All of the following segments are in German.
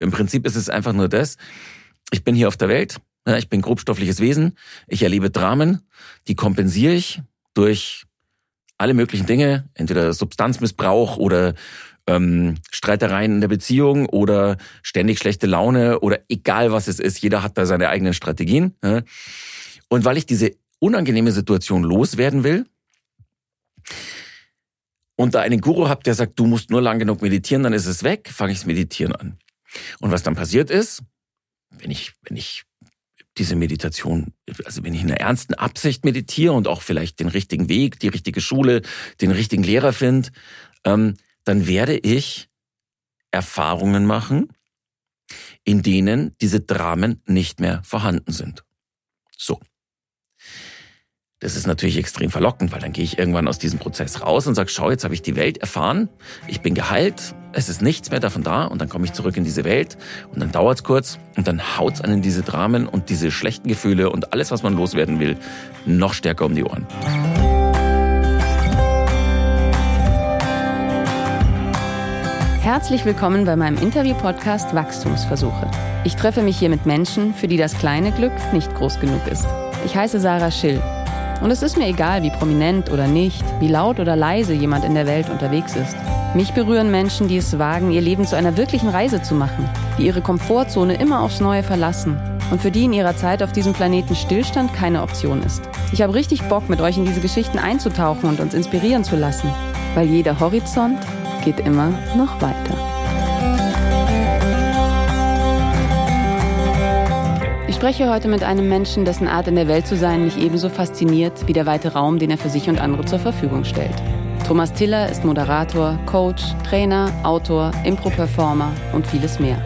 Im Prinzip ist es einfach nur das, ich bin hier auf der Welt, ich bin grobstoffliches Wesen, ich erlebe Dramen, die kompensiere ich durch alle möglichen Dinge, entweder Substanzmissbrauch oder ähm, Streitereien in der Beziehung oder ständig schlechte Laune oder egal was es ist, jeder hat da seine eigenen Strategien. Ja. Und weil ich diese unangenehme Situation loswerden will und da einen Guru habe, der sagt, du musst nur lang genug meditieren, dann ist es weg, fange ich das Meditieren an. Und was dann passiert ist, wenn ich, wenn ich diese Meditation, also wenn ich in einer ernsten Absicht meditiere und auch vielleicht den richtigen Weg, die richtige Schule, den richtigen Lehrer finde, ähm, dann werde ich Erfahrungen machen, in denen diese Dramen nicht mehr vorhanden sind. So. Das ist natürlich extrem verlockend, weil dann gehe ich irgendwann aus diesem Prozess raus und sage, schau, jetzt habe ich die Welt erfahren, ich bin geheilt, es ist nichts mehr davon da und dann komme ich zurück in diese Welt und dann dauert es kurz und dann haut es einen diese Dramen und diese schlechten Gefühle und alles, was man loswerden will, noch stärker um die Ohren. Herzlich willkommen bei meinem Interview-Podcast Wachstumsversuche. Ich treffe mich hier mit Menschen, für die das kleine Glück nicht groß genug ist. Ich heiße Sarah Schill und es ist mir egal, wie prominent oder nicht, wie laut oder leise jemand in der Welt unterwegs ist. Mich berühren Menschen, die es wagen, ihr Leben zu einer wirklichen Reise zu machen, die ihre Komfortzone immer aufs Neue verlassen und für die in ihrer Zeit auf diesem Planeten Stillstand keine Option ist. Ich habe richtig Bock, mit euch in diese Geschichten einzutauchen und uns inspirieren zu lassen, weil jeder Horizont geht immer noch weiter. Spreche heute mit einem Menschen, dessen Art in der Welt zu sein mich ebenso fasziniert wie der weite Raum, den er für sich und andere zur Verfügung stellt. Thomas Tiller ist Moderator, Coach, Trainer, Autor, Impro-Performer und vieles mehr.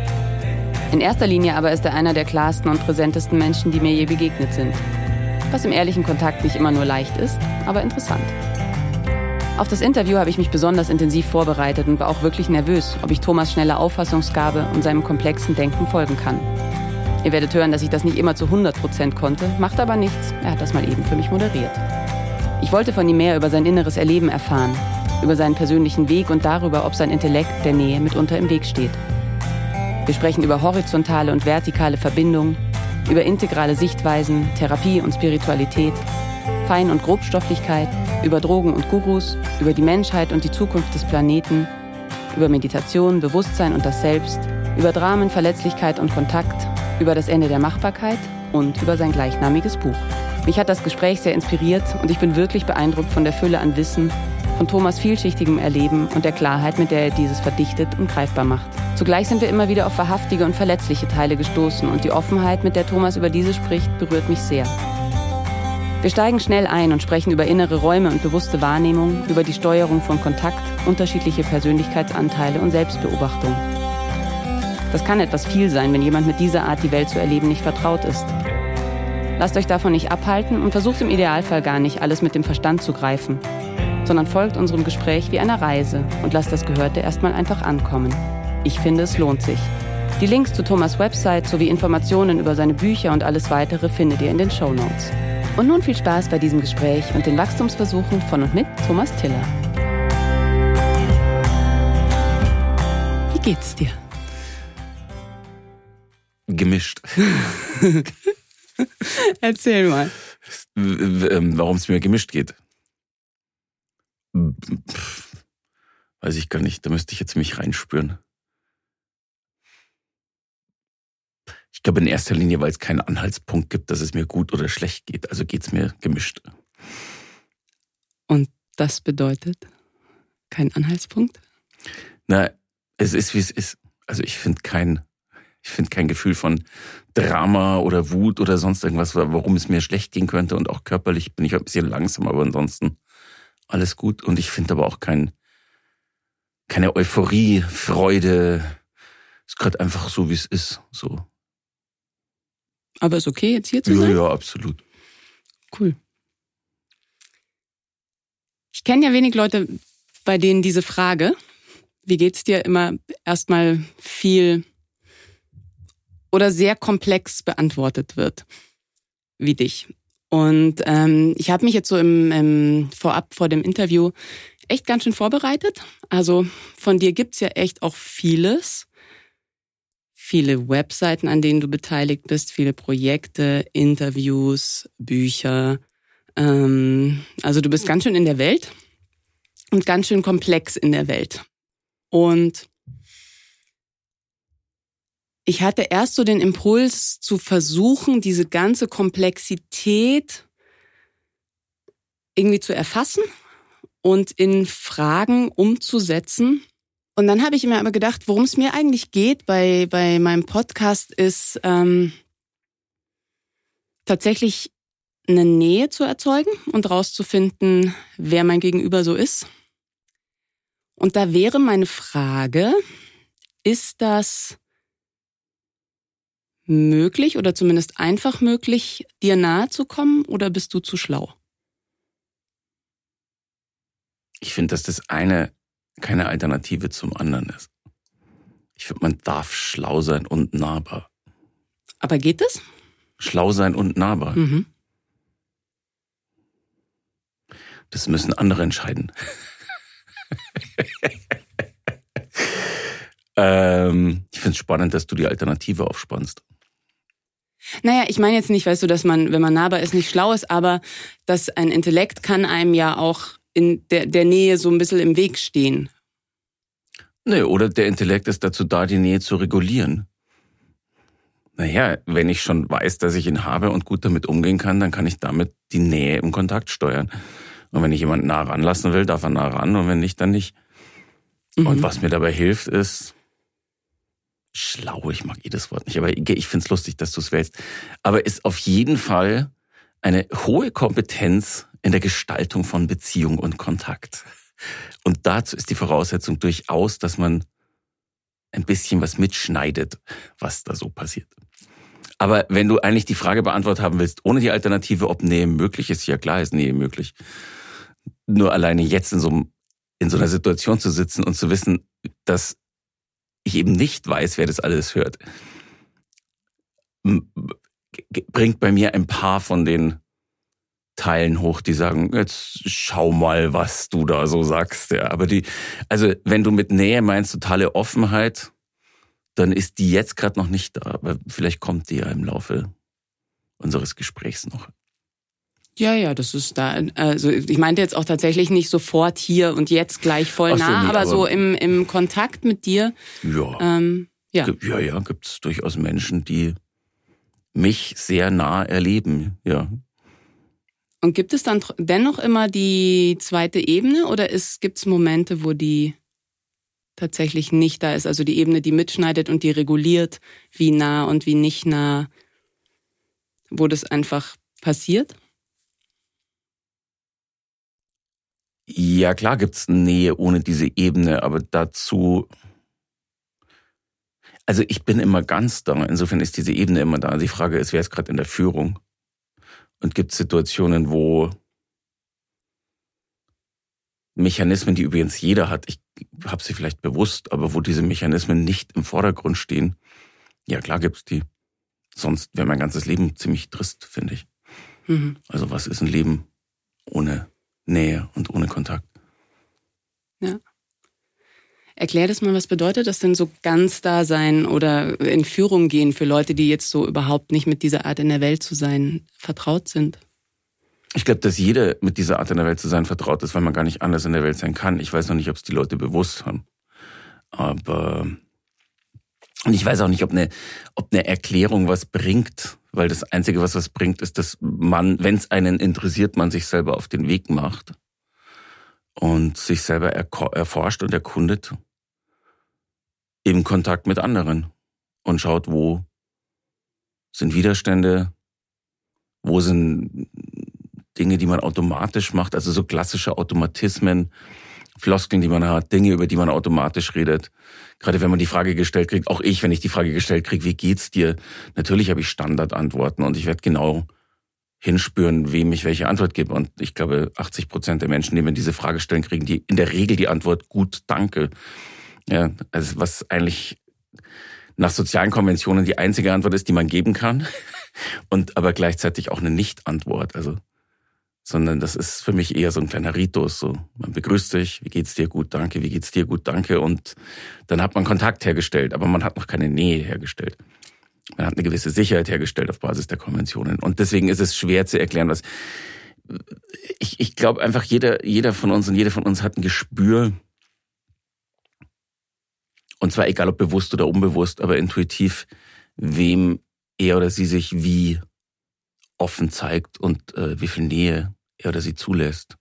In erster Linie aber ist er einer der klarsten und präsentesten Menschen, die mir je begegnet sind. Was im ehrlichen Kontakt nicht immer nur leicht ist, aber interessant. Auf das Interview habe ich mich besonders intensiv vorbereitet und war auch wirklich nervös, ob ich Thomas schnelle Auffassungsgabe und seinem komplexen Denken folgen kann. Ihr werdet hören, dass ich das nicht immer zu 100 Prozent konnte, macht aber nichts. Er hat das mal eben für mich moderiert. Ich wollte von ihm mehr über sein inneres Erleben erfahren, über seinen persönlichen Weg und darüber, ob sein Intellekt der Nähe mitunter im Weg steht. Wir sprechen über horizontale und vertikale Verbindungen, über integrale Sichtweisen, Therapie und Spiritualität, Fein- und Grobstofflichkeit, über Drogen und Gurus, über die Menschheit und die Zukunft des Planeten, über Meditation, Bewusstsein und das Selbst, über Dramen, Verletzlichkeit und Kontakt, über das Ende der Machbarkeit und über sein gleichnamiges Buch. Mich hat das Gespräch sehr inspiriert und ich bin wirklich beeindruckt von der Fülle an Wissen, von Thomas vielschichtigem Erleben und der Klarheit, mit der er dieses verdichtet und greifbar macht. Zugleich sind wir immer wieder auf wahrhaftige und verletzliche Teile gestoßen und die Offenheit, mit der Thomas über diese spricht, berührt mich sehr. Wir steigen schnell ein und sprechen über innere Räume und bewusste Wahrnehmung, über die Steuerung von Kontakt, unterschiedliche Persönlichkeitsanteile und Selbstbeobachtung. Das kann etwas viel sein, wenn jemand mit dieser Art die Welt zu erleben nicht vertraut ist. Lasst euch davon nicht abhalten und versucht im Idealfall gar nicht, alles mit dem Verstand zu greifen, sondern folgt unserem Gespräch wie einer Reise und lasst das Gehörte erstmal einfach ankommen. Ich finde, es lohnt sich. Die Links zu Thomas Website sowie Informationen über seine Bücher und alles weitere findet ihr in den Show Notes. Und nun viel Spaß bei diesem Gespräch und den Wachstumsversuchen von und mit Thomas Tiller. Wie geht's dir? Gemischt. Erzähl mal. Ähm, Warum es mir gemischt geht. Weiß ich gar nicht. Da müsste ich jetzt mich reinspüren. Ich glaube in erster Linie, weil es keinen Anhaltspunkt gibt, dass es mir gut oder schlecht geht. Also geht es mir gemischt. Und das bedeutet kein Anhaltspunkt? Na, es ist wie es ist. Also ich finde kein ich finde kein Gefühl von Drama oder Wut oder sonst irgendwas, warum es mir schlecht gehen könnte. Und auch körperlich bin ich ein bisschen langsam, aber ansonsten alles gut. Und ich finde aber auch kein, keine Euphorie, Freude. Es ist gerade einfach so, wie es ist. So. Aber ist okay, jetzt hier zu sein? Ja, ja, absolut. Cool. Ich kenne ja wenig Leute, bei denen diese Frage, wie geht's dir, immer erstmal viel oder sehr komplex beantwortet wird, wie dich. Und ähm, ich habe mich jetzt so im, im vorab vor dem Interview echt ganz schön vorbereitet. Also von dir gibt's ja echt auch vieles. viele Webseiten, an denen du beteiligt bist, viele Projekte, Interviews, Bücher. Ähm, also du bist ganz schön in der Welt und ganz schön komplex in der Welt. Und ich hatte erst so den Impuls zu versuchen, diese ganze Komplexität irgendwie zu erfassen und in Fragen umzusetzen. Und dann habe ich mir aber gedacht, worum es mir eigentlich geht bei, bei meinem Podcast ist ähm, tatsächlich eine Nähe zu erzeugen und rauszufinden, wer mein Gegenüber so ist. Und da wäre meine Frage, ist das möglich oder zumindest einfach möglich, dir nahe zu kommen oder bist du zu schlau? Ich finde, dass das eine keine Alternative zum anderen ist. Ich finde, man darf schlau sein und nahbar. Aber geht es? Schlau sein und nahbar. Mhm. Das müssen andere entscheiden. ähm, ich finde es spannend, dass du die Alternative aufspannst. Naja, ich meine jetzt nicht, weißt du, dass man, wenn man nahbar ist, nicht schlau ist, aber dass ein Intellekt kann einem ja auch in der, der Nähe so ein bisschen im Weg stehen. Nee, oder der Intellekt ist dazu da, die Nähe zu regulieren. Naja, wenn ich schon weiß, dass ich ihn habe und gut damit umgehen kann, dann kann ich damit die Nähe im Kontakt steuern. Und wenn ich jemanden nah ranlassen will, darf er nah ran und wenn nicht, dann nicht. Mhm. Und was mir dabei hilft, ist schlau, ich mag jedes Wort nicht, aber ich finde es lustig, dass du es wählst. Aber ist auf jeden Fall eine hohe Kompetenz in der Gestaltung von Beziehung und Kontakt. Und dazu ist die Voraussetzung durchaus, dass man ein bisschen was mitschneidet, was da so passiert. Aber wenn du eigentlich die Frage beantwortet haben willst, ohne die Alternative, ob Nähe möglich ist, ja klar ist Nähe möglich. Nur alleine jetzt in so, in so einer Situation zu sitzen und zu wissen, dass ich eben nicht weiß, wer das alles hört, bringt bei mir ein paar von den Teilen hoch, die sagen, jetzt schau mal, was du da so sagst. Ja, aber die, also wenn du mit Nähe meinst, totale Offenheit, dann ist die jetzt gerade noch nicht da. Aber vielleicht kommt die ja im Laufe unseres Gesprächs noch. Ja, ja, das ist da. Also ich meinte jetzt auch tatsächlich nicht sofort hier und jetzt gleich voll so, nah, nee, aber, aber, so im, im Kontakt mit dir. Ja. Ähm, ja. Ja, ja, gibt es durchaus Menschen, die mich sehr nah erleben. Ja, und gibt es dann dennoch immer die zweite Ebene oder gibt es Momente, wo die tatsächlich nicht da ist? Also die Ebene, die mitschneidet und die reguliert, wie nah und wie nicht nah, wo das einfach passiert? Ja, klar gibt es Nähe ohne diese Ebene, aber dazu. Also ich bin immer ganz da. Insofern ist diese Ebene immer da. Die Frage ist, wer ist gerade in der Führung? Und gibt Situationen, wo Mechanismen, die übrigens jeder hat, ich habe sie vielleicht bewusst, aber wo diese Mechanismen nicht im Vordergrund stehen, ja klar gibt's die. Sonst wäre mein ganzes Leben ziemlich trist, finde ich. Mhm. Also was ist ein Leben ohne Nähe und ohne Kontakt? Ja. Erklär das mal, was bedeutet das denn so ganz da sein oder in Führung gehen für Leute, die jetzt so überhaupt nicht mit dieser Art in der Welt zu sein vertraut sind? Ich glaube, dass jeder mit dieser Art in der Welt zu sein vertraut ist, weil man gar nicht anders in der Welt sein kann. Ich weiß noch nicht, ob es die Leute bewusst haben. Aber und ich weiß auch nicht, ob eine, ob eine Erklärung was bringt, weil das Einzige, was was bringt, ist, dass man, wenn es einen interessiert, man sich selber auf den Weg macht und sich selber erforscht und erkundet im Kontakt mit anderen und schaut, wo sind Widerstände, wo sind Dinge, die man automatisch macht, also so klassische Automatismen, Floskeln, die man hat, Dinge, über die man automatisch redet. Gerade wenn man die Frage gestellt kriegt, auch ich, wenn ich die Frage gestellt kriege, wie geht's dir? Natürlich habe ich Standardantworten und ich werde genau hinspüren, wem ich welche Antwort gebe. Und ich glaube, 80 Prozent der Menschen, die mir diese Frage stellen, kriegen die in der Regel die Antwort gut, danke. Ja, also was eigentlich nach sozialen Konventionen die einzige Antwort ist, die man geben kann. Und aber gleichzeitig auch eine Nicht-Antwort. Also sondern das ist für mich eher so ein kleiner Ritus. So, man begrüßt sich, wie geht's dir gut, danke, wie geht's dir gut, danke, und dann hat man Kontakt hergestellt, aber man hat noch keine Nähe hergestellt. Man hat eine gewisse Sicherheit hergestellt auf Basis der Konventionen. Und deswegen ist es schwer zu erklären, was ich, ich glaube einfach, jeder, jeder von uns und jeder von uns hat ein Gespür, und zwar egal ob bewusst oder unbewusst, aber intuitiv, wem er oder sie sich wie offen zeigt und äh, wie viel Nähe er oder sie zulässt.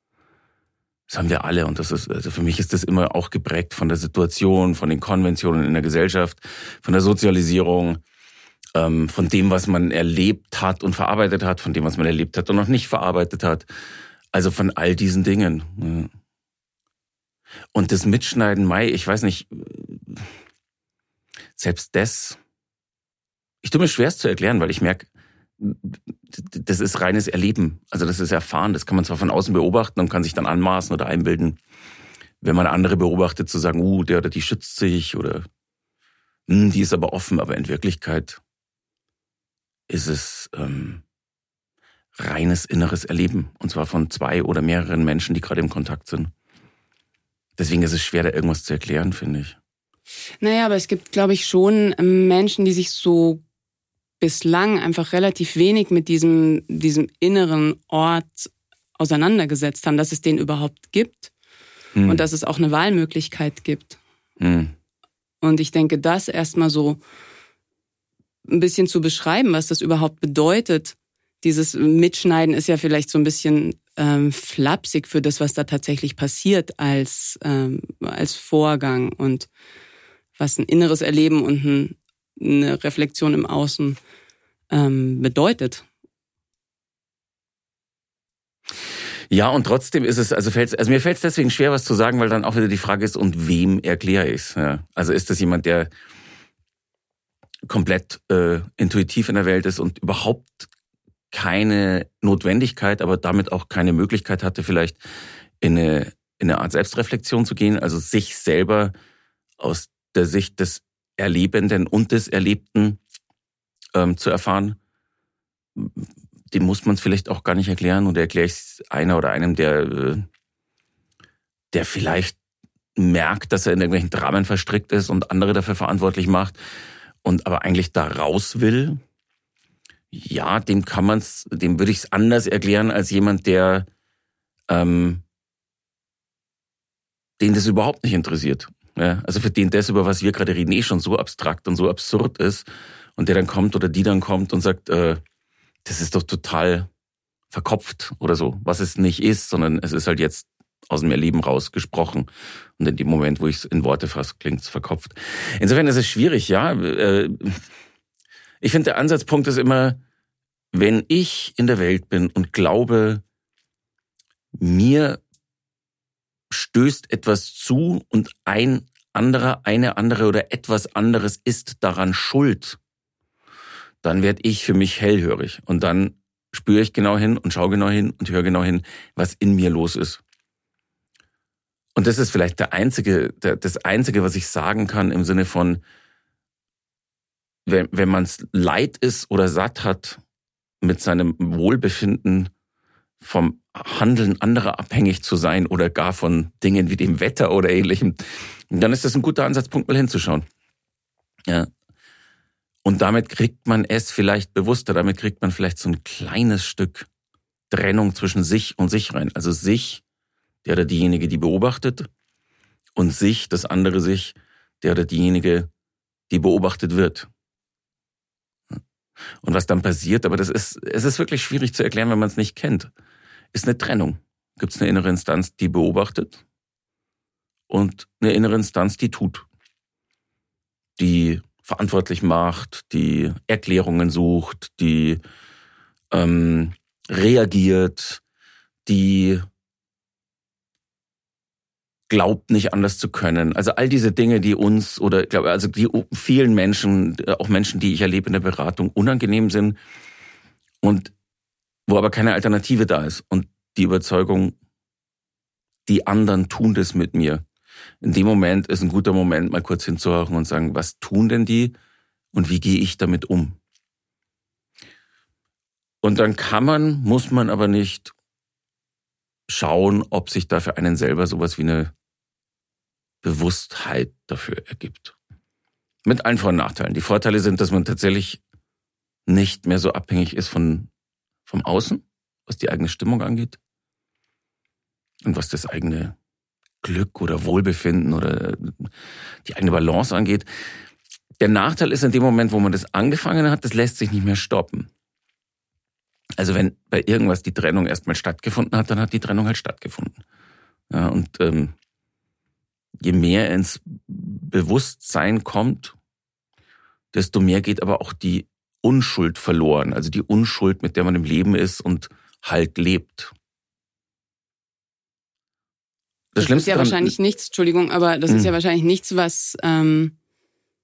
Das haben wir alle und das ist, also für mich ist das immer auch geprägt von der Situation, von den Konventionen in der Gesellschaft, von der Sozialisierung, ähm, von dem, was man erlebt hat und verarbeitet hat, von dem, was man erlebt hat und noch nicht verarbeitet hat. Also von all diesen Dingen. Und das Mitschneiden, Mai, ich weiß nicht, selbst das, ich tue mir schwer es zu erklären, weil ich merke, das ist reines Erleben. Also das ist Erfahren. Das kann man zwar von außen beobachten und kann sich dann anmaßen oder einbilden, wenn man andere beobachtet, zu sagen, uh, der oder die schützt sich oder hm, die ist aber offen. Aber in Wirklichkeit ist es ähm, reines inneres Erleben. Und zwar von zwei oder mehreren Menschen, die gerade im Kontakt sind. Deswegen ist es schwer, da irgendwas zu erklären, finde ich. Naja, aber es gibt, glaube ich, schon Menschen, die sich so bislang einfach relativ wenig mit diesem, diesem inneren Ort auseinandergesetzt haben, dass es den überhaupt gibt hm. und dass es auch eine Wahlmöglichkeit gibt. Hm. Und ich denke, das erstmal so ein bisschen zu beschreiben, was das überhaupt bedeutet. Dieses Mitschneiden ist ja vielleicht so ein bisschen ähm, flapsig für das, was da tatsächlich passiert als, ähm, als Vorgang und was ein inneres Erleben und ein eine Reflexion im Außen ähm, bedeutet. Ja, und trotzdem ist es, also fällt's, also mir fällt es deswegen schwer, was zu sagen, weil dann auch wieder die Frage ist, und wem erkläre ich es? Ja. Also ist das jemand, der komplett äh, intuitiv in der Welt ist und überhaupt keine Notwendigkeit, aber damit auch keine Möglichkeit hatte, vielleicht in eine, in eine Art Selbstreflexion zu gehen, also sich selber aus der Sicht des Erlebenden und des Erlebten ähm, zu erfahren. Dem muss man es vielleicht auch gar nicht erklären oder erkläre ich es einer oder einem, der, äh, der vielleicht merkt, dass er in irgendwelchen Dramen verstrickt ist und andere dafür verantwortlich macht und aber eigentlich da raus will. Ja, dem kann man's, dem würde ich es anders erklären als jemand, der ähm, den das überhaupt nicht interessiert. Ja, also für den das, über was wir gerade reden, eh schon so abstrakt und so absurd ist. Und der dann kommt oder die dann kommt und sagt, äh, das ist doch total verkopft oder so, was es nicht ist, sondern es ist halt jetzt aus dem Erleben rausgesprochen. Und in dem Moment, wo ich es in Worte fasse, klingt es verkopft. Insofern ist es schwierig, ja. Äh, ich finde, der Ansatzpunkt ist immer, wenn ich in der Welt bin und glaube, mir stößt etwas zu und ein anderer, eine andere oder etwas anderes ist daran schuld, dann werde ich für mich hellhörig und dann spüre ich genau hin und schaue genau hin und höre genau hin, was in mir los ist. Und das ist vielleicht der einzige, der, das einzige, was ich sagen kann im Sinne von, wenn, wenn man es leid ist oder satt hat, mit seinem Wohlbefinden vom Handeln anderer abhängig zu sein oder gar von Dingen wie dem Wetter oder ähnlichem, dann ist das ein guter Ansatzpunkt, mal hinzuschauen. Ja. Und damit kriegt man es vielleicht bewusster, damit kriegt man vielleicht so ein kleines Stück Trennung zwischen sich und sich rein. Also sich, der oder diejenige, die beobachtet, und sich, das andere sich, der oder diejenige, die beobachtet wird. Und was dann passiert, aber das ist, es ist wirklich schwierig zu erklären, wenn man es nicht kennt ist eine Trennung. Gibt es eine innere Instanz, die beobachtet und eine innere Instanz, die tut, die verantwortlich macht, die Erklärungen sucht, die ähm, reagiert, die glaubt nicht anders zu können. Also all diese Dinge, die uns oder glaube also die vielen Menschen, auch Menschen, die ich erlebe in der Beratung, unangenehm sind und wo aber keine Alternative da ist. Und die Überzeugung, die anderen tun das mit mir. In dem Moment ist ein guter Moment, mal kurz hinzuhören und sagen, was tun denn die und wie gehe ich damit um? Und dann kann man, muss man aber nicht schauen, ob sich da für einen selber sowas wie eine Bewusstheit dafür ergibt. Mit allen Vor- und Nachteilen. Die Vorteile sind, dass man tatsächlich nicht mehr so abhängig ist von, vom Außen, was die eigene Stimmung angeht und was das eigene Glück oder Wohlbefinden oder die eigene Balance angeht. Der Nachteil ist in dem Moment, wo man das angefangen hat, das lässt sich nicht mehr stoppen. Also wenn bei irgendwas die Trennung erstmal stattgefunden hat, dann hat die Trennung halt stattgefunden. Ja, und ähm, je mehr ins Bewusstsein kommt, desto mehr geht aber auch die Unschuld verloren. Also die Unschuld, mit der man im Leben ist und halt lebt. Das, das ist ja wahrscheinlich nichts, Entschuldigung, aber das ist hm. ja wahrscheinlich nichts, was, ähm,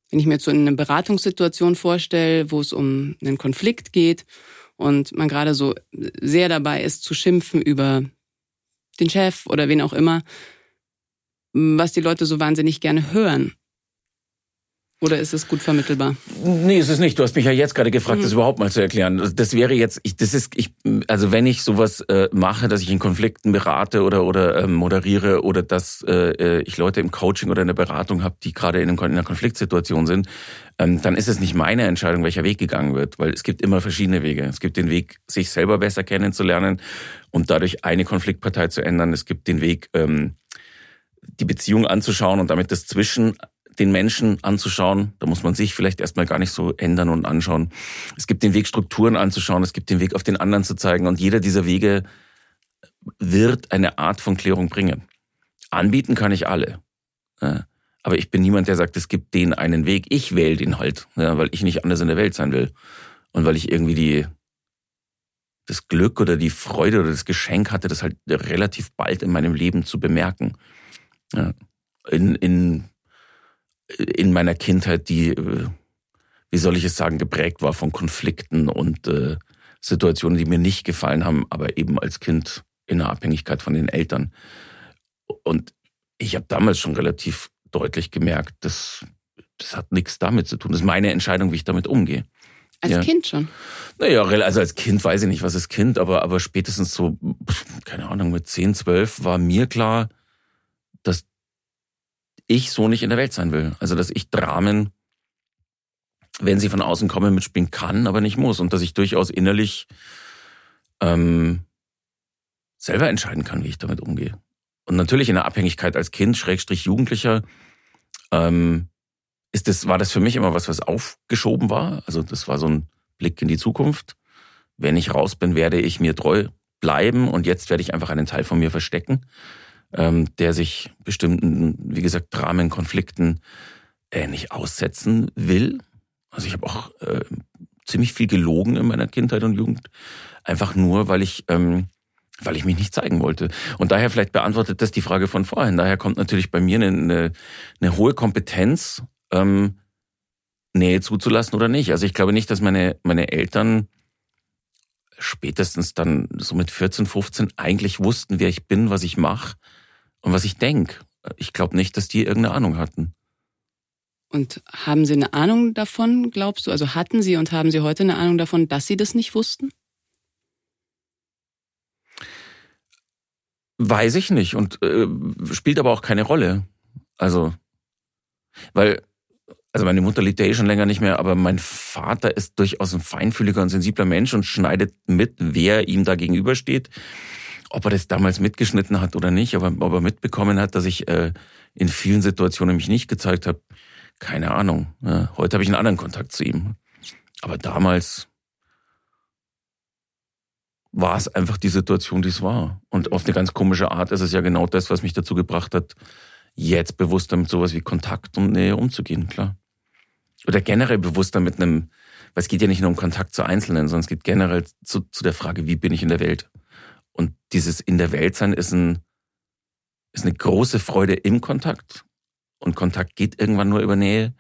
wenn ich mir jetzt so eine Beratungssituation vorstelle, wo es um einen Konflikt geht und man gerade so sehr dabei ist zu schimpfen über den Chef oder wen auch immer, was die Leute so wahnsinnig gerne hören. Oder ist es gut vermittelbar? Nee, ist es nicht. Du hast mich ja jetzt gerade gefragt, mhm. das überhaupt mal zu erklären. Das wäre jetzt, ich, das ist, ich, also wenn ich sowas äh, mache, dass ich in Konflikten berate oder oder ähm, moderiere oder dass äh, äh ich Leute im Coaching oder in der Beratung habe, die gerade in, in einer Konfliktsituation sind, ähm, dann ist es nicht meine Entscheidung, welcher Weg gegangen wird, weil es gibt immer verschiedene Wege. Es gibt den Weg, sich selber besser kennenzulernen und dadurch eine Konfliktpartei zu ändern. Es gibt den Weg, ähm, die Beziehung anzuschauen und damit das Zwischen den Menschen anzuschauen. Da muss man sich vielleicht erstmal gar nicht so ändern und anschauen. Es gibt den Weg, Strukturen anzuschauen. Es gibt den Weg, auf den anderen zu zeigen. Und jeder dieser Wege wird eine Art von Klärung bringen. Anbieten kann ich alle. Aber ich bin niemand, der sagt, es gibt den einen Weg. Ich wähle den halt, weil ich nicht anders in der Welt sein will. Und weil ich irgendwie die, das Glück oder die Freude oder das Geschenk hatte, das halt relativ bald in meinem Leben zu bemerken. In, in in meiner Kindheit, die, äh, wie soll ich es sagen, geprägt war von Konflikten und äh, Situationen, die mir nicht gefallen haben, aber eben als Kind in der Abhängigkeit von den Eltern. Und ich habe damals schon relativ deutlich gemerkt, dass das hat nichts damit zu tun. Das ist meine Entscheidung, wie ich damit umgehe. Als ja. Kind schon? Naja, also als Kind weiß ich nicht, was ist Kind, aber, aber spätestens so, keine Ahnung, mit 10, 12 war mir klar, dass ich so nicht in der Welt sein will. Also, dass ich Dramen, wenn sie von außen kommen, mitspielen kann, aber nicht muss. Und dass ich durchaus innerlich ähm, selber entscheiden kann, wie ich damit umgehe. Und natürlich in der Abhängigkeit als Kind, Schrägstrich Jugendlicher, ähm, ist das, war das für mich immer was, was aufgeschoben war. Also das war so ein Blick in die Zukunft. Wenn ich raus bin, werde ich mir treu bleiben und jetzt werde ich einfach einen Teil von mir verstecken ähm, der sich bestimmten, wie gesagt, Dramenkonflikten äh, nicht aussetzen will. Also ich habe auch äh, ziemlich viel gelogen in meiner Kindheit und Jugend, einfach nur, weil ich ähm, weil ich mich nicht zeigen wollte. Und daher vielleicht beantwortet das die Frage von vorhin. Daher kommt natürlich bei mir eine, eine, eine hohe Kompetenz, ähm, Nähe zuzulassen oder nicht. Also ich glaube nicht, dass meine, meine Eltern spätestens dann so mit 14, 15 eigentlich wussten, wer ich bin, was ich mache und was ich denke. Ich glaube nicht, dass die irgendeine Ahnung hatten. Und haben Sie eine Ahnung davon, glaubst du? Also hatten Sie und haben Sie heute eine Ahnung davon, dass Sie das nicht wussten? Weiß ich nicht und äh, spielt aber auch keine Rolle. Also, weil, also meine Mutter lebt ja eh schon länger nicht mehr, aber mein Vater ist durchaus ein feinfühliger und sensibler Mensch und schneidet mit, wer ihm da gegenübersteht ob er das damals mitgeschnitten hat oder nicht, aber ob er mitbekommen hat, dass ich äh, in vielen Situationen mich nicht gezeigt habe, keine Ahnung. Ja, heute habe ich einen anderen Kontakt zu ihm. Aber damals war es einfach die Situation, die es war. Und auf eine ganz komische Art ist es ja genau das, was mich dazu gebracht hat, jetzt bewusster mit sowas wie Kontakt und Nähe umzugehen, klar. Oder generell bewusster mit einem, weil es geht ja nicht nur um Kontakt zu Einzelnen, sondern es geht generell zu, zu der Frage, wie bin ich in der Welt? Und dieses in der Welt sein ist, ein, ist eine große Freude im Kontakt. Und Kontakt geht irgendwann nur über Nähe.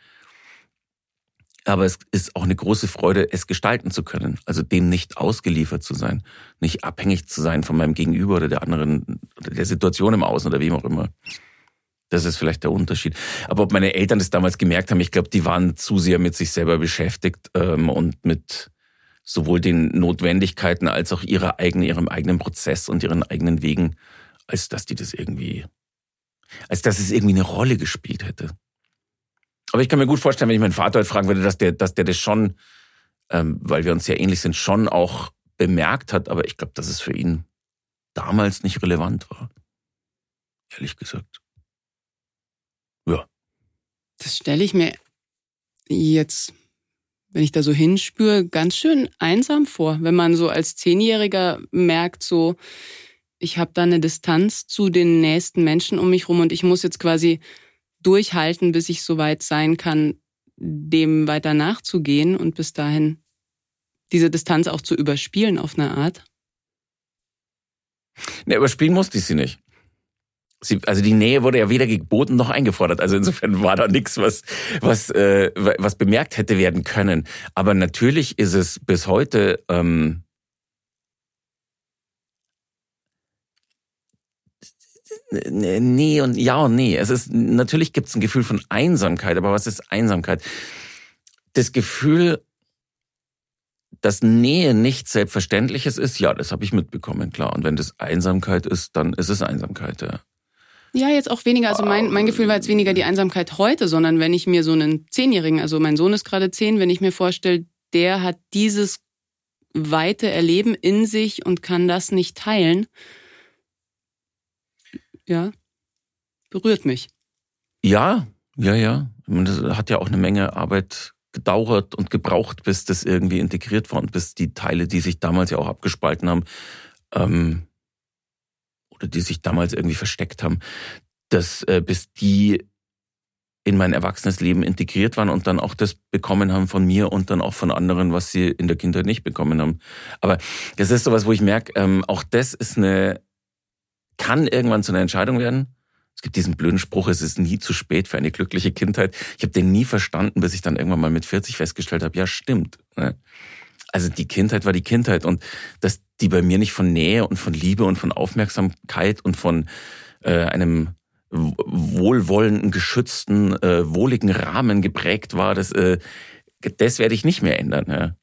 Aber es ist auch eine große Freude, es gestalten zu können. Also dem nicht ausgeliefert zu sein, nicht abhängig zu sein von meinem Gegenüber oder der anderen, oder der Situation im Außen oder wem auch immer. Das ist vielleicht der Unterschied. Aber ob meine Eltern das damals gemerkt haben, ich glaube, die waren zu sehr mit sich selber beschäftigt ähm, und mit sowohl den Notwendigkeiten als auch ihrer eigenen, ihrem eigenen Prozess und ihren eigenen Wegen als dass die das irgendwie, als dass es irgendwie eine Rolle gespielt hätte. Aber ich kann mir gut vorstellen, wenn ich meinen Vater heute fragen würde, dass der, dass der das schon, ähm, weil wir uns sehr ähnlich sind, schon auch bemerkt hat. Aber ich glaube, dass es für ihn damals nicht relevant war. Ehrlich gesagt. Ja. Das stelle ich mir jetzt, wenn ich da so hinspüre, ganz schön einsam vor, wenn man so als Zehnjähriger merkt, so, ich habe da eine Distanz zu den nächsten Menschen um mich rum und ich muss jetzt quasi durchhalten, bis ich soweit sein kann, dem weiter nachzugehen und bis dahin diese Distanz auch zu überspielen auf eine Art. Ne, überspielen musste ich sie nicht. Sie, also die Nähe wurde ja weder geboten noch eingefordert. Also insofern war da nichts, was, was, äh, was bemerkt hätte werden können. Aber natürlich ist es bis heute ähm, nee und ja und nee. Es ist natürlich gibt es ein Gefühl von Einsamkeit, aber was ist Einsamkeit? Das Gefühl, dass Nähe nichts Selbstverständliches ist, ja, das habe ich mitbekommen, klar. Und wenn das Einsamkeit ist, dann ist es Einsamkeit, ja. Ja, jetzt auch weniger. Also mein, mein Gefühl war jetzt weniger die Einsamkeit heute, sondern wenn ich mir so einen Zehnjährigen, also mein Sohn ist gerade zehn, wenn ich mir vorstelle, der hat dieses weite Erleben in sich und kann das nicht teilen, ja, berührt mich. Ja, ja, ja. Das hat ja auch eine Menge Arbeit gedauert und gebraucht, bis das irgendwie integriert war und bis die Teile, die sich damals ja auch abgespalten haben, ähm, oder die sich damals irgendwie versteckt haben, dass äh, bis die in mein erwachsenes Leben integriert waren und dann auch das bekommen haben von mir und dann auch von anderen, was sie in der Kindheit nicht bekommen haben. Aber das ist sowas, wo ich merke, ähm, auch das ist eine kann irgendwann zu einer Entscheidung werden. Es gibt diesen blöden Spruch, es ist nie zu spät für eine glückliche Kindheit. Ich habe den nie verstanden, bis ich dann irgendwann mal mit 40 festgestellt habe, ja stimmt. Ne? Also die Kindheit war die Kindheit und dass die bei mir nicht von Nähe und von Liebe und von Aufmerksamkeit und von äh, einem wohlwollenden, geschützten, äh, wohligen Rahmen geprägt war, das, äh, das werde ich nicht mehr ändern. Ja.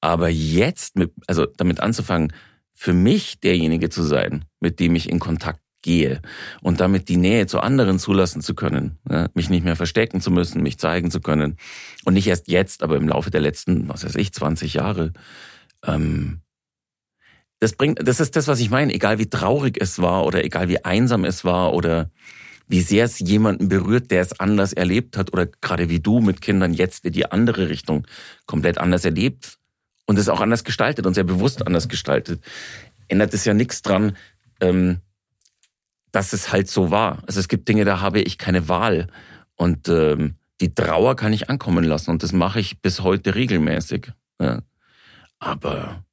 Aber jetzt, mit, also damit anzufangen, für mich derjenige zu sein, mit dem ich in Kontakt gehe und damit die Nähe zu anderen zulassen zu können, ne? mich nicht mehr verstecken zu müssen, mich zeigen zu können und nicht erst jetzt, aber im Laufe der letzten, was weiß ich, 20 Jahre. Ähm, das bringt, das ist das, was ich meine. Egal wie traurig es war oder egal wie einsam es war oder wie sehr es jemanden berührt, der es anders erlebt hat oder gerade wie du mit Kindern jetzt in die andere Richtung komplett anders erlebt und es auch anders gestaltet und sehr bewusst anders gestaltet, ändert es ja nichts dran, ähm, dass es halt so war. Also es gibt Dinge, da habe ich keine Wahl. Und ähm, die Trauer kann ich ankommen lassen und das mache ich bis heute regelmäßig. Ja. Aber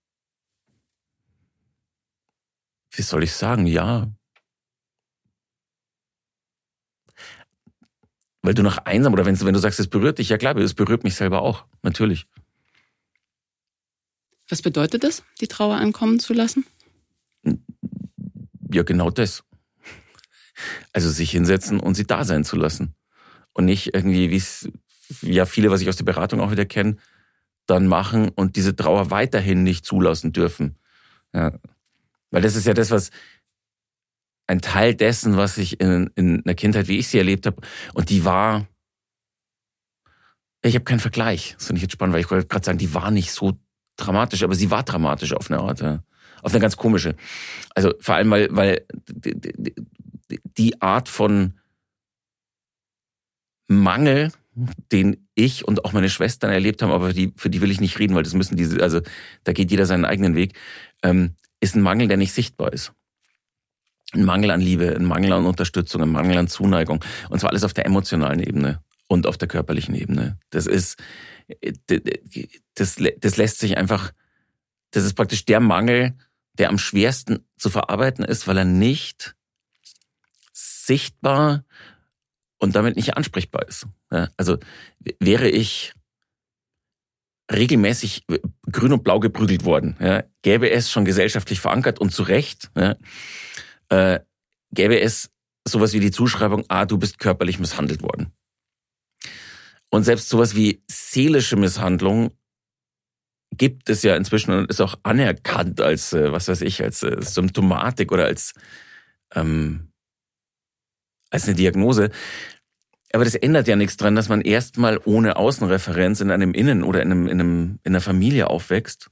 wie soll ich sagen, ja. Weil du nach einsam oder wenn, wenn du sagst, es berührt dich, ja klar, es berührt mich selber auch, natürlich. Was bedeutet es, die Trauer ankommen zu lassen? Ja, genau das. Also sich hinsetzen und sie da sein zu lassen. Und nicht irgendwie, wie es ja viele, was ich aus der Beratung auch wieder kenne, dann machen und diese Trauer weiterhin nicht zulassen dürfen. Ja. Weil das ist ja das, was ein Teil dessen, was ich in, in einer Kindheit, wie ich sie erlebt habe, und die war, ich habe keinen Vergleich. Das finde ich jetzt spannend, weil ich wollte gerade sagen, die war nicht so dramatisch, aber sie war dramatisch auf eine Art, ja. auf eine ganz komische. Also vor allem, weil, weil die Art von Mangel, den ich und auch meine Schwestern erlebt haben, aber für die, für die will ich nicht reden, weil das müssen diese, also da geht jeder seinen eigenen Weg, ähm, ist ein Mangel, der nicht sichtbar ist. Ein Mangel an Liebe, ein Mangel an Unterstützung, ein Mangel an Zuneigung. Und zwar alles auf der emotionalen Ebene und auf der körperlichen Ebene. Das ist, das, das lässt sich einfach, das ist praktisch der Mangel, der am schwersten zu verarbeiten ist, weil er nicht sichtbar und damit nicht ansprechbar ist. Also wäre ich regelmäßig grün und blau geprügelt worden, gäbe es schon gesellschaftlich verankert und zu Recht, äh, gäbe es sowas wie die Zuschreibung, ah, du bist körperlich misshandelt worden. Und selbst sowas wie seelische Misshandlung gibt es ja inzwischen und ist auch anerkannt als, äh, was weiß ich, als äh, Symptomatik oder als, ähm, als eine Diagnose. Aber das ändert ja nichts dran, dass man erstmal ohne Außenreferenz in einem Innen oder in, einem, in, einem, in einer Familie aufwächst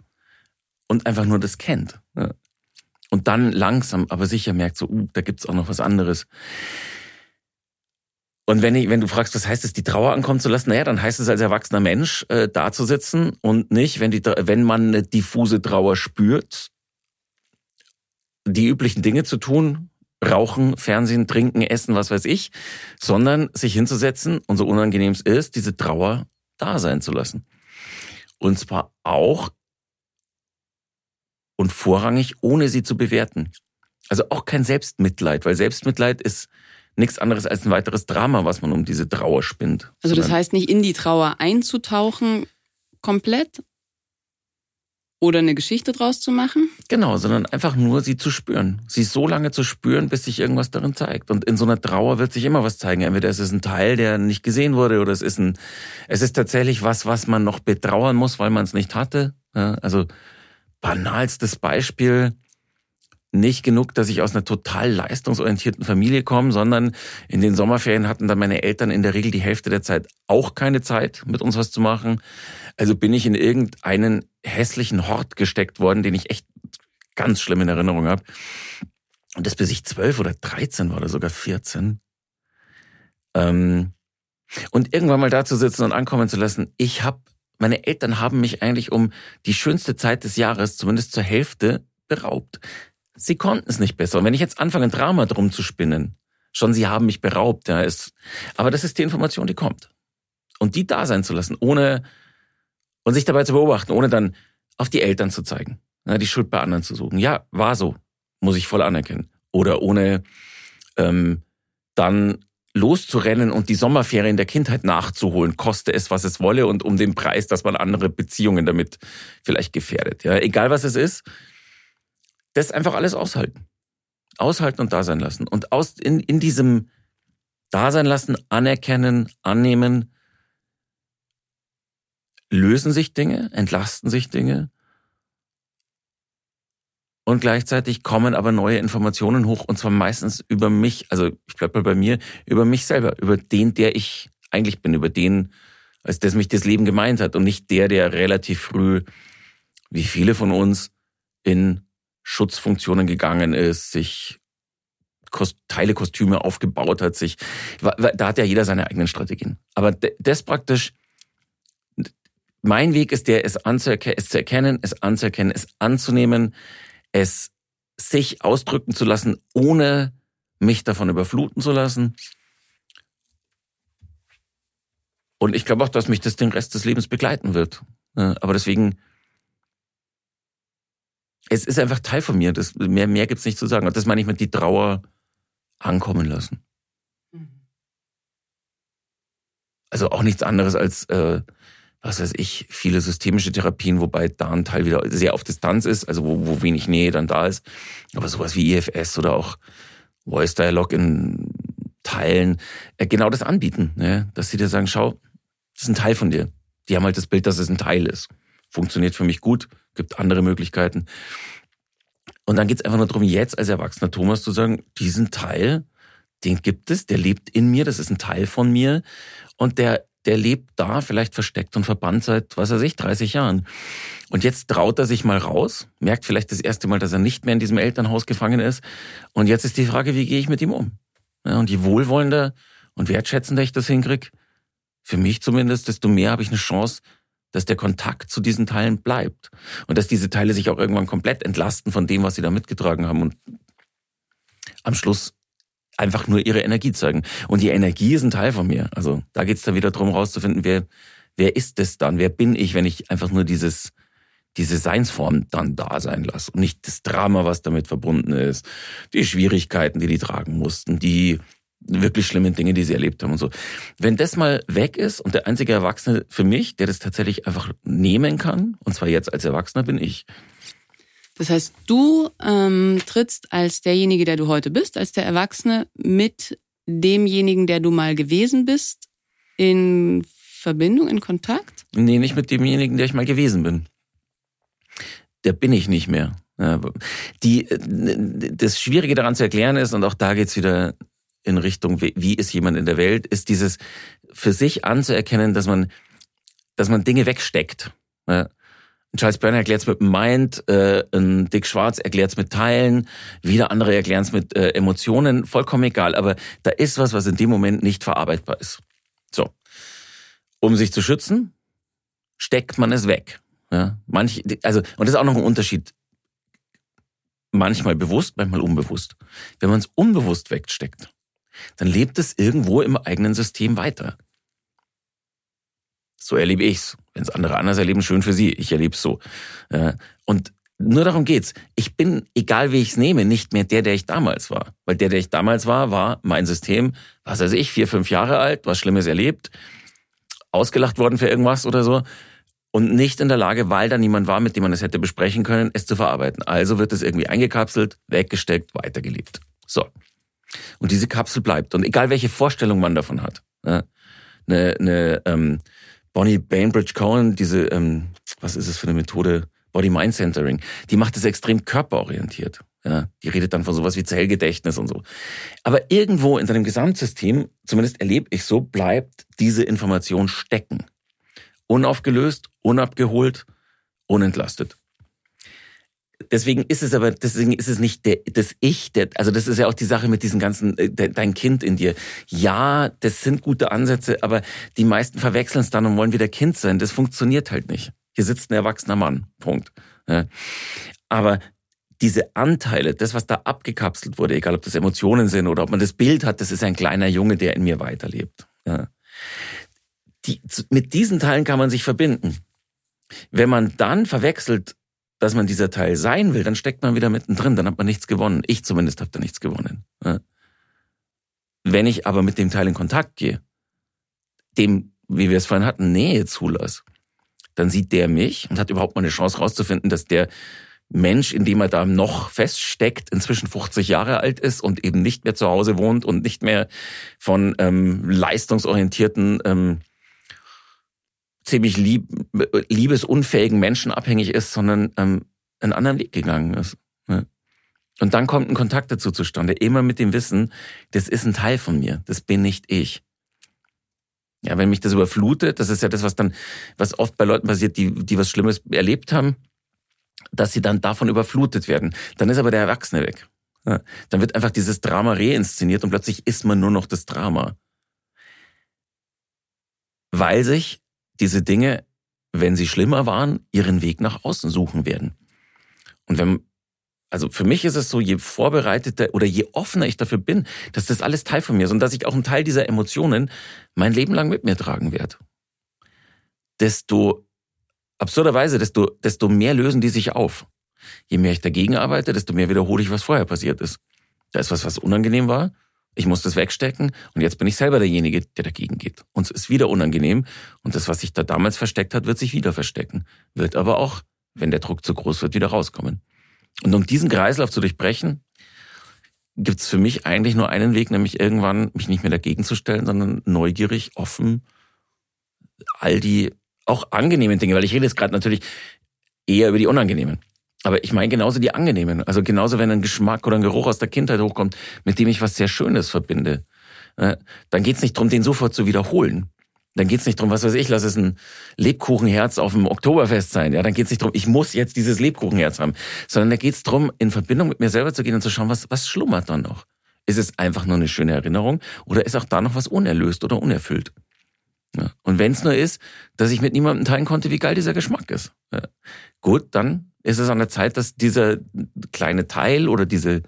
und einfach nur das kennt. Ne? Und dann langsam, aber sicher merkt so, uh, da gibt's auch noch was anderes. Und wenn, ich, wenn du fragst, was heißt es, die Trauer ankommen zu lassen, naja, dann heißt es als erwachsener Mensch äh, da zu sitzen und nicht, wenn, die, wenn man eine diffuse Trauer spürt, die üblichen Dinge zu tun, rauchen, Fernsehen, trinken, essen, was weiß ich, sondern sich hinzusetzen und so unangenehm es ist, diese Trauer da sein zu lassen. Und zwar auch und vorrangig, ohne sie zu bewerten. Also auch kein Selbstmitleid, weil Selbstmitleid ist nichts anderes als ein weiteres Drama, was man um diese Trauer spinnt. Also das heißt nicht in die Trauer einzutauchen komplett oder eine Geschichte draus zu machen? Genau, sondern einfach nur sie zu spüren. Sie so lange zu spüren, bis sich irgendwas darin zeigt. Und in so einer Trauer wird sich immer was zeigen. Entweder es ist ein Teil, der nicht gesehen wurde, oder es ist ein, es ist tatsächlich was, was man noch betrauern muss, weil man es nicht hatte. Also banalstes Beispiel nicht genug, dass ich aus einer total leistungsorientierten Familie komme, sondern in den Sommerferien hatten dann meine Eltern in der Regel die Hälfte der Zeit auch keine Zeit, mit uns was zu machen. Also bin ich in irgendeinen hässlichen Hort gesteckt worden, den ich echt ganz schlimm in Erinnerung habe. Und das bis ich zwölf oder dreizehn war oder sogar vierzehn. Ähm, und irgendwann mal da zu sitzen und ankommen zu lassen, ich habe, meine Eltern haben mich eigentlich um die schönste Zeit des Jahres, zumindest zur Hälfte, beraubt. Sie konnten es nicht besser. Und wenn ich jetzt anfange, ein Drama drum zu spinnen, schon sie haben mich beraubt, ja, ist, aber das ist die Information, die kommt. Und die da sein zu lassen, ohne, und sich dabei zu beobachten, ohne dann auf die Eltern zu zeigen, ja, die Schuld bei anderen zu suchen. Ja, war so, muss ich voll anerkennen. Oder ohne ähm, dann loszurennen und die Sommerferien der Kindheit nachzuholen, koste es, was es wolle und um den Preis, dass man andere Beziehungen damit vielleicht gefährdet. Ja, egal was es ist, das einfach alles aushalten. Aushalten und da sein lassen. Und aus, in, in diesem Dasein lassen, anerkennen, annehmen, lösen sich Dinge, entlasten sich Dinge. Und gleichzeitig kommen aber neue Informationen hoch, und zwar meistens über mich, also ich bleibe bei mir, über mich selber, über den, der ich eigentlich bin, über den, als das mich das Leben gemeint hat und nicht der, der relativ früh, wie viele von uns, in Schutzfunktionen gegangen ist, sich Kost Teile Kostüme aufgebaut hat, sich da hat ja jeder seine eigenen Strategien. Aber das praktisch mein Weg ist der, es, anzuerkennen, es zu erkennen, es anzuerkennen, es anzunehmen, es sich ausdrücken zu lassen, ohne mich davon überfluten zu lassen. Und ich glaube auch, dass mich das den Rest des Lebens begleiten wird. Aber deswegen es ist einfach Teil von mir. Das, mehr, mehr gibt's nicht zu sagen. Und das meine ich mit die Trauer ankommen lassen. Mhm. Also auch nichts anderes als, äh, was weiß ich, viele systemische Therapien, wobei da ein Teil wieder sehr auf Distanz ist, also wo, wo wenig Nähe dann da ist. Aber sowas wie IFS oder auch Voice Dialog in Teilen, äh, genau das anbieten, ne? dass sie dir sagen, schau, das ist ein Teil von dir. Die haben halt das Bild, dass es ein Teil ist. Funktioniert für mich gut, gibt andere Möglichkeiten. Und dann geht es einfach nur darum, jetzt als erwachsener Thomas zu sagen, diesen Teil, den gibt es, der lebt in mir, das ist ein Teil von mir und der, der lebt da, vielleicht versteckt und verbannt seit, was weiß ich, 30 Jahren. Und jetzt traut er sich mal raus, merkt vielleicht das erste Mal, dass er nicht mehr in diesem Elternhaus gefangen ist. Und jetzt ist die Frage, wie gehe ich mit ihm um? Und je wohlwollender und wertschätzender ich das hinkriege, für mich zumindest, desto mehr habe ich eine Chance, dass der Kontakt zu diesen Teilen bleibt und dass diese Teile sich auch irgendwann komplett entlasten von dem, was sie da mitgetragen haben und am Schluss einfach nur ihre Energie zeigen. Und die Energie ist ein Teil von mir. Also da geht's dann wieder drum rauszufinden, wer, wer ist es dann? Wer bin ich, wenn ich einfach nur dieses, diese Seinsform dann da sein lasse und nicht das Drama, was damit verbunden ist, die Schwierigkeiten, die die tragen mussten, die wirklich schlimmen Dinge, die sie erlebt haben und so. Wenn das mal weg ist und der einzige Erwachsene für mich, der das tatsächlich einfach nehmen kann, und zwar jetzt als Erwachsener, bin ich. Das heißt, du ähm, trittst als derjenige, der du heute bist, als der Erwachsene mit demjenigen, der du mal gewesen bist, in Verbindung, in Kontakt? Nee, nicht mit demjenigen, der ich mal gewesen bin. der bin ich nicht mehr. Die, das Schwierige daran zu erklären ist, und auch da geht's wieder in Richtung, wie ist jemand in der Welt, ist dieses für sich anzuerkennen, dass man, dass man Dinge wegsteckt. Charles Brenner erklärt es mit Mind, äh, ein Dick Schwarz erklärt es mit Teilen, wieder andere erklären es mit äh, Emotionen, vollkommen egal. Aber da ist was, was in dem Moment nicht verarbeitbar ist. So. Um sich zu schützen, steckt man es weg. Ja, manch, also, und das ist auch noch ein Unterschied. Manchmal bewusst, manchmal unbewusst. Wenn man es unbewusst wegsteckt, dann lebt es irgendwo im eigenen System weiter. So erlebe ich's. Wenn es andere anders erleben, schön für sie. Ich erlebe es so. Und nur darum geht's. Ich bin, egal wie ich's nehme, nicht mehr der, der ich damals war. Weil der, der ich damals war, war mein System, was weiß ich, vier, fünf Jahre alt, was Schlimmes erlebt, ausgelacht worden für irgendwas oder so und nicht in der Lage, weil da niemand war, mit dem man es hätte besprechen können, es zu verarbeiten. Also wird es irgendwie eingekapselt, weggesteckt, weitergelebt. So. Und diese Kapsel bleibt. Und egal welche Vorstellung man davon hat. Ne, eine, eine ähm, Bonnie Bainbridge Cohen, diese, ähm, was ist es für eine Methode? Body Mind Centering, die macht es extrem körperorientiert. Ja, die redet dann von sowas wie Zellgedächtnis und so. Aber irgendwo in deinem Gesamtsystem, zumindest erlebe ich so, bleibt diese Information stecken. Unaufgelöst, unabgeholt, unentlastet deswegen ist es aber, deswegen ist es nicht der, das Ich, der, also das ist ja auch die Sache mit diesem ganzen, äh, dein Kind in dir. Ja, das sind gute Ansätze, aber die meisten verwechseln es dann und wollen wieder Kind sein. Das funktioniert halt nicht. Hier sitzt ein erwachsener Mann. Punkt. Ja. Aber diese Anteile, das, was da abgekapselt wurde, egal ob das Emotionen sind oder ob man das Bild hat, das ist ein kleiner Junge, der in mir weiterlebt. Ja. Die, mit diesen Teilen kann man sich verbinden. Wenn man dann verwechselt, dass man dieser Teil sein will, dann steckt man wieder mittendrin, dann hat man nichts gewonnen. Ich zumindest habe da nichts gewonnen. Wenn ich aber mit dem Teil in Kontakt gehe, dem, wie wir es vorhin hatten, Nähe zulasse, dann sieht der mich und hat überhaupt mal eine Chance rauszufinden, dass der Mensch, in dem er da noch feststeckt, inzwischen 50 Jahre alt ist und eben nicht mehr zu Hause wohnt und nicht mehr von ähm, leistungsorientierten ähm, ziemlich lieb, liebesunfähigen Menschen abhängig ist, sondern ähm, einen anderen Weg gegangen ist. Ne? Und dann kommt ein Kontakt dazu zustande, immer mit dem Wissen, das ist ein Teil von mir, das bin nicht ich. Ja, wenn mich das überflutet, das ist ja das, was dann, was oft bei Leuten passiert, die, die was Schlimmes erlebt haben, dass sie dann davon überflutet werden. Dann ist aber der Erwachsene weg. Ja, dann wird einfach dieses Drama reinszeniert und plötzlich ist man nur noch das Drama. Weil sich diese Dinge, wenn sie schlimmer waren, ihren Weg nach außen suchen werden. Und wenn, also für mich ist es so, je vorbereiteter oder je offener ich dafür bin, dass das alles Teil von mir ist und dass ich auch einen Teil dieser Emotionen mein Leben lang mit mir tragen werde, desto absurderweise, desto, desto mehr lösen die sich auf. Je mehr ich dagegen arbeite, desto mehr wiederhole ich, was vorher passiert ist. Da ist was, was unangenehm war. Ich muss das wegstecken und jetzt bin ich selber derjenige, der dagegen geht. Und es ist wieder unangenehm und das, was sich da damals versteckt hat, wird sich wieder verstecken. Wird aber auch, wenn der Druck zu groß wird, wieder rauskommen. Und um diesen Kreislauf zu durchbrechen, gibt es für mich eigentlich nur einen Weg, nämlich irgendwann mich nicht mehr dagegen zu stellen, sondern neugierig, offen, all die auch angenehmen Dinge, weil ich rede jetzt gerade natürlich eher über die unangenehmen. Aber ich meine genauso die angenehmen. Also genauso, wenn ein Geschmack oder ein Geruch aus der Kindheit hochkommt, mit dem ich was sehr Schönes verbinde, dann geht's nicht darum, den sofort zu wiederholen. Dann geht's nicht darum, was weiß ich, lass es ein Lebkuchenherz auf dem Oktoberfest sein. Ja, dann geht's nicht darum, ich muss jetzt dieses Lebkuchenherz haben, sondern da geht's darum, in Verbindung mit mir selber zu gehen und zu schauen, was, was schlummert dann noch? Ist es einfach nur eine schöne Erinnerung oder ist auch da noch was unerlöst oder unerfüllt? Ja. Und wenn es nur ist, dass ich mit niemandem teilen konnte, wie geil dieser Geschmack ist. Ja. Gut, dann ist es an der Zeit, dass dieser kleine Teil oder diese,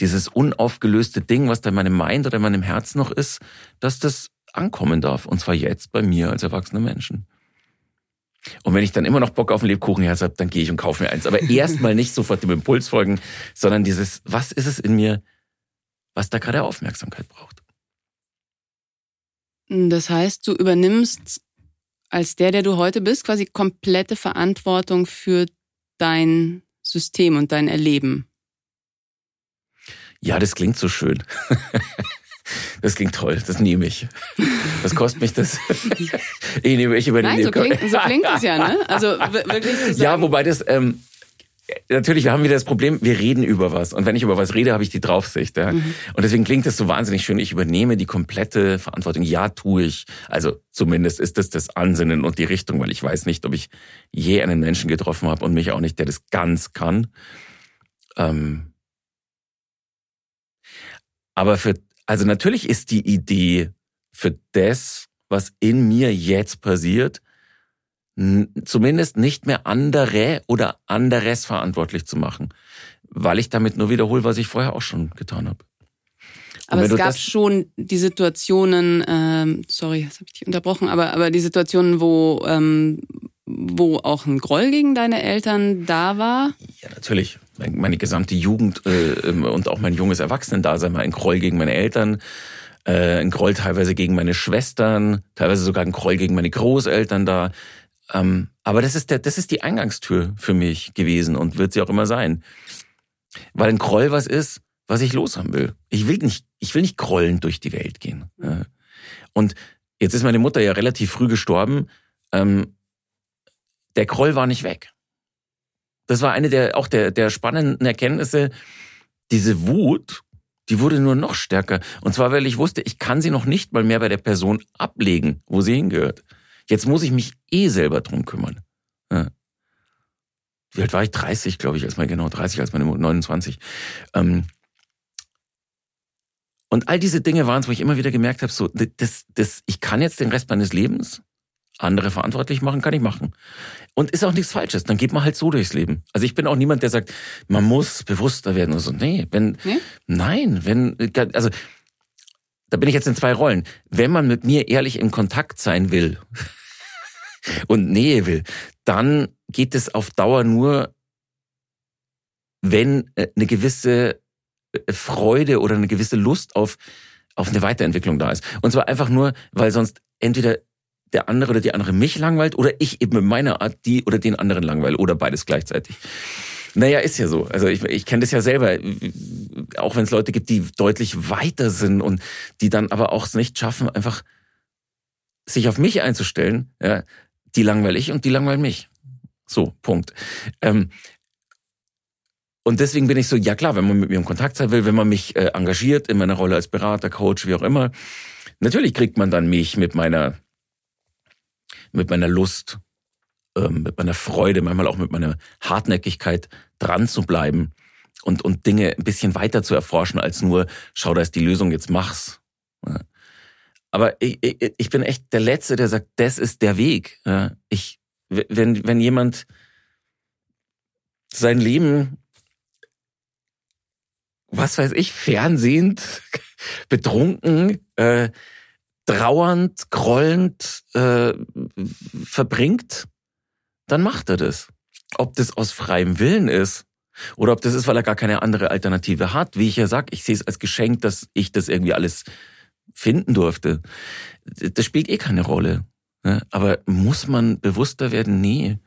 dieses unaufgelöste Ding, was da in meinem Mind oder in meinem Herz noch ist, dass das ankommen darf. Und zwar jetzt bei mir als erwachsener Menschen. Und wenn ich dann immer noch Bock auf ein Lebkuchenherz habe, dann gehe ich und kaufe mir eins. Aber erstmal nicht sofort dem Impuls folgen, sondern dieses, was ist es in mir, was da gerade Aufmerksamkeit braucht. Das heißt, du übernimmst als der, der du heute bist, quasi komplette Verantwortung für dein System und dein Erleben. Ja, das klingt so schön. Das klingt toll, das nehme ich. Was kostet mich das? Ich nehme ich über Nein, so klingt, so klingt es ja, ne? Also wirklich zu sagen. Ja, wobei das, ähm, natürlich, wir haben wieder das Problem, wir reden über was. Und wenn ich über was rede, habe ich die Draufsicht. Ja? Mhm. Und deswegen klingt das so wahnsinnig schön. Ich übernehme die komplette Verantwortung. Ja, tue ich. Also zumindest ist das das Ansinnen und die Richtung, weil ich weiß nicht, ob ich je einen Menschen getroffen habe und mich auch nicht, der das ganz kann. Ähm aber für, also natürlich ist die Idee für das, was in mir jetzt passiert, zumindest nicht mehr andere oder anderes verantwortlich zu machen, weil ich damit nur wiederhole, was ich vorher auch schon getan habe. Aber es gab schon die Situationen, ähm, sorry, das habe ich dich unterbrochen, aber, aber die Situationen, wo, ähm, wo auch ein Groll gegen deine Eltern da war? Ja, natürlich. Meine gesamte Jugend äh, ähm, und auch mein junges Erwachsenendasein war ein Groll gegen meine Eltern, äh, ein Groll teilweise gegen meine Schwestern, teilweise sogar ein Groll gegen meine Großeltern da. Ähm, aber das ist der, das ist die Eingangstür für mich gewesen und wird sie auch immer sein. Weil ein Groll was ist, was ich loshaben will. Ich will nicht, ich will nicht grollend durch die Welt gehen. Und jetzt ist meine Mutter ja relativ früh gestorben. Ähm, der Groll war nicht weg. Das war eine der, auch der, der spannenden Erkenntnisse. Diese Wut, die wurde nur noch stärker. Und zwar, weil ich wusste, ich kann sie noch nicht mal mehr bei der Person ablegen, wo sie hingehört. Jetzt muss ich mich eh selber drum kümmern. Ja. Wie alt war ich? 30, glaube ich, als mal genau 30, als meine 29. Ähm, und all diese Dinge waren es, wo ich immer wieder gemerkt habe, so, das, das, ich kann jetzt den Rest meines Lebens andere verantwortlich machen, kann ich machen. Und ist auch nichts Falsches. Dann geht man halt so durchs Leben. Also ich bin auch niemand, der sagt, man muss bewusster werden oder so. Nee, wenn, hm? nein, wenn, also, da bin ich jetzt in zwei Rollen. Wenn man mit mir ehrlich in Kontakt sein will, und Nähe will, dann geht es auf Dauer nur, wenn äh, eine gewisse äh, Freude oder eine gewisse Lust auf, auf eine Weiterentwicklung da ist. Und zwar einfach nur, weil sonst entweder der andere oder die andere mich langweilt oder ich eben mit meiner Art die oder den anderen langweile oder beides gleichzeitig. Naja, ist ja so. Also ich, ich kenne das ja selber, auch wenn es Leute gibt, die deutlich weiter sind und die dann aber auch es nicht schaffen, einfach sich auf mich einzustellen, ja, die langweile ich und die langweilen mich. So, Punkt. Ähm, und deswegen bin ich so, ja klar, wenn man mit mir in Kontakt sein will, wenn man mich äh, engagiert in meiner Rolle als Berater, Coach, wie auch immer, natürlich kriegt man dann mich mit meiner, mit meiner Lust, ähm, mit meiner Freude, manchmal auch mit meiner Hartnäckigkeit dran zu bleiben und, und Dinge ein bisschen weiter zu erforschen als nur, schau, da ist die Lösung, jetzt mach's. Aber ich, ich, ich bin echt der Letzte, der sagt, das ist der Weg. Ich, wenn, wenn jemand sein Leben, was weiß ich, fernsehend, betrunken, äh, trauernd, grollend äh, verbringt, dann macht er das. Ob das aus freiem Willen ist oder ob das ist, weil er gar keine andere Alternative hat. Wie ich ja sag, ich sehe es als Geschenk, dass ich das irgendwie alles finden durfte. Das spielt eh keine Rolle. Ne? Aber muss man bewusster werden? Nee.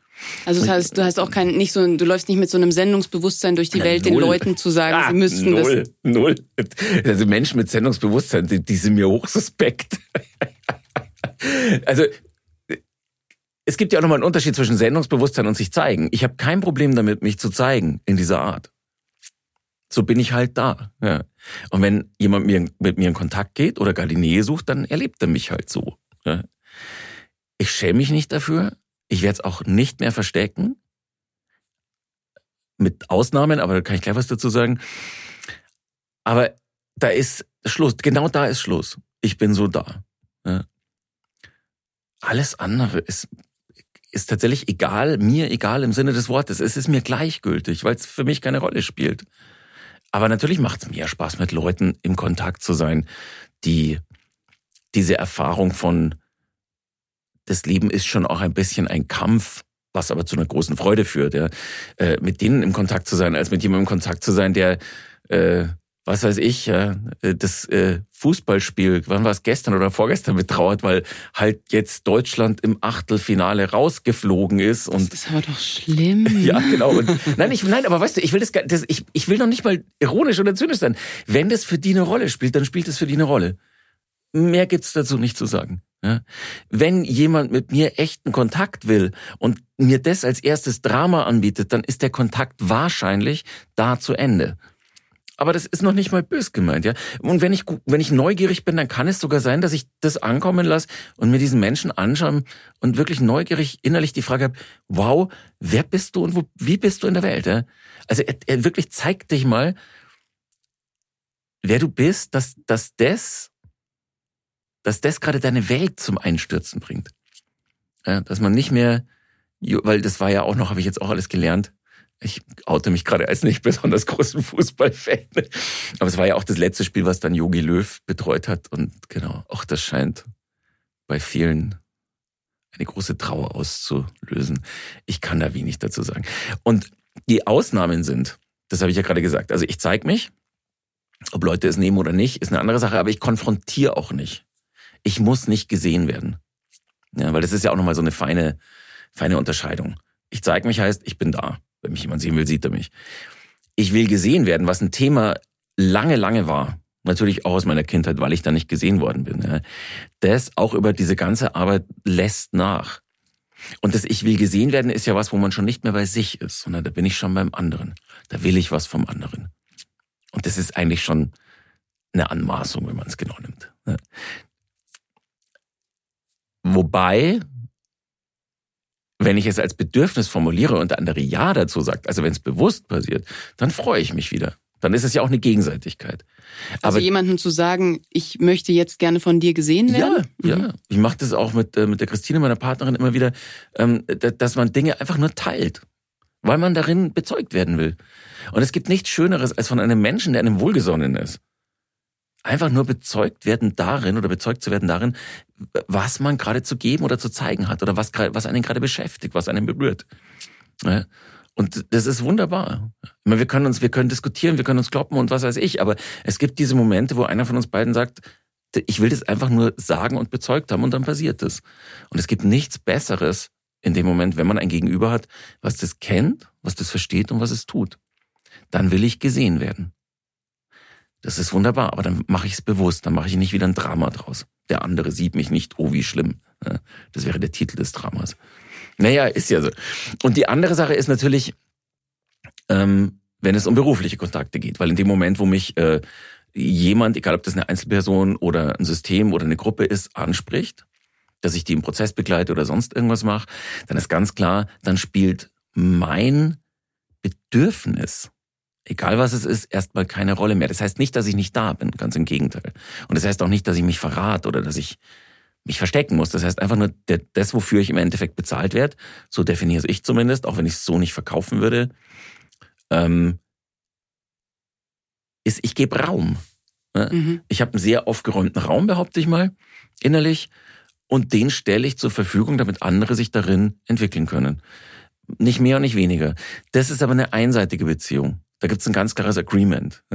Also das heißt, du hast auch kein, nicht so, du läufst nicht mit so einem Sendungsbewusstsein durch die Na, Welt, null. den Leuten zu sagen, ah, sie müssten null, das. Null, Also Menschen mit Sendungsbewusstsein, die, die sind mir hochsuspekt. also es gibt ja auch nochmal einen Unterschied zwischen Sendungsbewusstsein und sich zeigen. Ich habe kein Problem damit, mich zu zeigen in dieser Art so bin ich halt da. Ja. Und wenn jemand mit mir in Kontakt geht oder gar die Nähe sucht, dann erlebt er mich halt so. Ja. Ich schäme mich nicht dafür. Ich werde es auch nicht mehr verstecken. Mit Ausnahmen, aber da kann ich gleich was dazu sagen. Aber da ist Schluss. Genau da ist Schluss. Ich bin so da. Ja. Alles andere ist, ist tatsächlich egal, mir egal im Sinne des Wortes. Es ist mir gleichgültig, weil es für mich keine Rolle spielt. Aber natürlich macht es mehr Spaß, mit Leuten im Kontakt zu sein, die diese Erfahrung von das Leben ist schon auch ein bisschen ein Kampf, was aber zu einer großen Freude führt, ja, äh, mit denen im Kontakt zu sein, als mit jemandem im Kontakt zu sein, der äh, was weiß ich, ja, das äh, Fußballspiel, wann war es gestern oder vorgestern betrauert, weil halt jetzt Deutschland im Achtelfinale rausgeflogen ist und das ist aber doch schlimm. Ja, genau. Und, nein, ich, nein, aber weißt du, ich will das, das ich, ich will noch nicht mal ironisch oder zynisch sein. Wenn das für die eine Rolle spielt, dann spielt es für die eine Rolle. Mehr gibt's dazu nicht zu sagen. Ja? Wenn jemand mit mir echten Kontakt will und mir das als erstes Drama anbietet, dann ist der Kontakt wahrscheinlich da zu Ende. Aber das ist noch nicht mal bös gemeint, ja. Und wenn ich, wenn ich neugierig bin, dann kann es sogar sein, dass ich das ankommen lasse und mir diesen Menschen anschaue und wirklich neugierig innerlich die Frage habe, wow, wer bist du und wo, wie bist du in der Welt, ja? Also er, er wirklich zeigt dich mal, wer du bist, dass, dass das dass das gerade deine Welt zum Einstürzen bringt. Ja, dass man nicht mehr, weil das war ja auch noch, habe ich jetzt auch alles gelernt. Ich oute mich gerade als nicht besonders großen Fußballfan. Aber es war ja auch das letzte Spiel, was dann Yogi Löw betreut hat. Und genau, auch das scheint bei vielen eine große Trauer auszulösen. Ich kann da wenig dazu sagen. Und die Ausnahmen sind, das habe ich ja gerade gesagt, also ich zeige mich, ob Leute es nehmen oder nicht, ist eine andere Sache, aber ich konfrontiere auch nicht ich muss nicht gesehen werden. Ja, weil das ist ja auch nochmal so eine feine, feine Unterscheidung. Ich zeige mich heißt, ich bin da. Wenn mich jemand sehen will, sieht er mich. Ich will gesehen werden, was ein Thema lange, lange war. Natürlich auch aus meiner Kindheit, weil ich da nicht gesehen worden bin. Das auch über diese ganze Arbeit lässt nach. Und das Ich will gesehen werden ist ja was, wo man schon nicht mehr bei sich ist, sondern da bin ich schon beim anderen. Da will ich was vom anderen. Und das ist eigentlich schon eine Anmaßung, wenn man es genau nimmt. Wobei, wenn ich es als Bedürfnis formuliere und der andere Ja dazu sagt, also wenn es bewusst passiert, dann freue ich mich wieder. Dann ist es ja auch eine Gegenseitigkeit. Also Aber jemandem zu sagen, ich möchte jetzt gerne von dir gesehen werden? Ja, mhm. ja. Ich mache das auch mit, äh, mit der Christine, meiner Partnerin, immer wieder, ähm, dass man Dinge einfach nur teilt, weil man darin bezeugt werden will. Und es gibt nichts Schöneres als von einem Menschen, der einem wohlgesonnen ist einfach nur bezeugt werden darin oder bezeugt zu werden darin, was man gerade zu geben oder zu zeigen hat oder was, was einen gerade beschäftigt, was einen berührt. Und das ist wunderbar. meine, wir können uns, wir können diskutieren, wir können uns kloppen und was weiß ich, aber es gibt diese Momente, wo einer von uns beiden sagt, ich will das einfach nur sagen und bezeugt haben und dann passiert es. Und es gibt nichts Besseres in dem Moment, wenn man ein Gegenüber hat, was das kennt, was das versteht und was es tut. Dann will ich gesehen werden. Das ist wunderbar, aber dann mache ich es bewusst, dann mache ich nicht wieder ein Drama draus. Der andere sieht mich nicht, oh wie schlimm. Das wäre der Titel des Dramas. Naja, ist ja so. Und die andere Sache ist natürlich, ähm, wenn es um berufliche Kontakte geht, weil in dem Moment, wo mich äh, jemand, egal ob das eine Einzelperson oder ein System oder eine Gruppe ist, anspricht, dass ich die im Prozess begleite oder sonst irgendwas mache, dann ist ganz klar, dann spielt mein Bedürfnis egal was es ist, erstmal keine Rolle mehr. Das heißt nicht, dass ich nicht da bin, ganz im Gegenteil. Und das heißt auch nicht, dass ich mich verrate oder dass ich mich verstecken muss. Das heißt einfach nur, das, wofür ich im Endeffekt bezahlt werde, so definiere ich zumindest, auch wenn ich es so nicht verkaufen würde, ähm, ist, ich gebe Raum. Ne? Mhm. Ich habe einen sehr aufgeräumten Raum, behaupte ich mal, innerlich, und den stelle ich zur Verfügung, damit andere sich darin entwickeln können. Nicht mehr und nicht weniger. Das ist aber eine einseitige Beziehung. Da gibt es ein ganz klares Agreement.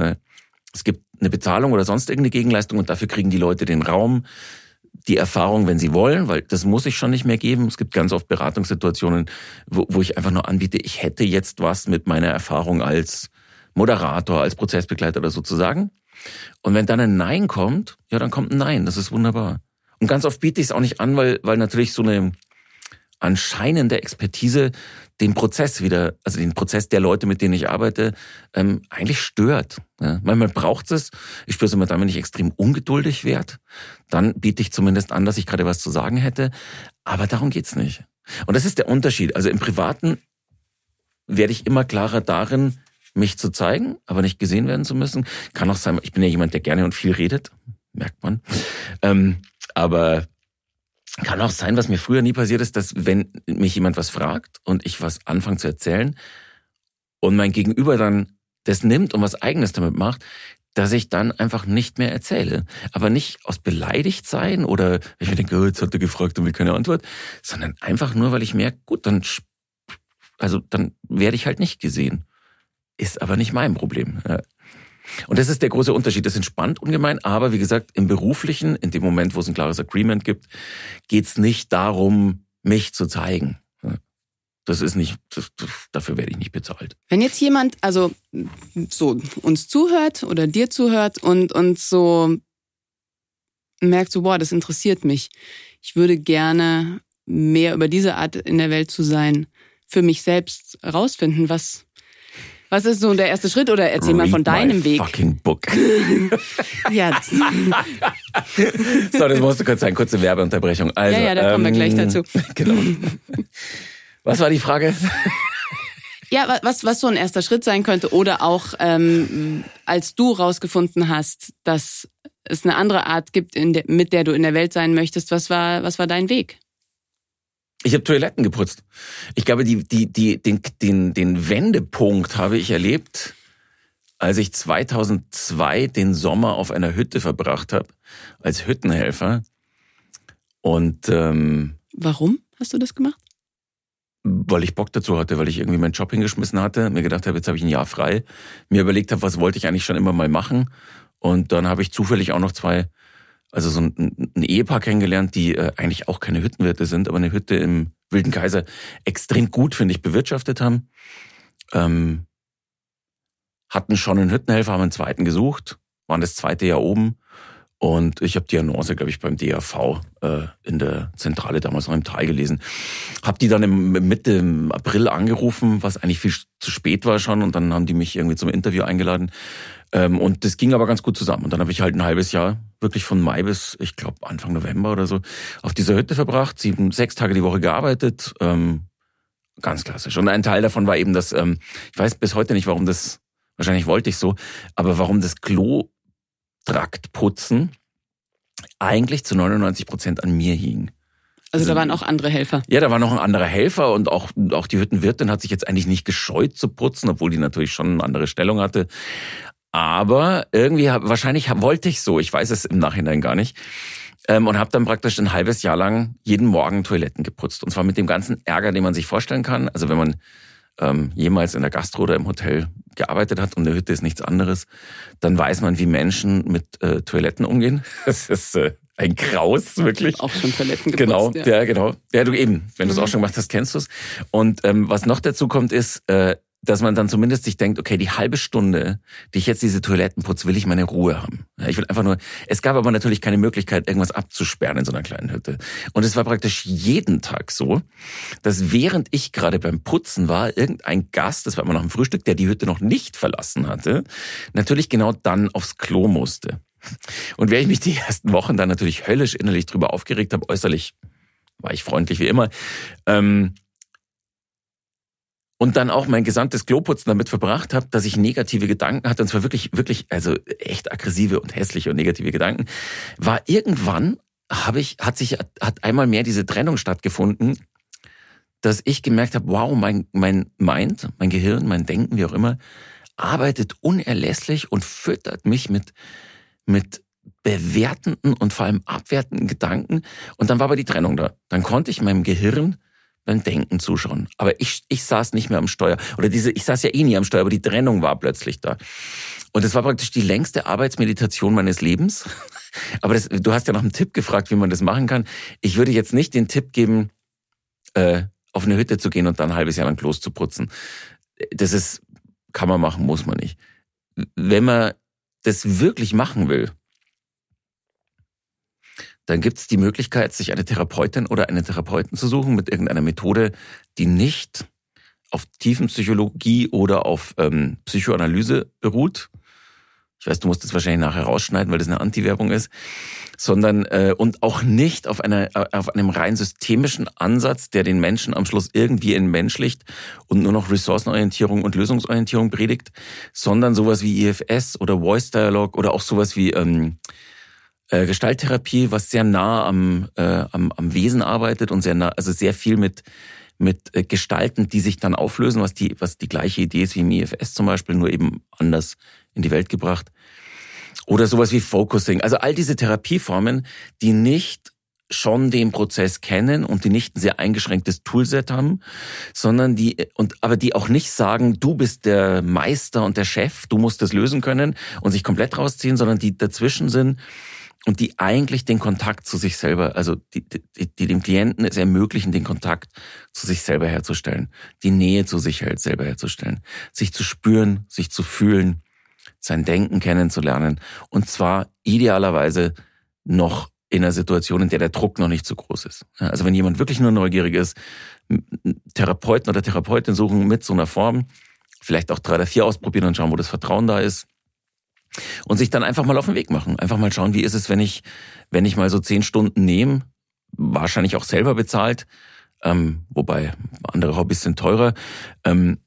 Es gibt eine Bezahlung oder sonst irgendeine Gegenleistung und dafür kriegen die Leute den Raum, die Erfahrung, wenn sie wollen, weil das muss ich schon nicht mehr geben. Es gibt ganz oft Beratungssituationen, wo, wo ich einfach nur anbiete, ich hätte jetzt was mit meiner Erfahrung als Moderator, als Prozessbegleiter oder sozusagen. Und wenn dann ein Nein kommt, ja, dann kommt ein Nein. Das ist wunderbar. Und ganz oft biete ich es auch nicht an, weil, weil natürlich so eine anscheinende Expertise den Prozess wieder, also den Prozess der Leute, mit denen ich arbeite, ähm, eigentlich stört. Ja, manchmal braucht es. Ich spüre es immer dann, wenn ich extrem ungeduldig werde. Dann biete ich zumindest an, dass ich gerade was zu sagen hätte. Aber darum geht's nicht. Und das ist der Unterschied. Also im Privaten werde ich immer klarer darin, mich zu zeigen, aber nicht gesehen werden zu müssen. Kann auch sein, ich bin ja jemand, der gerne und viel redet, merkt man. Ähm, aber kann auch sein, was mir früher nie passiert ist, dass wenn mich jemand was fragt und ich was anfange zu erzählen und mein Gegenüber dann das nimmt und was eigenes damit macht, dass ich dann einfach nicht mehr erzähle. Aber nicht aus beleidigt sein oder ich mir denke, oh, jetzt hat er gefragt und will keine Antwort, sondern einfach nur, weil ich merke, gut, dann, also dann werde ich halt nicht gesehen. Ist aber nicht mein Problem. Und das ist der große Unterschied. Das entspannt ungemein, aber wie gesagt, im beruflichen, in dem Moment, wo es ein klares Agreement gibt, geht es nicht darum, mich zu zeigen. Das ist nicht, das, dafür werde ich nicht bezahlt. Wenn jetzt jemand, also so uns zuhört oder dir zuhört und, und so merkt so, boah, das interessiert mich. ich würde gerne mehr über diese Art in der Welt zu sein, für mich selbst rausfinden, was was ist so der erste Schritt oder erzähl Read mal von deinem Weg. Fucking book. Ja, so, das musste kurz sein, kurze Werbeunterbrechung. Also, Ja, ja, da kommen wir gleich dazu. Genau. Was war die Frage? ja, wa- was was so ein erster Schritt sein könnte oder auch ähm, als du rausgefunden hast, dass es eine andere Art gibt, in der, mit der du in der Welt sein möchtest. Was war was war dein Weg? Ich habe Toiletten geputzt. Ich glaube, die, die, die, den, den, den Wendepunkt habe ich erlebt, als ich 2002 den Sommer auf einer Hütte verbracht habe, als Hüttenhelfer. Und ähm, Warum hast du das gemacht? weil ich Bock dazu hatte, weil ich irgendwie meinen Job hingeschmissen hatte, mir gedacht habe, jetzt habe ich ein Jahr frei, mir überlegt habe, was wollte ich eigentlich schon immer mal machen. Und dann habe ich zufällig auch noch zwei, also so ein, ein Ehepaar kennengelernt, die äh, eigentlich auch keine Hüttenwirte sind, aber eine Hütte im Wilden Kaiser extrem gut, finde ich, bewirtschaftet haben. Ähm, hatten schon einen Hüttenhelfer, haben einen zweiten gesucht, waren das zweite Jahr oben. Und ich habe die Annonce, glaube ich, beim DAV äh, in der Zentrale damals noch im Tal gelesen. Hab die dann im Mitte im April angerufen, was eigentlich viel zu spät war schon. Und dann haben die mich irgendwie zum Interview eingeladen. Ähm, und das ging aber ganz gut zusammen. Und dann habe ich halt ein halbes Jahr, wirklich von Mai bis, ich glaube, Anfang November oder so, auf dieser Hütte verbracht, sieben, sechs Tage die Woche gearbeitet. Ähm, ganz klassisch. Und ein Teil davon war eben das, ähm, ich weiß bis heute nicht, warum das, wahrscheinlich wollte ich so, aber warum das Klotraktputzen eigentlich zu 99 Prozent an mir hing. Also da waren auch andere Helfer. Ja, da war noch ein anderer Helfer und auch, auch die Hüttenwirtin hat sich jetzt eigentlich nicht gescheut zu putzen, obwohl die natürlich schon eine andere Stellung hatte. Aber irgendwie, hab- wahrscheinlich wollte ich so, ich weiß es im Nachhinein gar nicht. Ähm, und habe dann praktisch ein halbes Jahr lang jeden Morgen Toiletten geputzt. Und zwar mit dem ganzen Ärger, den man sich vorstellen kann. Also wenn man ähm, jemals in der Gastro oder im Hotel gearbeitet hat und eine Hütte ist nichts anderes, dann weiß man, wie Menschen mit äh, Toiletten umgehen. Das ist äh, ein Graus, wirklich. Auch schon Toiletten geputzt. Genau, ja. ja. genau. Ja, du eben, wenn du es Mhm. auch schon gemacht hast, kennst du es. Und ähm, was noch dazu kommt, ist, äh, dass man dann zumindest sich denkt, okay, die halbe Stunde, die ich jetzt diese Toiletten putze, will ich meine Ruhe haben. Ich will einfach nur, es gab aber natürlich keine Möglichkeit, irgendwas abzusperren in so einer kleinen Hütte. Und es war praktisch jeden Tag so, dass während ich gerade beim Putzen war, irgendein Gast, das war immer noch ein Frühstück, der die Hütte noch nicht verlassen hatte, natürlich genau dann aufs Klo musste. Und während ich mich die ersten Wochen dann natürlich höllisch innerlich drüber aufgeregt habe, äußerlich war ich freundlich wie immer, ähm, und dann auch mein gesamtes Kloputzen damit verbracht habe, dass ich negative Gedanken hatte, und zwar wirklich, wirklich, also echt aggressive und hässliche und negative Gedanken, war irgendwann, habe ich, hat sich, hat einmal mehr diese Trennung stattgefunden, dass ich gemerkt habe, wow, mein, mein Mind, mein Gehirn, mein Denken, wie auch immer, arbeitet unerlässlich und füttert mich mit, mit bewertenden und vor allem abwertenden Gedanken. Und dann war aber die Trennung da. Dann konnte ich meinem Gehirn beim Denken zuschauen. Aber ich, ich saß nicht mehr am Steuer. Oder diese, ich saß ja eh nie am Steuer, aber die Trennung war plötzlich da. Und es war praktisch die längste Arbeitsmeditation meines Lebens. Aber das, du hast ja nach einem Tipp gefragt, wie man das machen kann. Ich würde jetzt nicht den Tipp geben, äh, auf eine Hütte zu gehen und dann ein halbes Jahr lang Klos zu putzen. Das ist, kann man machen, muss man nicht. Wenn man das wirklich machen will, dann gibt es die Möglichkeit, sich eine Therapeutin oder einen Therapeuten zu suchen mit irgendeiner Methode, die nicht auf Tiefenpsychologie oder auf ähm, Psychoanalyse beruht. Ich weiß, du musst es wahrscheinlich nachher rausschneiden, weil das eine Anti-Werbung ist, sondern äh, und auch nicht auf einer auf einem rein systemischen Ansatz, der den Menschen am Schluss irgendwie entmenschlicht und nur noch Ressourcenorientierung und Lösungsorientierung predigt, sondern sowas wie IFS oder Voice Dialogue oder auch sowas wie ähm, äh, Gestalttherapie, was sehr nah am, äh, am, am Wesen arbeitet und sehr nah, also sehr viel mit mit äh, Gestalten, die sich dann auflösen, was die was die gleiche Idee ist wie im IFS zum Beispiel, nur eben anders in die Welt gebracht. Oder sowas wie Focusing. Also all diese Therapieformen, die nicht schon den Prozess kennen und die nicht ein sehr eingeschränktes Toolset haben, sondern die und aber die auch nicht sagen, du bist der Meister und der Chef, du musst das lösen können und sich komplett rausziehen, sondern die dazwischen sind und die eigentlich den Kontakt zu sich selber, also die, die, die dem Klienten es ermöglichen, den Kontakt zu sich selber herzustellen, die Nähe zu sich halt selber herzustellen, sich zu spüren, sich zu fühlen, sein Denken kennenzulernen und zwar idealerweise noch in einer Situation, in der der Druck noch nicht so groß ist. Also wenn jemand wirklich nur neugierig ist, Therapeuten oder Therapeutin suchen mit so einer Form, vielleicht auch drei oder vier ausprobieren und schauen, wo das Vertrauen da ist. Und sich dann einfach mal auf den Weg machen. Einfach mal schauen, wie ist es, wenn ich, wenn ich mal so zehn Stunden nehme, wahrscheinlich auch selber bezahlt, ähm, wobei andere Hobbys sind teurer, ähm,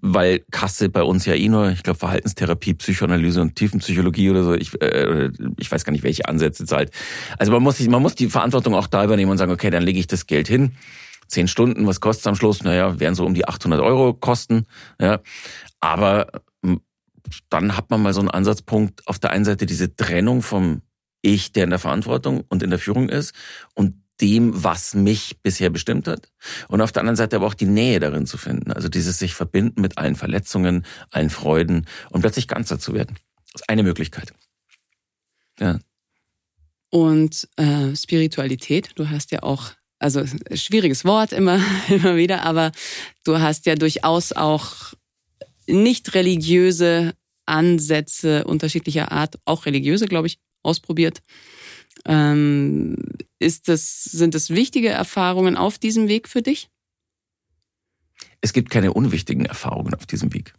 weil Kasse bei uns ja eh nur, ich glaube, Verhaltenstherapie, Psychoanalyse und Tiefenpsychologie oder so, ich, äh, ich weiß gar nicht, welche Ansätze zahlt. Also man muss, sich, man muss die Verantwortung auch da übernehmen und sagen, okay, dann lege ich das Geld hin. Zehn Stunden, was kostet am Schluss? Naja, wären so um die 800 Euro kosten. Ja. Aber dann hat man mal so einen Ansatzpunkt, auf der einen Seite diese Trennung vom Ich, der in der Verantwortung und in der Führung ist und dem, was mich bisher bestimmt hat. Und auf der anderen Seite aber auch die Nähe darin zu finden. Also dieses sich verbinden mit allen Verletzungen, allen Freuden und plötzlich ganzer zu werden. Das ist eine Möglichkeit. Ja. Und äh, Spiritualität, du hast ja auch, also schwieriges Wort immer, immer wieder, aber du hast ja durchaus auch nicht religiöse Ansätze unterschiedlicher Art, auch religiöse, glaube ich, ausprobiert. Ähm, ist das, sind das wichtige Erfahrungen auf diesem Weg für dich? Es gibt keine unwichtigen Erfahrungen auf diesem Weg.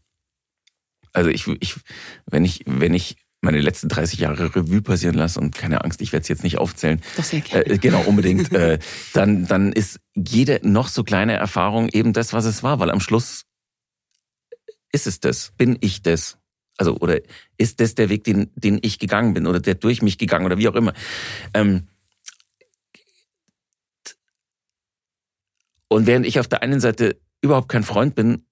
Also ich, ich, wenn ich, wenn ich meine letzten 30 Jahre Revue passieren lasse und keine Angst, ich werde es jetzt nicht aufzählen. Doch sehr gerne. Äh, genau, unbedingt. äh, dann, dann ist jede noch so kleine Erfahrung eben das, was es war, weil am Schluss ist es das, bin ich das. Also, oder ist das der Weg, den, den ich gegangen bin oder der durch mich gegangen oder wie auch immer. Ähm, und während ich auf der einen Seite überhaupt kein Freund bin,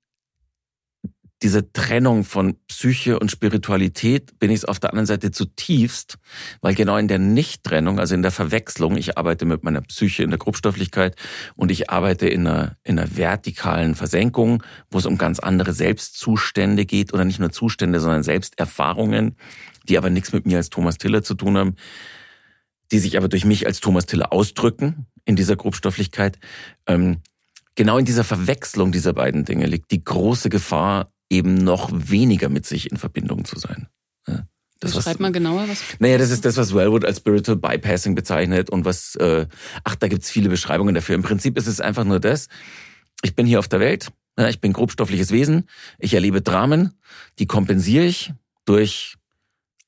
diese Trennung von Psyche und Spiritualität bin ich auf der anderen Seite zutiefst, weil genau in der Nicht-Trennung, also in der Verwechslung, ich arbeite mit meiner Psyche in der Grobstofflichkeit und ich arbeite in einer, in einer vertikalen Versenkung, wo es um ganz andere Selbstzustände geht oder nicht nur Zustände, sondern Selbsterfahrungen, die aber nichts mit mir als Thomas Tiller zu tun haben, die sich aber durch mich als Thomas Tiller ausdrücken in dieser Grobstofflichkeit. Ähm, genau in dieser Verwechslung dieser beiden Dinge liegt die große Gefahr, eben noch weniger mit sich in Verbindung zu sein. Ja. Das Beschreib mal genauer was. Naja, das ist das, was Wellwood als Spiritual Bypassing bezeichnet und was, äh, ach, da gibt's viele Beschreibungen dafür. Im Prinzip ist es einfach nur das, ich bin hier auf der Welt, ja, ich bin grobstoffliches Wesen, ich erlebe Dramen, die kompensiere ich durch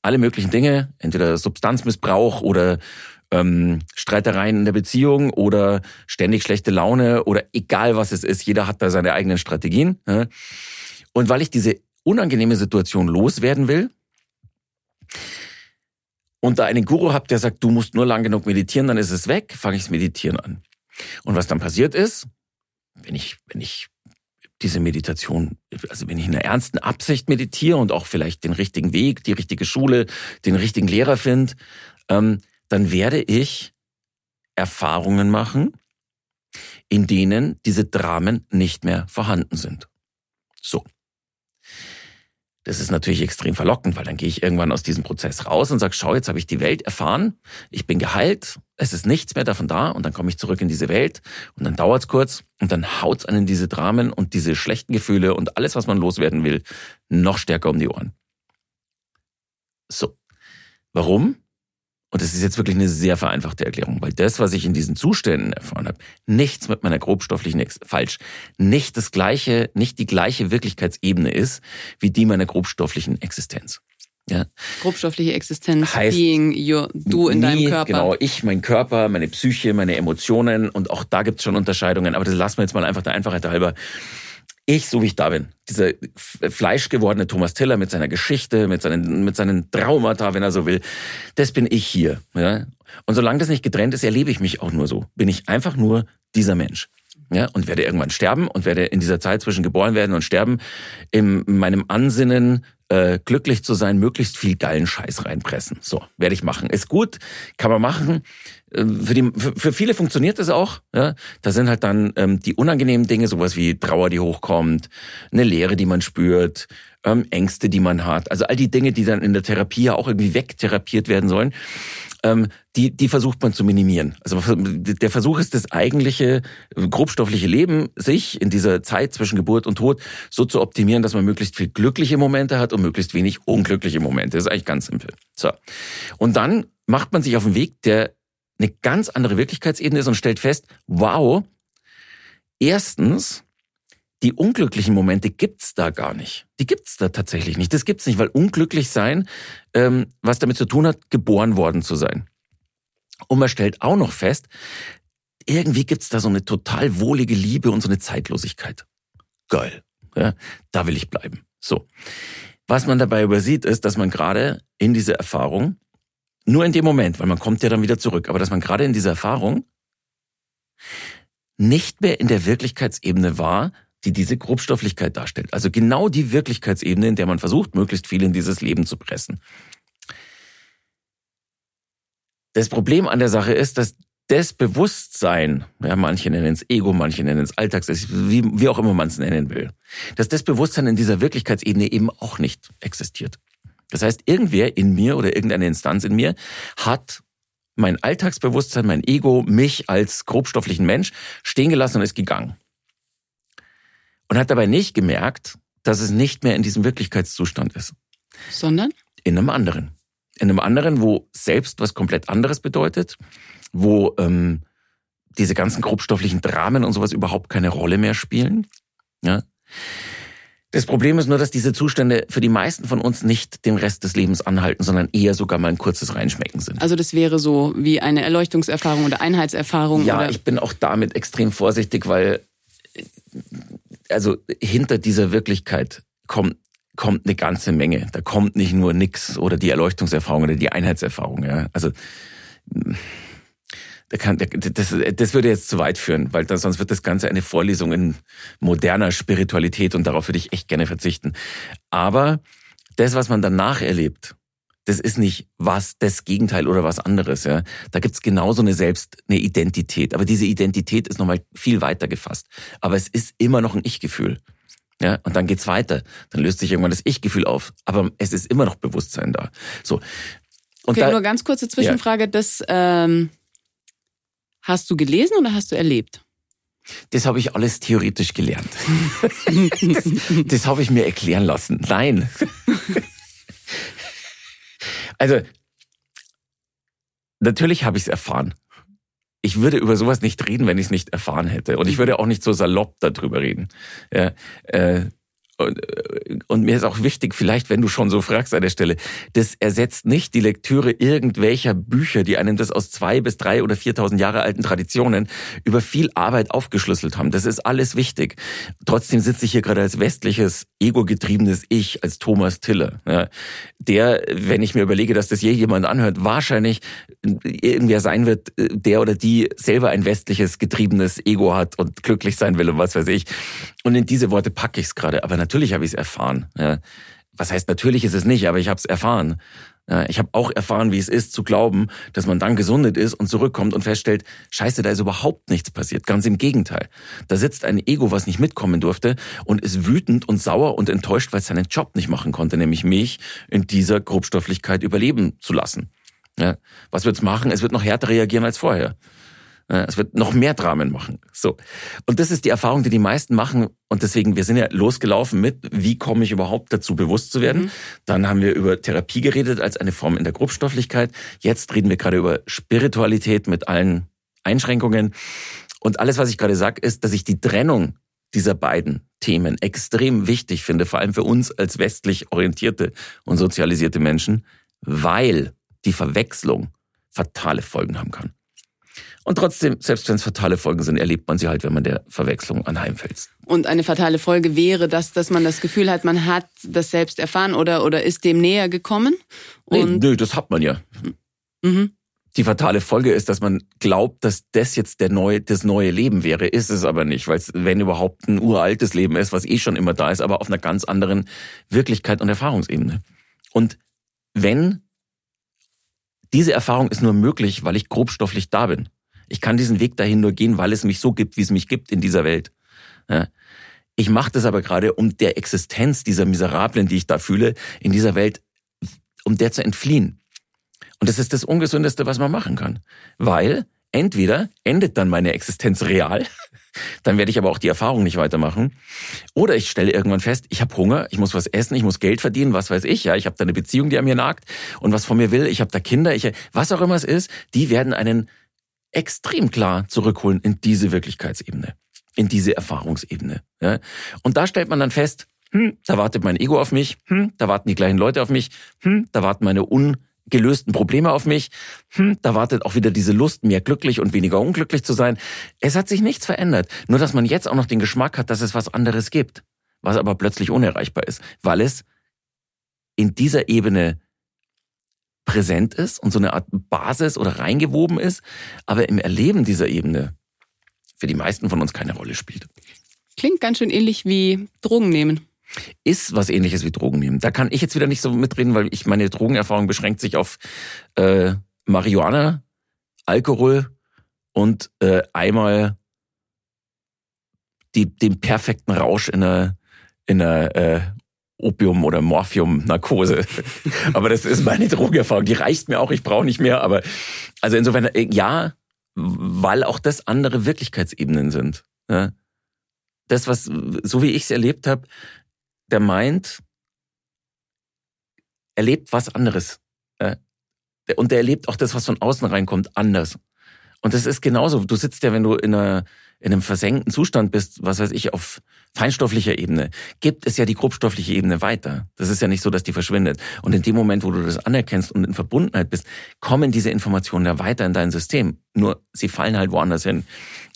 alle möglichen Dinge, entweder Substanzmissbrauch oder ähm, Streitereien in der Beziehung oder ständig schlechte Laune oder egal was es ist, jeder hat da seine eigenen Strategien. Ja. Und weil ich diese unangenehme Situation loswerden will und da einen Guru habe, der sagt, du musst nur lang genug meditieren, dann ist es weg, fange ich das Meditieren an. Und was dann passiert ist, wenn ich, wenn ich diese Meditation, also wenn ich in einer ernsten Absicht meditiere und auch vielleicht den richtigen Weg, die richtige Schule, den richtigen Lehrer finde, ähm, dann werde ich Erfahrungen machen, in denen diese Dramen nicht mehr vorhanden sind. So. Das ist natürlich extrem verlockend, weil dann gehe ich irgendwann aus diesem Prozess raus und sage, schau, jetzt habe ich die Welt erfahren, ich bin geheilt, es ist nichts mehr davon da und dann komme ich zurück in diese Welt und dann dauert's kurz und dann haut's einen diese Dramen und diese schlechten Gefühle und alles, was man loswerden will, noch stärker um die Ohren. So. Warum? Und das ist jetzt wirklich eine sehr vereinfachte Erklärung, weil das, was ich in diesen Zuständen erfahren habe, nichts mit meiner grobstofflichen, falsch, nicht das gleiche, nicht die gleiche Wirklichkeitsebene ist, wie die meiner grobstofflichen Existenz. Ja. Grobstoffliche Existenz, heißt, being your, du in nie, deinem Körper. Genau, ich, mein Körper, meine Psyche, meine Emotionen und auch da gibt's schon Unterscheidungen, aber das lassen wir jetzt mal einfach der Einfachheit halber ich, so wie ich da bin, dieser fleischgewordene Thomas Tiller mit seiner Geschichte, mit seinen, mit seinen Traumata, wenn er so will, das bin ich hier. Ja? Und solange das nicht getrennt ist, erlebe ich mich auch nur so. Bin ich einfach nur dieser Mensch. Ja, und werde irgendwann sterben und werde in dieser Zeit zwischen geboren werden und sterben in meinem Ansinnen äh, glücklich zu sein, möglichst viel geilen Scheiß reinpressen. So, werde ich machen. Ist gut, kann man machen. Für, die, für, für viele funktioniert das auch. Ja? Da sind halt dann ähm, die unangenehmen Dinge, sowas wie Trauer, die hochkommt, eine Leere, die man spürt, ähm, Ängste, die man hat. Also all die Dinge, die dann in der Therapie ja auch irgendwie wegtherapiert werden sollen, ähm, die, die versucht man zu minimieren. Also der Versuch ist, das eigentliche grobstoffliche Leben, sich in dieser Zeit zwischen Geburt und Tod so zu optimieren, dass man möglichst viel glückliche Momente hat und möglichst wenig unglückliche Momente. Das ist eigentlich ganz simpel. So. Und dann macht man sich auf den Weg, der eine ganz andere Wirklichkeitsebene ist und stellt fest, wow, erstens, die unglücklichen Momente gibt's da gar nicht. Die gibt's da tatsächlich nicht. Das gibt's nicht, weil unglücklich sein, ähm, was damit zu tun hat, geboren worden zu sein. Und man stellt auch noch fest, irgendwie gibt's da so eine total wohlige Liebe und so eine Zeitlosigkeit. Geil. Ja, da will ich bleiben. So. Was man dabei übersieht, ist, dass man gerade in dieser Erfahrung, nur in dem Moment, weil man kommt ja dann wieder zurück, aber dass man gerade in dieser Erfahrung nicht mehr in der Wirklichkeitsebene war, die diese Grobstofflichkeit darstellt. Also genau die Wirklichkeitsebene, in der man versucht, möglichst viel in dieses Leben zu pressen. Das Problem an der Sache ist, dass das Bewusstsein, ja, manche nennen es Ego, manche nennen es Alltags, wie, wie auch immer man es nennen will, dass das Bewusstsein in dieser Wirklichkeitsebene eben auch nicht existiert. Das heißt, irgendwer in mir oder irgendeine Instanz in mir hat mein Alltagsbewusstsein, mein Ego, mich als grobstofflichen Mensch stehen gelassen und ist gegangen. Und hat dabei nicht gemerkt, dass es nicht mehr in diesem Wirklichkeitszustand ist. Sondern? In einem anderen. In einem anderen, wo selbst was komplett anderes bedeutet, wo ähm, diese ganzen grobstofflichen Dramen und sowas überhaupt keine Rolle mehr spielen. Ja. Das Problem ist nur, dass diese Zustände für die meisten von uns nicht den Rest des Lebens anhalten, sondern eher sogar mal ein kurzes Reinschmecken sind. Also das wäre so wie eine Erleuchtungserfahrung oder Einheitserfahrung? Ja, oder? ich bin auch damit extrem vorsichtig, weil also hinter dieser Wirklichkeit kommt kommt eine ganze Menge. Da kommt nicht nur nix oder die Erleuchtungserfahrung oder die Einheitserfahrung. Ja. Also da kann, das, das würde jetzt zu weit führen, weil dann, sonst wird das Ganze eine Vorlesung in moderner Spiritualität und darauf würde ich echt gerne verzichten. Aber das, was man danach erlebt, das ist nicht was, das Gegenteil oder was anderes. Ja. Da gibt's genauso eine Selbst, eine Identität. Aber diese Identität ist nochmal viel weiter gefasst. Aber es ist immer noch ein Ich-Gefühl. Ja, und dann geht's weiter. Dann löst sich irgendwann das Ich-Gefühl auf. Aber es ist immer noch Bewusstsein da. So. Und okay, da, nur ganz kurze Zwischenfrage. Ja. Das ähm, Hast du gelesen oder hast du erlebt? Das habe ich alles theoretisch gelernt. das, das habe ich mir erklären lassen. Nein. also, natürlich habe ich es erfahren. Ich würde über sowas nicht reden, wenn ich es nicht erfahren hätte. Und ich würde auch nicht so salopp darüber reden. Ja, äh, und, äh, und mir ist auch wichtig, vielleicht, wenn du schon so fragst an der Stelle, das ersetzt nicht die Lektüre irgendwelcher Bücher, die einem das aus zwei bis drei oder viertausend Jahre alten Traditionen über viel Arbeit aufgeschlüsselt haben. Das ist alles wichtig. Trotzdem sitze ich hier gerade als westliches, ego-getriebenes Ich, als Thomas Tiller, ja, der, wenn ich mir überlege, dass das je jemand anhört, wahrscheinlich irgendwer sein wird, der oder die selber ein westliches, getriebenes Ego hat und glücklich sein will und was weiß ich. Und in diese Worte packe ich es gerade. Aber natürlich habe ich es erfahren. Ja. Was heißt natürlich ist es nicht, aber ich habe es erfahren. Ja, ich habe auch erfahren, wie es ist, zu glauben, dass man dann gesundet ist und zurückkommt und feststellt, scheiße, da ist überhaupt nichts passiert. Ganz im Gegenteil. Da sitzt ein Ego, was nicht mitkommen durfte und ist wütend und sauer und enttäuscht, weil es seinen Job nicht machen konnte, nämlich mich in dieser Grobstofflichkeit überleben zu lassen. Ja, was wird's machen? Es wird noch härter reagieren als vorher. Es wird noch mehr Dramen machen. So. Und das ist die Erfahrung, die die meisten machen. Und deswegen, wir sind ja losgelaufen mit, wie komme ich überhaupt dazu, bewusst zu werden. Mhm. Dann haben wir über Therapie geredet als eine Form in der Grobstofflichkeit. Jetzt reden wir gerade über Spiritualität mit allen Einschränkungen. Und alles, was ich gerade sage, ist, dass ich die Trennung dieser beiden Themen extrem wichtig finde, vor allem für uns als westlich orientierte und sozialisierte Menschen, weil die Verwechslung fatale Folgen haben kann. Und trotzdem, selbst wenn es fatale Folgen sind, erlebt man sie halt, wenn man der Verwechslung anheimfällt. Und eine fatale Folge wäre, dass, dass man das Gefühl hat, man hat das selbst erfahren oder, oder ist dem näher gekommen? Und nee, nö, das hat man ja. Mhm. Die fatale Folge ist, dass man glaubt, dass das jetzt der neue, das neue Leben wäre. Ist es aber nicht, weil es, wenn überhaupt ein uraltes Leben ist, was eh schon immer da ist, aber auf einer ganz anderen Wirklichkeit und Erfahrungsebene. Und wenn diese Erfahrung ist nur möglich, weil ich grobstofflich da bin. Ich kann diesen Weg dahin nur gehen, weil es mich so gibt, wie es mich gibt in dieser Welt. Ja. Ich mache das aber gerade, um der Existenz dieser Miserablen, die ich da fühle, in dieser Welt, um der zu entfliehen. Und das ist das Ungesündeste, was man machen kann. Weil entweder endet dann meine Existenz real, dann werde ich aber auch die Erfahrung nicht weitermachen. Oder ich stelle irgendwann fest, ich habe Hunger, ich muss was essen, ich muss Geld verdienen, was weiß ich, ja, ich habe da eine Beziehung, die an mir nagt und was von mir will, ich habe da Kinder, ich was auch immer es ist, die werden einen extrem klar zurückholen in diese Wirklichkeitsebene, in diese Erfahrungsebene. Ja? Und da stellt man dann fest, hm, da wartet mein Ego auf mich, hm, da warten die gleichen Leute auf mich, hm, da warten meine ungelösten Probleme auf mich, hm, da wartet auch wieder diese Lust, mehr glücklich und weniger unglücklich zu sein. Es hat sich nichts verändert, nur dass man jetzt auch noch den Geschmack hat, dass es was anderes gibt, was aber plötzlich unerreichbar ist, weil es in dieser Ebene präsent ist und so eine Art Basis oder reingewoben ist, aber im Erleben dieser Ebene für die meisten von uns keine Rolle spielt. Klingt ganz schön ähnlich wie Drogen nehmen. Ist was ähnliches wie Drogen nehmen. Da kann ich jetzt wieder nicht so mitreden, weil ich meine Drogenerfahrung beschränkt sich auf äh, Marihuana, Alkohol und äh, einmal die, den perfekten Rausch in einer, in einer äh, Opium- oder Morphium-Narkose. aber das ist meine Drogenerfahrung. Die reicht mir auch, ich brauche nicht mehr. Aber also insofern, äh, ja, weil auch das andere Wirklichkeitsebenen sind. Ja? Das, was, so wie ich es erlebt habe, der meint, erlebt was anderes. Ja? Und der erlebt auch das, was von außen reinkommt, anders. Und das ist genauso. Du sitzt ja, wenn du in einer in einem versenkten Zustand bist, was weiß ich, auf feinstofflicher Ebene, gibt es ja die grobstoffliche Ebene weiter. Das ist ja nicht so, dass die verschwindet. Und in dem Moment, wo du das anerkennst und in Verbundenheit bist, kommen diese Informationen ja weiter in dein System. Nur sie fallen halt woanders hin.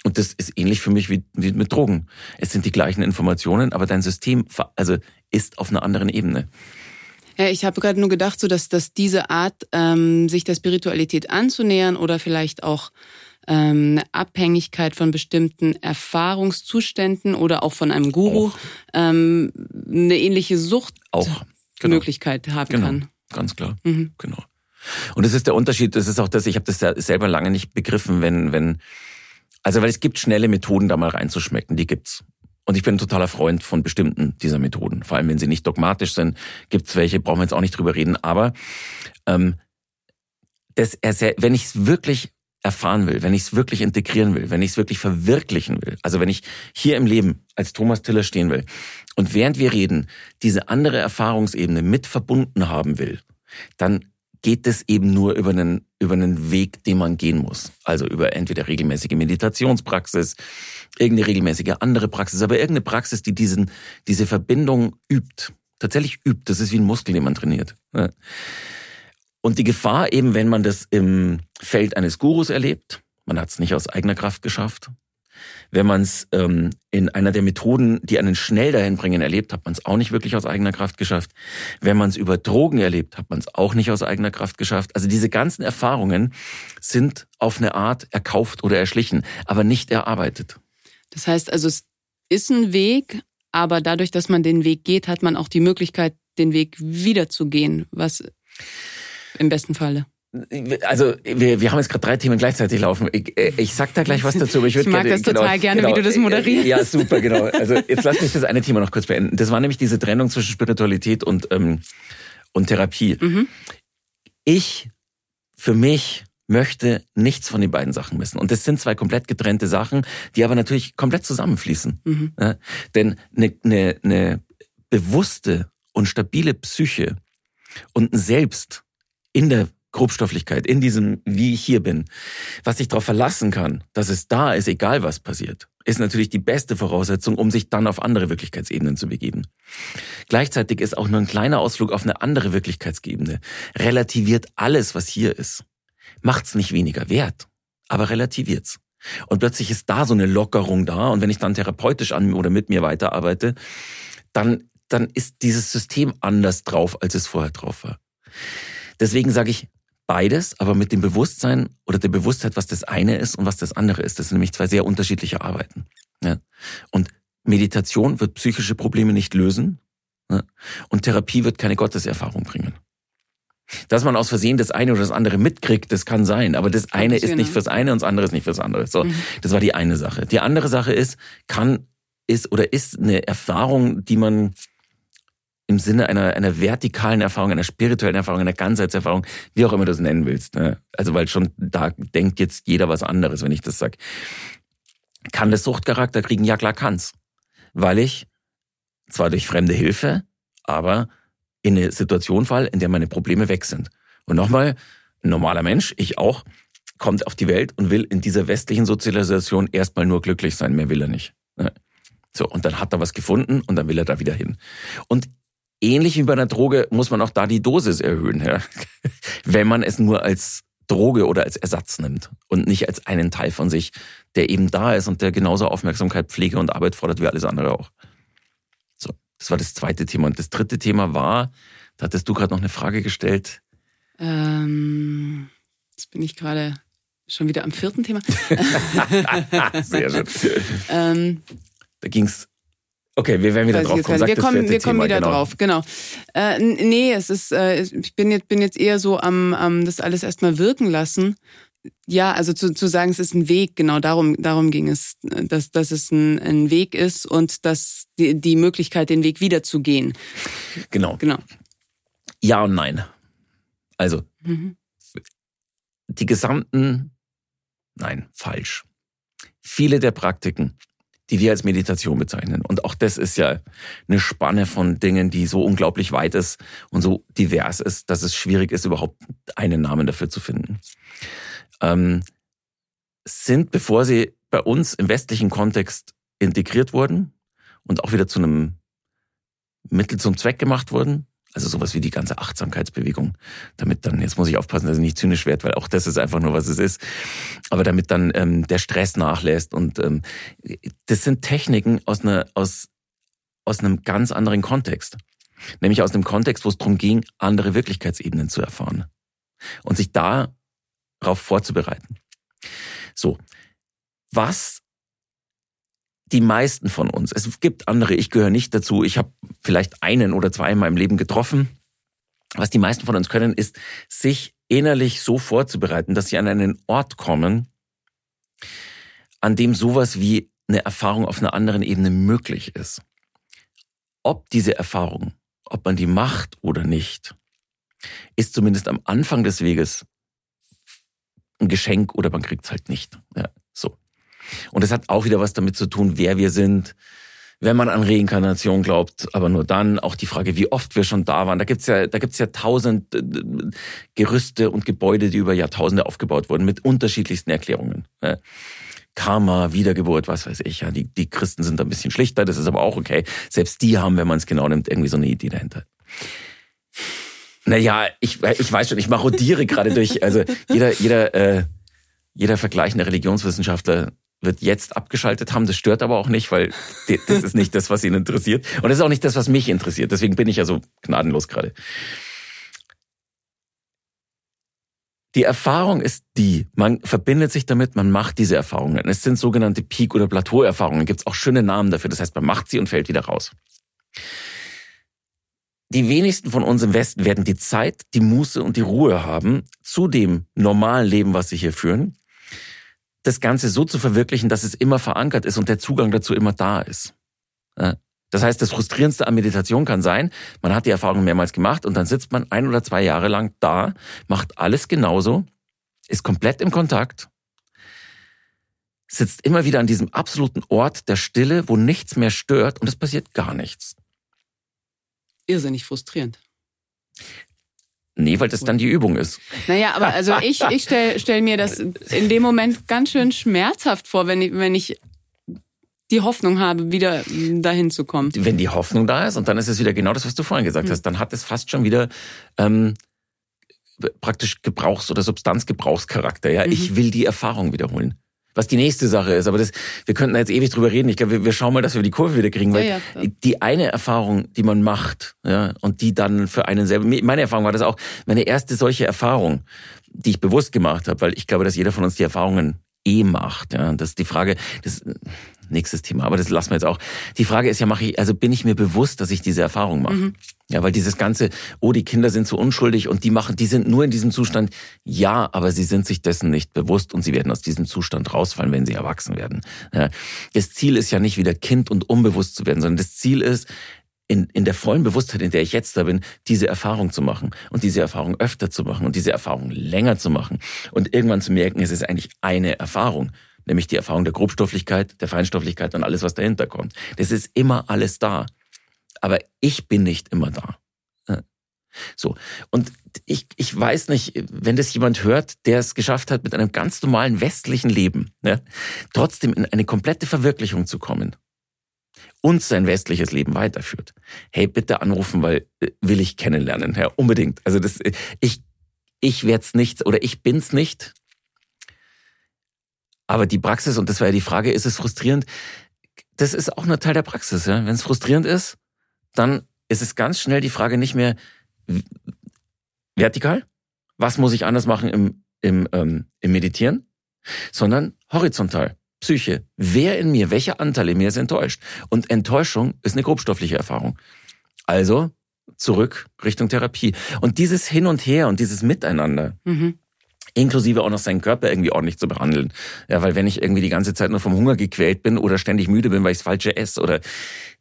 Und das ist ähnlich für mich wie, wie mit Drogen. Es sind die gleichen Informationen, aber dein System also ist auf einer anderen Ebene. Ja, ich habe gerade nur gedacht, so dass, dass diese Art, ähm, sich der Spiritualität anzunähern oder vielleicht auch ähm, eine Abhängigkeit von bestimmten Erfahrungszuständen oder auch von einem Guru ähm, eine ähnliche Suchtmöglichkeit genau. haben genau. kann. Ganz klar, mhm. genau. Und das ist der Unterschied, das ist auch das, ich habe das selber lange nicht begriffen, wenn, wenn, also weil es gibt schnelle Methoden, da mal reinzuschmecken, die gibt's. Und ich bin ein totaler Freund von bestimmten dieser Methoden. Vor allem, wenn sie nicht dogmatisch sind, gibt's welche, brauchen wir jetzt auch nicht drüber reden. Aber ähm, das, wenn ich es wirklich erfahren will, wenn ich es wirklich integrieren will, wenn ich es wirklich verwirklichen will, also wenn ich hier im Leben als Thomas Tiller stehen will und während wir reden, diese andere Erfahrungsebene mit verbunden haben will, dann geht es eben nur über einen, über einen Weg, den man gehen muss. Also über entweder regelmäßige Meditationspraxis, irgendeine regelmäßige andere Praxis, aber irgendeine Praxis, die diesen, diese Verbindung übt. Tatsächlich übt. Das ist wie ein Muskel, den man trainiert. Und die Gefahr eben, wenn man das im Feld eines Gurus erlebt, man hat es nicht aus eigener Kraft geschafft. Wenn man es ähm, in einer der Methoden, die einen schnell dahin bringen, erlebt, hat man es auch nicht wirklich aus eigener Kraft geschafft. Wenn man es über Drogen erlebt, hat man es auch nicht aus eigener Kraft geschafft. Also diese ganzen Erfahrungen sind auf eine Art erkauft oder erschlichen, aber nicht erarbeitet. Das heißt also, es ist ein Weg, aber dadurch, dass man den Weg geht, hat man auch die Möglichkeit, den Weg wiederzugehen, was im besten Falle. Also wir, wir haben jetzt gerade drei Themen gleichzeitig laufen. Ich, äh, ich sag da gleich was dazu, aber ich würde Ich mag gerne, das total genau, gerne, genau, wie du das moderierst. Ja, super, genau. Also jetzt lass mich das eine Thema noch kurz beenden. Das war nämlich diese Trennung zwischen Spiritualität und, ähm, und Therapie. Mhm. Ich, für mich, möchte nichts von den beiden Sachen missen. Und das sind zwei komplett getrennte Sachen, die aber natürlich komplett zusammenfließen. Mhm. Ja? Denn eine, eine, eine bewusste und stabile Psyche und ein Selbst in der Grobstofflichkeit, in diesem, wie ich hier bin, was ich darauf verlassen kann, dass es da ist, egal was passiert, ist natürlich die beste Voraussetzung, um sich dann auf andere Wirklichkeitsebenen zu begeben. Gleichzeitig ist auch nur ein kleiner Ausflug auf eine andere Wirklichkeitsebene, relativiert alles, was hier ist. Macht's nicht weniger wert, aber relativiert's. Und plötzlich ist da so eine Lockerung da und wenn ich dann therapeutisch an oder mit mir weiterarbeite, dann, dann ist dieses System anders drauf, als es vorher drauf war. Deswegen sage ich beides, aber mit dem Bewusstsein oder der Bewusstheit, was das eine ist und was das andere ist. Das sind nämlich zwei sehr unterschiedliche Arbeiten. Ja. Und Meditation wird psychische Probleme nicht lösen ja. und Therapie wird keine Gotteserfahrung bringen. Dass man aus Versehen das eine oder das andere mitkriegt, das kann sein, aber das eine ist nicht fürs eine und das andere ist nicht fürs andere. So, mhm. das war die eine Sache. Die andere Sache ist, kann, ist oder ist eine Erfahrung, die man im Sinne einer, einer vertikalen Erfahrung, einer spirituellen Erfahrung, einer Ganzheitserfahrung, wie auch immer du es nennen willst. Ne? Also weil schon da denkt jetzt jeder was anderes, wenn ich das sag. Kann das Suchtcharakter kriegen? Ja, klar kann's. Weil ich zwar durch fremde Hilfe, aber in eine Situation fall, in der meine Probleme weg sind. Und nochmal, ein normaler Mensch, ich auch, kommt auf die Welt und will in dieser westlichen Sozialisation erstmal nur glücklich sein, mehr will er nicht. So, und dann hat er was gefunden und dann will er da wieder hin. Und ähnlich wie bei einer Droge muss man auch da die Dosis erhöhen, ja? wenn man es nur als Droge oder als Ersatz nimmt und nicht als einen Teil von sich, der eben da ist und der genauso Aufmerksamkeit, Pflege und Arbeit fordert wie alles andere auch. So, das war das zweite Thema. Und das dritte Thema war, da hattest du gerade noch eine Frage gestellt. Ähm, jetzt bin ich gerade schon wieder am vierten Thema. Sehr schön. ähm, da ging's Okay, wir werden wieder drauf kommen. wir kommen, wir kommen wieder genau. drauf, genau. Äh, nee, es ist, äh, ich bin jetzt, bin jetzt eher so am, am das alles erstmal wirken lassen. Ja, also zu, zu sagen, es ist ein Weg, genau darum, darum ging es, dass, dass es ein, ein Weg ist und dass die, die Möglichkeit, den Weg wieder zu gehen. Genau. Genau. Ja und nein. Also, mhm. die gesamten, nein, falsch. Viele der Praktiken, die wir als Meditation bezeichnen. Und auch das ist ja eine Spanne von Dingen, die so unglaublich weit ist und so divers ist, dass es schwierig ist, überhaupt einen Namen dafür zu finden. Ähm, sind, bevor sie bei uns im westlichen Kontext integriert wurden und auch wieder zu einem Mittel zum Zweck gemacht wurden, also sowas wie die ganze Achtsamkeitsbewegung. Damit dann, jetzt muss ich aufpassen, dass ich nicht zynisch werde, weil auch das ist einfach nur, was es ist. Aber damit dann ähm, der Stress nachlässt. Und ähm, das sind Techniken aus, einer, aus, aus einem ganz anderen Kontext. Nämlich aus einem Kontext, wo es darum ging, andere Wirklichkeitsebenen zu erfahren. Und sich darauf vorzubereiten. So. Was die meisten von uns, es gibt andere, ich gehöre nicht dazu, ich habe vielleicht einen oder zwei in meinem Leben getroffen. Was die meisten von uns können, ist, sich innerlich so vorzubereiten, dass sie an einen Ort kommen, an dem sowas wie eine Erfahrung auf einer anderen Ebene möglich ist. Ob diese Erfahrung, ob man die macht oder nicht, ist zumindest am Anfang des Weges ein Geschenk oder man kriegt es halt nicht. Ja. Und es hat auch wieder was damit zu tun, wer wir sind, wenn man an Reinkarnation glaubt, aber nur dann. Auch die Frage, wie oft wir schon da waren. Da gibt's ja, da gibt's ja tausend äh, Gerüste und Gebäude, die über Jahrtausende aufgebaut wurden, mit unterschiedlichsten Erklärungen. Karma, Wiedergeburt, was weiß ich. Ja, die, die Christen sind da ein bisschen schlichter, das ist aber auch okay. Selbst die haben, wenn man es genau nimmt, irgendwie so eine Idee dahinter. Naja, ich, ich weiß schon, ich marodiere gerade durch, also jeder, jeder, äh, jeder vergleichende Religionswissenschaftler wird jetzt abgeschaltet haben. Das stört aber auch nicht, weil das ist nicht das, was ihn interessiert. Und das ist auch nicht das, was mich interessiert. Deswegen bin ich ja so gnadenlos gerade. Die Erfahrung ist die, man verbindet sich damit, man macht diese Erfahrungen. Es sind sogenannte Peak- oder Plateau-Erfahrungen. Gibt es auch schöne Namen dafür. Das heißt, man macht sie und fällt wieder raus. Die wenigsten von uns im Westen werden die Zeit, die Muße und die Ruhe haben, zu dem normalen Leben, was sie hier führen, das Ganze so zu verwirklichen, dass es immer verankert ist und der Zugang dazu immer da ist. Das heißt, das Frustrierendste an Meditation kann sein, man hat die Erfahrung mehrmals gemacht und dann sitzt man ein oder zwei Jahre lang da, macht alles genauso, ist komplett im Kontakt, sitzt immer wieder an diesem absoluten Ort der Stille, wo nichts mehr stört und es passiert gar nichts. Irrsinnig frustrierend. Nee, weil das dann die Übung ist. Naja, aber also ich, ich stelle stell mir das in dem Moment ganz schön schmerzhaft vor, wenn ich, wenn ich die Hoffnung habe, wieder dahin zu kommen. Wenn die Hoffnung da ist und dann ist es wieder genau das, was du vorhin gesagt mhm. hast, dann hat es fast schon wieder ähm, praktisch Gebrauchs- oder Substanzgebrauchscharakter. Ja, mhm. ich will die Erfahrung wiederholen was die nächste Sache ist. Aber das, wir könnten jetzt ewig drüber reden. Ich glaube, wir, wir schauen mal, dass wir die Kurve wieder kriegen, weil ja, ja, die eine Erfahrung, die man macht, ja, und die dann für einen selber, meine Erfahrung war das auch, meine erste solche Erfahrung, die ich bewusst gemacht habe, weil ich glaube, dass jeder von uns die Erfahrungen eh macht. Ja, das ist die Frage, das nächstes Thema, aber das lassen wir jetzt auch. Die Frage ist ja, mache ich, also bin ich mir bewusst, dass ich diese Erfahrung mache? Mhm. Ja, weil dieses ganze, oh, die Kinder sind so unschuldig und die machen, die sind nur in diesem Zustand. Ja, aber sie sind sich dessen nicht bewusst und sie werden aus diesem Zustand rausfallen, wenn sie erwachsen werden. Ja, das Ziel ist ja nicht wieder Kind und unbewusst zu werden, sondern das Ziel ist, in, in der vollen Bewusstheit, in der ich jetzt da bin, diese Erfahrung zu machen und diese Erfahrung öfter zu machen und diese Erfahrung länger zu machen und irgendwann zu merken, es ist eigentlich eine Erfahrung nämlich die Erfahrung der Grobstofflichkeit, der Feinstofflichkeit und alles, was dahinter kommt. Das ist immer alles da. Aber ich bin nicht immer da. So. Und ich, ich weiß nicht, wenn das jemand hört, der es geschafft hat, mit einem ganz normalen westlichen Leben, ne, trotzdem in eine komplette Verwirklichung zu kommen und sein westliches Leben weiterführt. Hey, bitte anrufen, weil äh, will ich kennenlernen. Ja, unbedingt. Also das, äh, ich, ich werde es nicht oder ich bin's nicht. Aber die Praxis, und das war ja die Frage, ist es frustrierend? Das ist auch nur Teil der Praxis. Ja? Wenn es frustrierend ist, dann ist es ganz schnell die Frage nicht mehr vertikal, was muss ich anders machen im, im, ähm, im Meditieren, sondern horizontal. Psyche. Wer in mir, welcher Anteil in mir ist enttäuscht? Und Enttäuschung ist eine grobstoffliche Erfahrung. Also zurück Richtung Therapie. Und dieses Hin und Her und dieses Miteinander, mhm. Inklusive auch noch seinen Körper irgendwie ordentlich zu behandeln. Ja, weil wenn ich irgendwie die ganze Zeit nur vom Hunger gequält bin oder ständig müde bin, weil ich das Falsche esse oder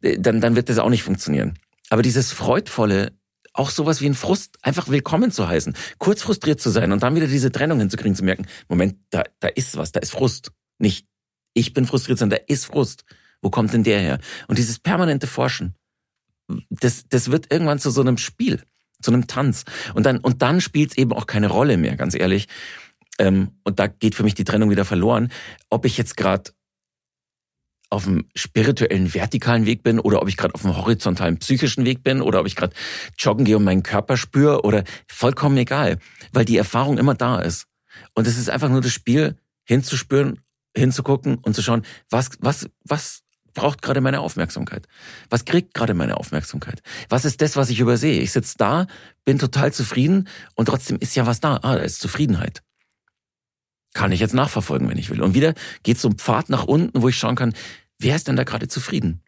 äh, dann, dann wird das auch nicht funktionieren. Aber dieses freudvolle, auch sowas wie ein Frust einfach willkommen zu heißen, kurz frustriert zu sein und dann wieder diese Trennung hinzukriegen, zu merken, Moment, da, da ist was, da ist Frust. Nicht ich bin frustriert, sondern da ist Frust. Wo kommt denn der her? Und dieses permanente Forschen, das, das wird irgendwann zu so einem Spiel, zu einem Tanz. Und dann, und dann spielt es eben auch keine Rolle mehr, ganz ehrlich. Ähm, und da geht für mich die Trennung wieder verloren, ob ich jetzt gerade auf dem spirituellen, vertikalen Weg bin oder ob ich gerade auf dem horizontalen, psychischen Weg bin oder ob ich gerade joggen gehe und meinen Körper spüre oder vollkommen egal, weil die Erfahrung immer da ist. Und es ist einfach nur das Spiel, hinzuspüren, hinzugucken und zu schauen, was, was, was braucht gerade meine Aufmerksamkeit? Was kriegt gerade meine Aufmerksamkeit? Was ist das, was ich übersehe? Ich sitze da, bin total zufrieden und trotzdem ist ja was da. Ah, da ist Zufriedenheit. Kann ich jetzt nachverfolgen, wenn ich will. Und wieder geht so ein Pfad nach unten, wo ich schauen kann, wer ist denn da gerade zufrieden?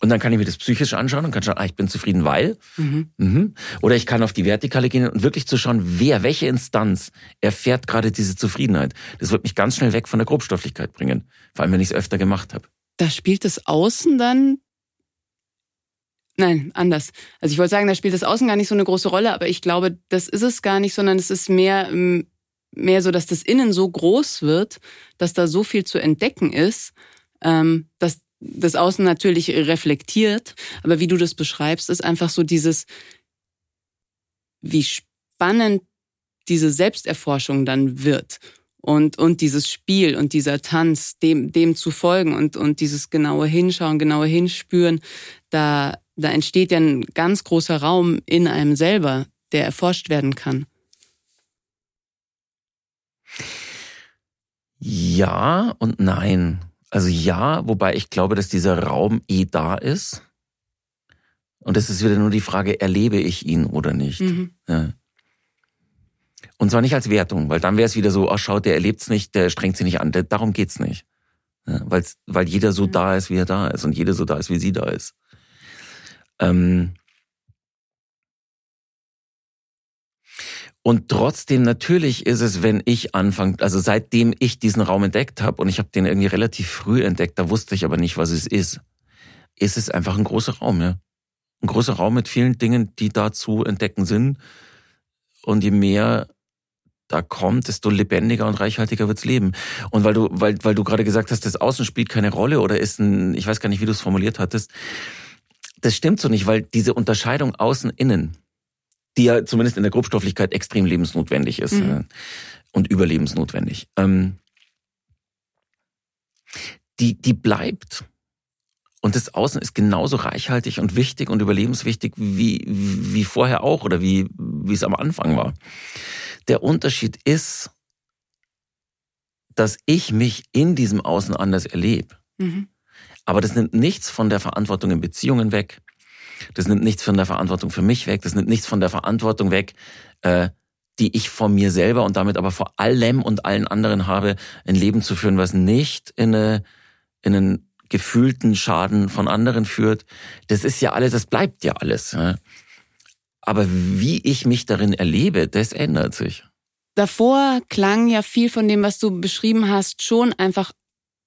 Und dann kann ich mir das psychisch anschauen und kann schauen, ah, ich bin zufrieden, weil. Mhm. Mhm. Oder ich kann auf die Vertikale gehen und wirklich zu schauen, wer, welche Instanz erfährt gerade diese Zufriedenheit. Das wird mich ganz schnell weg von der Grobstofflichkeit bringen. Vor allem, wenn ich es öfter gemacht habe. Da spielt das Außen dann. Nein, anders. Also ich wollte sagen, da spielt das Außen gar nicht so eine große Rolle, aber ich glaube, das ist es gar nicht, sondern es ist mehr, mehr so, dass das Innen so groß wird, dass da so viel zu entdecken ist, ähm, dass das Außen natürlich reflektiert, aber wie du das beschreibst, ist einfach so dieses, wie spannend diese Selbsterforschung dann wird und, und dieses Spiel und dieser Tanz, dem, dem zu folgen und, und dieses genaue Hinschauen, genaue Hinspüren, da, da entsteht ja ein ganz großer Raum in einem selber, der erforscht werden kann. Ja und nein. Also ja, wobei ich glaube, dass dieser Raum eh da ist. Und es ist wieder nur die Frage, erlebe ich ihn oder nicht. Mhm. Ja. Und zwar nicht als Wertung, weil dann wäre es wieder so, ach schaut, der erlebt's nicht, der strengt sich nicht an. Darum geht's nicht. Ja, weil jeder so mhm. da ist, wie er da ist und jeder so da ist, wie sie da ist. Ähm, Und trotzdem natürlich ist es, wenn ich anfange, also seitdem ich diesen Raum entdeckt habe und ich habe den irgendwie relativ früh entdeckt, da wusste ich aber nicht, was es ist, ist es einfach ein großer Raum, ja. Ein großer Raum mit vielen Dingen, die da zu entdecken sind. Und je mehr da kommt, desto lebendiger und reichhaltiger wird's leben. Und weil du, weil, weil du gerade gesagt hast, das Außen spielt keine Rolle oder ist ein, ich weiß gar nicht, wie du es formuliert hattest. Das stimmt so nicht, weil diese Unterscheidung außen-innen, die ja zumindest in der Grobstofflichkeit extrem lebensnotwendig ist mhm. und überlebensnotwendig. Ähm, die, die bleibt. Und das Außen ist genauso reichhaltig und wichtig und überlebenswichtig wie, wie vorher auch oder wie, wie es am Anfang war. Der Unterschied ist, dass ich mich in diesem Außen anders erlebe. Mhm. Aber das nimmt nichts von der Verantwortung in Beziehungen weg. Das nimmt nichts von der Verantwortung für mich weg. Das nimmt nichts von der Verantwortung weg, äh, die ich vor mir selber und damit aber vor allem und allen anderen habe, ein Leben zu führen, was nicht in, eine, in einen gefühlten Schaden von anderen führt. Das ist ja alles, das bleibt ja alles. Ja. Aber wie ich mich darin erlebe, das ändert sich. Davor klang ja viel von dem, was du beschrieben hast, schon einfach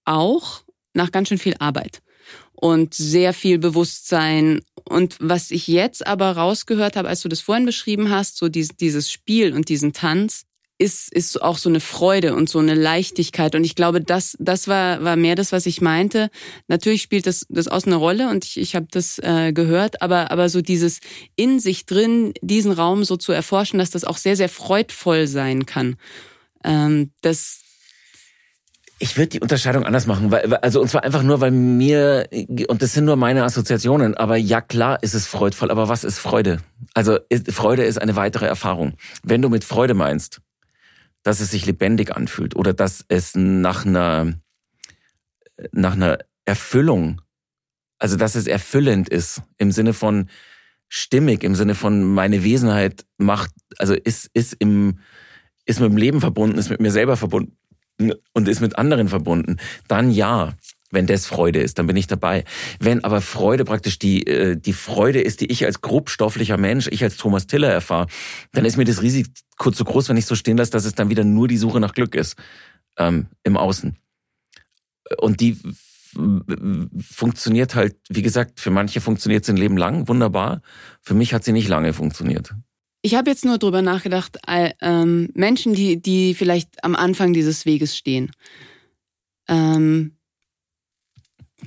auch nach ganz schön viel Arbeit und sehr viel Bewusstsein. Und was ich jetzt aber rausgehört habe, als du das vorhin beschrieben hast, so dieses Spiel und diesen Tanz, ist, ist auch so eine Freude und so eine Leichtigkeit. Und ich glaube, das, das war, war mehr das, was ich meinte. Natürlich spielt das, das aus eine Rolle und ich, ich habe das äh, gehört, aber, aber so dieses in sich drin, diesen Raum so zu erforschen, dass das auch sehr, sehr freudvoll sein kann. Ähm, das, ich würde die Unterscheidung anders machen, weil, also und zwar einfach nur, weil mir und das sind nur meine Assoziationen, aber ja klar ist es freudvoll, aber was ist Freude? Also Freude ist eine weitere Erfahrung. Wenn du mit Freude meinst, dass es sich lebendig anfühlt oder dass es nach einer, nach einer Erfüllung, also dass es erfüllend ist im Sinne von stimmig, im Sinne von meine Wesenheit macht, also ist, ist im, ist mit dem Leben verbunden, ist mit mir selber verbunden und ist mit anderen verbunden, dann ja. Wenn das Freude ist, dann bin ich dabei. Wenn aber Freude praktisch die, äh, die Freude ist, die ich als grobstofflicher Mensch, ich als Thomas Tiller erfahre, dann ist mir das Risiko zu groß, wenn ich so stehen lasse, dass es dann wieder nur die Suche nach Glück ist ähm, im Außen. Und die funktioniert halt, wie gesagt, für manche funktioniert sie ein Leben lang, wunderbar. Für mich hat sie nicht lange funktioniert. Ich habe jetzt nur drüber nachgedacht, äh, ähm, Menschen, die, die vielleicht am Anfang dieses Weges stehen. Ähm,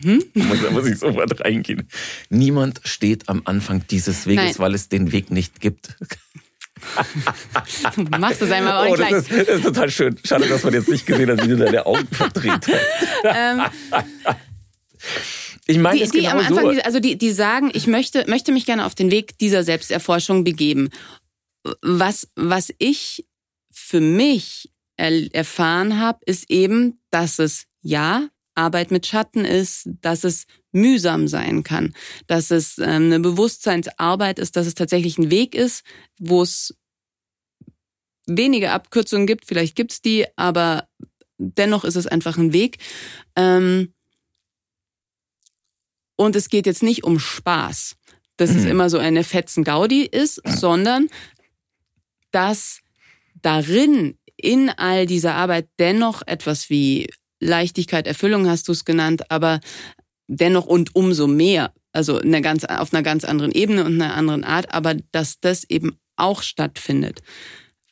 hm? Da muss ich sofort reingehen. Niemand steht am Anfang dieses Weges, Nein. weil es den Weg nicht gibt. Du machst es einmal auch oh, das ist, das ist total schön. Schade, dass man jetzt nicht gesehen hat, wie du deine Augen verdreht hast. Ähm, ich meine, die, die am Anfang, so. also die, die sagen, ich möchte, möchte mich gerne auf den Weg dieser Selbsterforschung begeben. Was, was ich für mich erfahren habe, ist eben, dass es ja Arbeit mit Schatten ist, dass es mühsam sein kann, dass es ähm, eine Bewusstseinsarbeit ist, dass es tatsächlich ein Weg ist, wo es wenige Abkürzungen gibt, vielleicht gibt's die, aber dennoch ist es einfach ein Weg. Ähm, und es geht jetzt nicht um Spaß, dass mhm. es immer so eine Fetzen Gaudi ist, sondern dass darin in all dieser Arbeit dennoch etwas wie Leichtigkeit, Erfüllung hast du es genannt, aber dennoch und umso mehr, also eine ganz, auf einer ganz anderen Ebene und einer anderen Art, aber dass das eben auch stattfindet.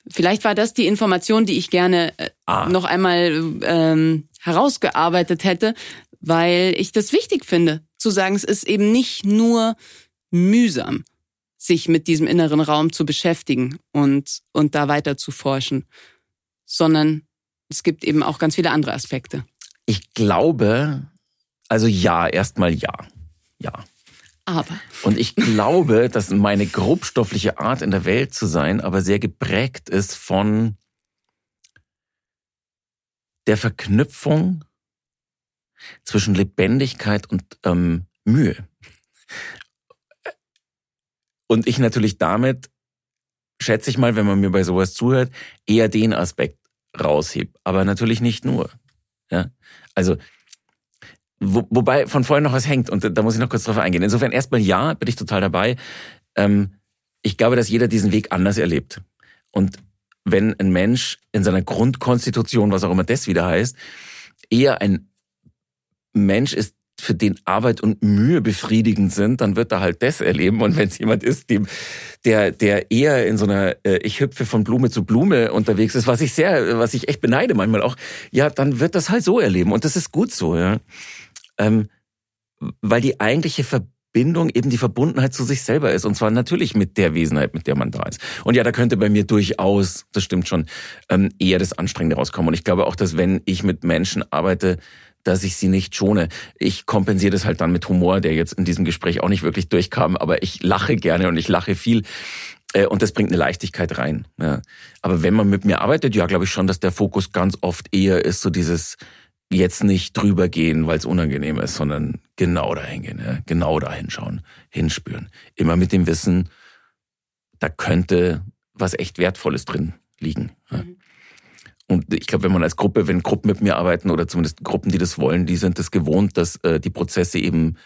Vielleicht war das die Information, die ich gerne äh, ah. noch einmal ähm, herausgearbeitet hätte, weil ich das wichtig finde, zu sagen, es ist eben nicht nur mühsam, sich mit diesem inneren Raum zu beschäftigen und, und da weiter zu forschen, sondern es gibt eben auch ganz viele andere Aspekte. Ich glaube, also ja, erstmal ja. Ja. Aber. Und ich glaube, dass meine grobstoffliche Art in der Welt zu sein, aber sehr geprägt ist von der Verknüpfung zwischen Lebendigkeit und ähm, Mühe. Und ich natürlich damit, schätze ich mal, wenn man mir bei sowas zuhört, eher den Aspekt raushebe. Aber natürlich nicht nur. Ja? Also, wo, wobei von vorhin noch was hängt und da muss ich noch kurz drauf eingehen. Insofern erstmal ja, bin ich total dabei. Ähm, ich glaube, dass jeder diesen Weg anders erlebt. Und wenn ein Mensch in seiner Grundkonstitution, was auch immer das wieder heißt, eher ein Mensch ist, für den Arbeit und Mühe befriedigend sind, dann wird er halt das erleben. Und wenn es jemand ist, dem, der, der eher in so einer äh, Ich hüpfe von Blume zu Blume unterwegs ist, was ich sehr, was ich echt beneide manchmal auch, ja, dann wird das halt so erleben. Und das ist gut so, ja. Ähm, weil die eigentliche Verbindung eben die Verbundenheit zu sich selber ist. Und zwar natürlich mit der Wesenheit, mit der man da ist. Und ja, da könnte bei mir durchaus, das stimmt schon, ähm, eher das Anstrengende rauskommen. Und ich glaube auch, dass wenn ich mit Menschen arbeite, dass ich sie nicht schone. Ich kompensiere das halt dann mit Humor, der jetzt in diesem Gespräch auch nicht wirklich durchkam, aber ich lache gerne und ich lache viel. Äh, und das bringt eine Leichtigkeit rein. Ja. Aber wenn man mit mir arbeitet, ja, glaube ich schon, dass der Fokus ganz oft eher ist, so dieses jetzt nicht drüber gehen, weil es unangenehm ist, sondern genau dahin gehen, ja. genau dahin schauen, hinspüren. Immer mit dem Wissen, da könnte was echt Wertvolles drin liegen. Ja. Mhm. Und ich glaube, wenn man als Gruppe, wenn Gruppen mit mir arbeiten oder zumindest Gruppen, die das wollen, die sind das gewohnt, dass äh, die Prozesse eben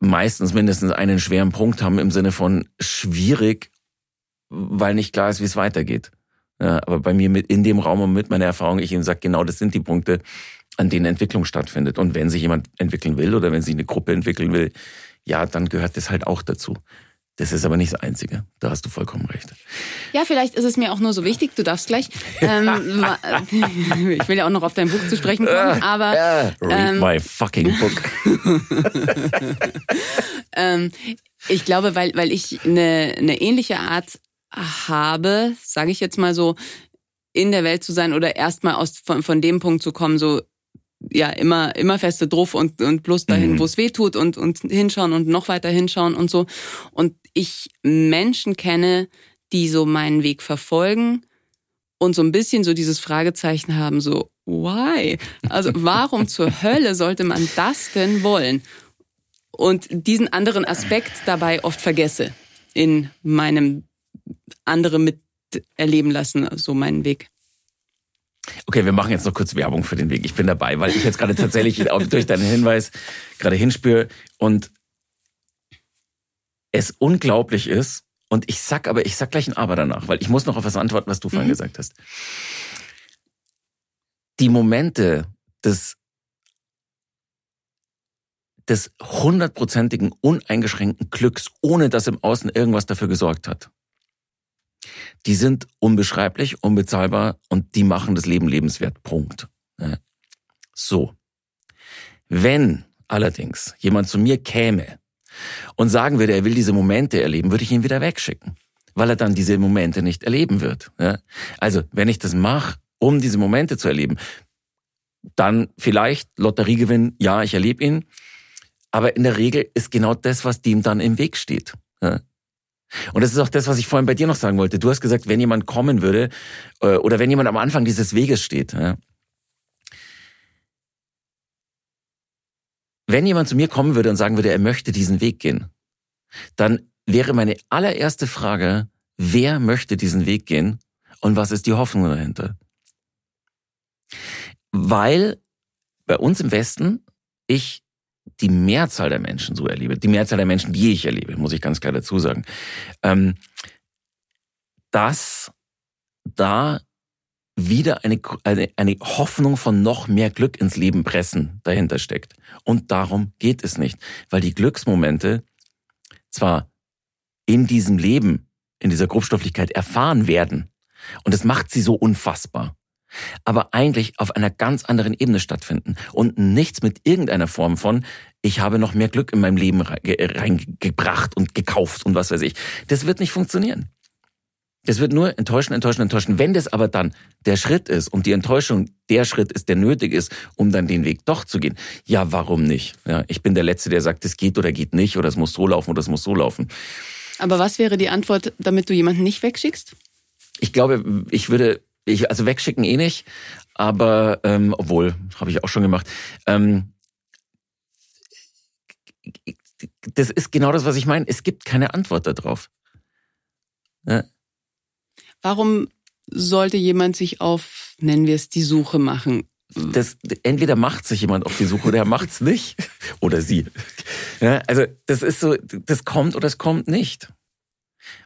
meistens mindestens einen schweren Punkt haben im Sinne von schwierig, weil nicht klar ist, wie es weitergeht. Ja, aber bei mir mit in dem Raum und mit meiner Erfahrung, ich eben sage, genau das sind die Punkte, an denen Entwicklung stattfindet. Und wenn sich jemand entwickeln will oder wenn sich eine Gruppe entwickeln will, ja, dann gehört das halt auch dazu. Das ist aber nicht das Einzige. Da hast du vollkommen recht. Ja, vielleicht ist es mir auch nur so wichtig, du darfst gleich. Ähm, ich will ja auch noch auf dein Buch zu sprechen kommen, aber. Yeah, read ähm, my fucking book. ähm, ich glaube, weil, weil ich eine, eine ähnliche Art habe, sage ich jetzt mal so, in der Welt zu sein oder erstmal aus von, von dem Punkt zu kommen, so ja immer immer feste drauf und und bloß dahin, mhm. wo es weh tut und und hinschauen und noch weiter hinschauen und so. Und ich Menschen kenne, die so meinen Weg verfolgen und so ein bisschen so dieses Fragezeichen haben, so why? Also warum zur Hölle sollte man das denn wollen? Und diesen anderen Aspekt dabei oft vergesse in meinem andere miterleben lassen, so meinen Weg. Okay, wir machen jetzt noch kurz Werbung für den Weg. Ich bin dabei, weil ich jetzt gerade tatsächlich durch deinen Hinweis gerade hinspüre und es unglaublich ist. Und ich sag aber, ich sag gleich ein Aber danach, weil ich muss noch auf was antworten, was du vorhin mhm. gesagt hast. Die Momente des des hundertprozentigen, uneingeschränkten Glücks, ohne dass im Außen irgendwas dafür gesorgt hat die sind unbeschreiblich, unbezahlbar und die machen das Leben lebenswert. Punkt. So. Wenn allerdings jemand zu mir käme und sagen würde, er will diese Momente erleben, würde ich ihn wieder wegschicken, weil er dann diese Momente nicht erleben wird. Also, wenn ich das mache, um diese Momente zu erleben, dann vielleicht Lotteriegewinn, ja, ich erlebe ihn. Aber in der Regel ist genau das, was dem dann im Weg steht. Und das ist auch das, was ich vorhin bei dir noch sagen wollte. Du hast gesagt, wenn jemand kommen würde äh, oder wenn jemand am Anfang dieses Weges steht. Wenn jemand zu mir kommen würde und sagen würde, er möchte diesen Weg gehen, dann wäre meine allererste Frage, wer möchte diesen Weg gehen und was ist die Hoffnung dahinter? Weil bei uns im Westen ich die Mehrzahl der Menschen so erlebe, die Mehrzahl der Menschen, die ich erlebe, muss ich ganz klar dazu sagen, ähm, dass da wieder eine, eine, eine Hoffnung von noch mehr Glück ins Leben pressen dahinter steckt. Und darum geht es nicht, weil die Glücksmomente zwar in diesem Leben, in dieser Grobstofflichkeit erfahren werden, und es macht sie so unfassbar aber eigentlich auf einer ganz anderen Ebene stattfinden und nichts mit irgendeiner Form von, ich habe noch mehr Glück in meinem Leben reingebracht und gekauft und was weiß ich. Das wird nicht funktionieren. Das wird nur enttäuschen, enttäuschen, enttäuschen. Wenn das aber dann der Schritt ist und die Enttäuschung der Schritt ist, der nötig ist, um dann den Weg doch zu gehen, ja, warum nicht? Ja, ich bin der Letzte, der sagt, es geht oder geht nicht oder es muss so laufen oder es muss so laufen. Aber was wäre die Antwort, damit du jemanden nicht wegschickst? Ich glaube, ich würde ich, also wegschicken eh nicht, aber ähm, obwohl, habe ich auch schon gemacht. Ähm, das ist genau das, was ich meine. Es gibt keine Antwort darauf. Ja. Warum sollte jemand sich auf, nennen wir es, die Suche machen? Das, entweder macht sich jemand auf die Suche oder er macht's nicht. Oder sie. Ja, also das ist so, das kommt oder es kommt nicht.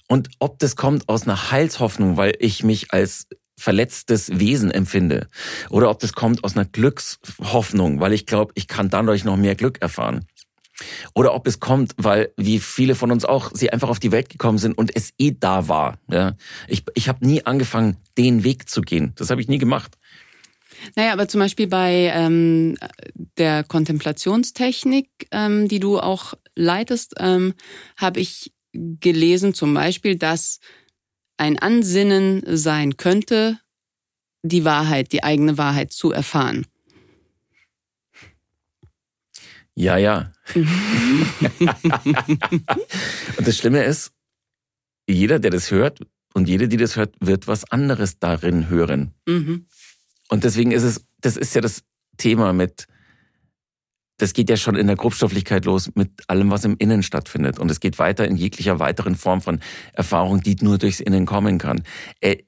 Und ob das kommt aus einer Heilshoffnung, weil ich mich als verletztes Wesen empfinde oder ob das kommt aus einer Glückshoffnung, weil ich glaube, ich kann dadurch noch mehr Glück erfahren. Oder ob es kommt, weil wie viele von uns auch, sie einfach auf die Welt gekommen sind und es eh da war. Ja? Ich, ich habe nie angefangen, den Weg zu gehen. Das habe ich nie gemacht. Naja, aber zum Beispiel bei ähm, der Kontemplationstechnik, ähm, die du auch leitest, ähm, habe ich gelesen zum Beispiel, dass ein Ansinnen sein könnte, die Wahrheit, die eigene Wahrheit zu erfahren. Ja, ja. und das Schlimme ist, jeder, der das hört und jede, die das hört, wird was anderes darin hören. Mhm. Und deswegen ist es, das ist ja das Thema mit, das geht ja schon in der Grobstofflichkeit los mit allem, was im Innen stattfindet. Und es geht weiter in jeglicher weiteren Form von Erfahrung, die nur durchs Innen kommen kann. Äh,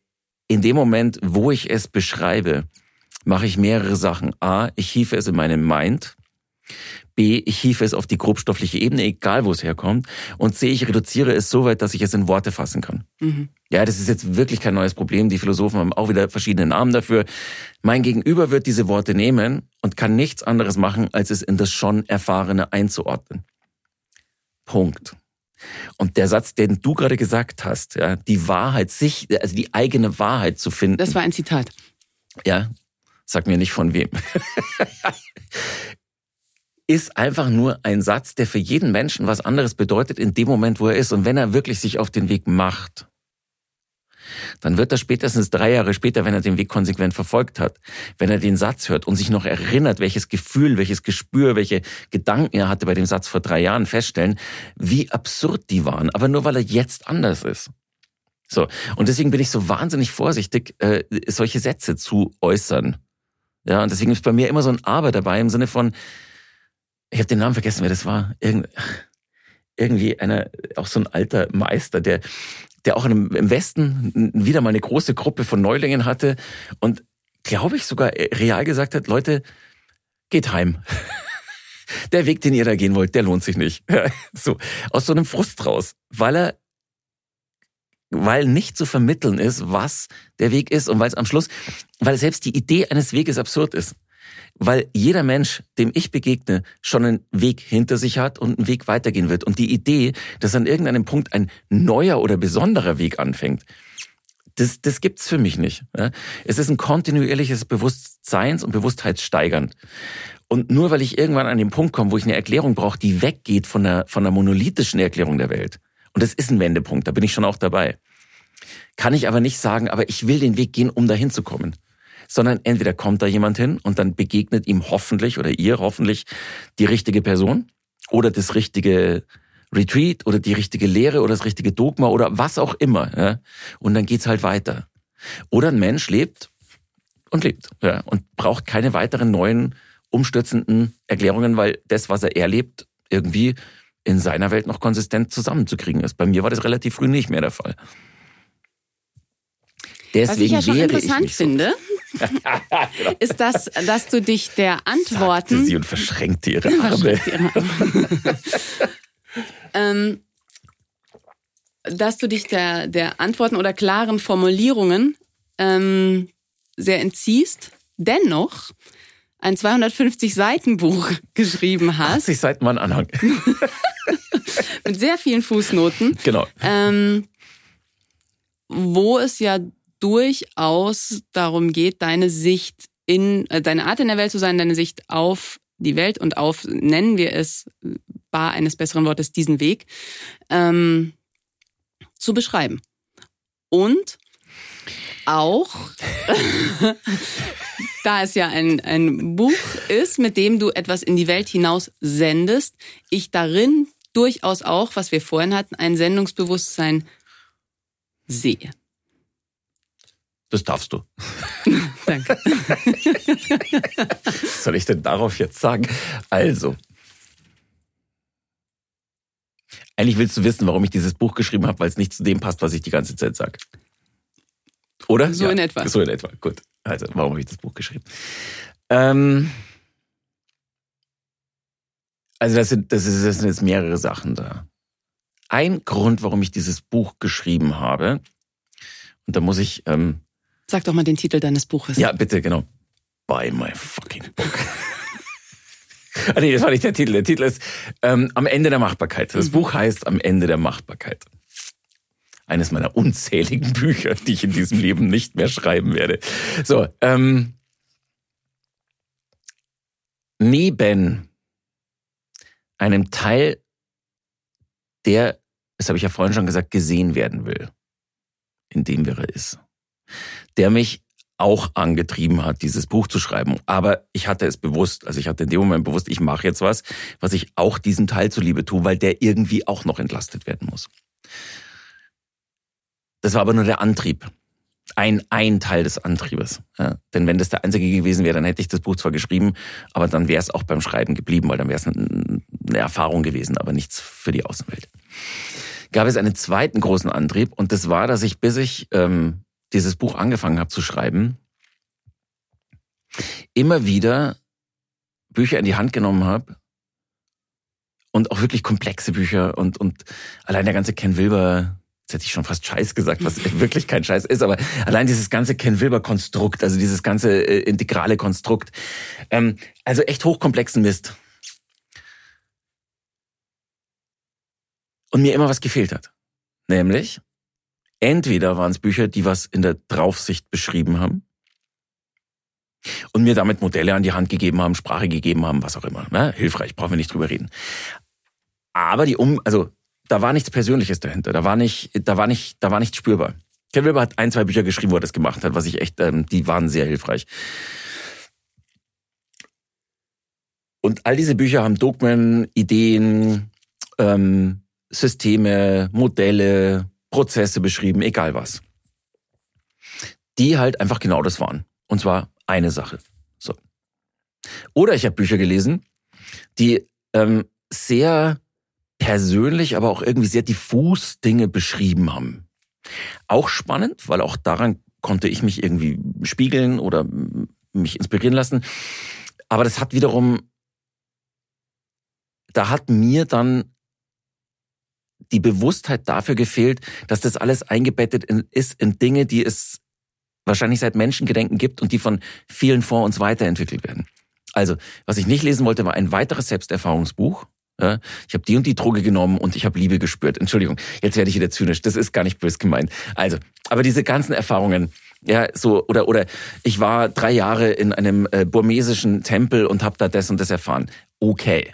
in dem Moment, wo ich es beschreibe, mache ich mehrere Sachen. A, ich hiefe es in meinem Mind. B, ich hiefe es auf die grobstoffliche Ebene, egal wo es herkommt. Und C, ich reduziere es so weit, dass ich es in Worte fassen kann. Mhm. Ja, das ist jetzt wirklich kein neues Problem. Die Philosophen haben auch wieder verschiedene Namen dafür. Mein Gegenüber wird diese Worte nehmen und kann nichts anderes machen, als es in das schon Erfahrene einzuordnen. Punkt. Und der Satz, den du gerade gesagt hast, ja, die Wahrheit, sich, also die eigene Wahrheit zu finden. Das war ein Zitat. Ja, sag mir nicht von wem. Ist einfach nur ein Satz, der für jeden Menschen was anderes bedeutet in dem Moment, wo er ist. Und wenn er wirklich sich auf den Weg macht, dann wird er spätestens drei Jahre später, wenn er den Weg konsequent verfolgt hat, wenn er den Satz hört und sich noch erinnert, welches Gefühl, welches Gespür, welche Gedanken er hatte bei dem Satz vor drei Jahren, feststellen, wie absurd die waren. Aber nur weil er jetzt anders ist. So. Und deswegen bin ich so wahnsinnig vorsichtig, äh, solche Sätze zu äußern. Ja, und deswegen ist bei mir immer so ein Aber dabei im Sinne von, ich habe den Namen vergessen, wer das war. Irgend, irgendwie einer, auch so ein alter Meister, der, der auch im Westen wieder mal eine große Gruppe von Neulingen hatte und glaube ich sogar real gesagt hat, Leute, geht heim. Der Weg, den ihr da gehen wollt, der lohnt sich nicht. So, aus so einem Frust raus, weil er weil nicht zu vermitteln ist, was der Weg ist und weil es am Schluss, weil selbst die Idee eines Weges absurd ist. Weil jeder Mensch, dem ich begegne, schon einen Weg hinter sich hat und einen Weg weitergehen wird. Und die Idee, dass an irgendeinem Punkt ein neuer oder besonderer Weg anfängt, das, das gibt's für mich nicht. Es ist ein kontinuierliches Bewusstseins- und Bewusstheitssteigernd. Und nur weil ich irgendwann an den Punkt komme, wo ich eine Erklärung brauche, die weggeht von der, von der monolithischen Erklärung der Welt, und das ist ein Wendepunkt, da bin ich schon auch dabei, kann ich aber nicht sagen, aber ich will den Weg gehen, um dahin zu kommen sondern entweder kommt da jemand hin und dann begegnet ihm hoffentlich oder ihr hoffentlich die richtige Person oder das richtige Retreat oder die richtige Lehre oder das richtige Dogma oder was auch immer. Ja? Und dann geht's halt weiter. Oder ein Mensch lebt und lebt ja, und braucht keine weiteren neuen umstürzenden Erklärungen, weil das, was er erlebt, irgendwie in seiner Welt noch konsistent zusammenzukriegen ist. Bei mir war das relativ früh nicht mehr der Fall. Deswegen was ich ja schon interessant ich finde, ist das, dass du dich der Antworten. Sagte sie und verschränkte ihre Arme. Ähm, dass du dich der, der Antworten oder klaren Formulierungen ähm, sehr entziehst, dennoch ein 250 Seiten Buch geschrieben hast. 80 Seiten waren Anhang. mit sehr vielen Fußnoten. Genau. Ähm, wo es ja durchaus darum geht, deine Sicht in, äh, deine Art in der Welt zu sein, deine Sicht auf die Welt und auf, nennen wir es, bar eines besseren Wortes, diesen Weg, ähm, zu beschreiben. Und auch, da es ja ein, ein Buch ist, mit dem du etwas in die Welt hinaus sendest, ich darin durchaus auch, was wir vorhin hatten, ein Sendungsbewusstsein sehe. Das darfst du. Danke. Was soll ich denn darauf jetzt sagen? Also, eigentlich willst du wissen, warum ich dieses Buch geschrieben habe, weil es nicht zu dem passt, was ich die ganze Zeit sage. Oder? So ja, in etwa. So in etwa. Gut. Also, warum habe ich das Buch geschrieben? Ähm, also, das sind, das, ist, das sind jetzt mehrere Sachen da. Ein Grund, warum ich dieses Buch geschrieben habe, und da muss ich ähm, Sag doch mal den Titel deines Buches. Ja, bitte, genau. Buy my fucking book. ah, nee, das war nicht der Titel. Der Titel ist ähm, Am Ende der Machbarkeit. Das mhm. Buch heißt Am Ende der Machbarkeit. Eines meiner unzähligen Bücher, die ich in diesem Leben nicht mehr schreiben werde. So, ähm, neben einem Teil, der, das habe ich ja vorhin schon gesagt, gesehen werden will, in dem wir ist der mich auch angetrieben hat, dieses Buch zu schreiben. Aber ich hatte es bewusst, also ich hatte in dem Moment bewusst, ich mache jetzt was, was ich auch diesem Teil zuliebe tue, weil der irgendwie auch noch entlastet werden muss. Das war aber nur der Antrieb. Ein, ein Teil des Antriebes. Ja, denn wenn das der einzige gewesen wäre, dann hätte ich das Buch zwar geschrieben, aber dann wäre es auch beim Schreiben geblieben, weil dann wäre es eine, eine Erfahrung gewesen, aber nichts für die Außenwelt. Gab es einen zweiten großen Antrieb und das war, dass ich, bis ich ähm, dieses Buch angefangen habe zu schreiben, immer wieder Bücher in die Hand genommen habe und auch wirklich komplexe Bücher und, und allein der ganze Ken Wilber, jetzt hätte ich schon fast Scheiß gesagt, was wirklich kein Scheiß ist, aber allein dieses ganze Ken Wilber Konstrukt, also dieses ganze äh, integrale Konstrukt, ähm, also echt hochkomplexen Mist. und mir immer was gefehlt hat. Nämlich, entweder waren es Bücher, die was in der Draufsicht beschrieben haben und mir damit Modelle an die Hand gegeben haben, Sprache gegeben haben, was auch immer. Ne? Hilfreich, brauchen wir nicht drüber reden. Aber die um, also da war nichts Persönliches dahinter. Da war nicht, da war nicht, da war nichts spürbar. Ken Wilber hat ein, zwei Bücher geschrieben, wo er das gemacht hat, was ich echt, ähm, die waren sehr hilfreich. Und all diese Bücher haben Dogmen, Ideen, ähm, Systeme, Modelle, Prozesse beschrieben, egal was. Die halt einfach genau das waren. Und zwar eine Sache. So. Oder ich habe Bücher gelesen, die ähm, sehr persönlich, aber auch irgendwie sehr diffus Dinge beschrieben haben. Auch spannend, weil auch daran konnte ich mich irgendwie spiegeln oder mich inspirieren lassen. Aber das hat wiederum, da hat mir dann die Bewusstheit dafür gefehlt, dass das alles eingebettet ist in Dinge, die es wahrscheinlich seit Menschengedenken gibt und die von vielen vor uns weiterentwickelt werden. Also, was ich nicht lesen wollte, war ein weiteres Selbsterfahrungsbuch. Ich habe die und die Droge genommen und ich habe Liebe gespürt. Entschuldigung, jetzt werde ich wieder zynisch. Das ist gar nicht bös gemeint. Also, aber diese ganzen Erfahrungen, ja, so oder oder ich war drei Jahre in einem äh, burmesischen Tempel und habe da das und das erfahren. Okay,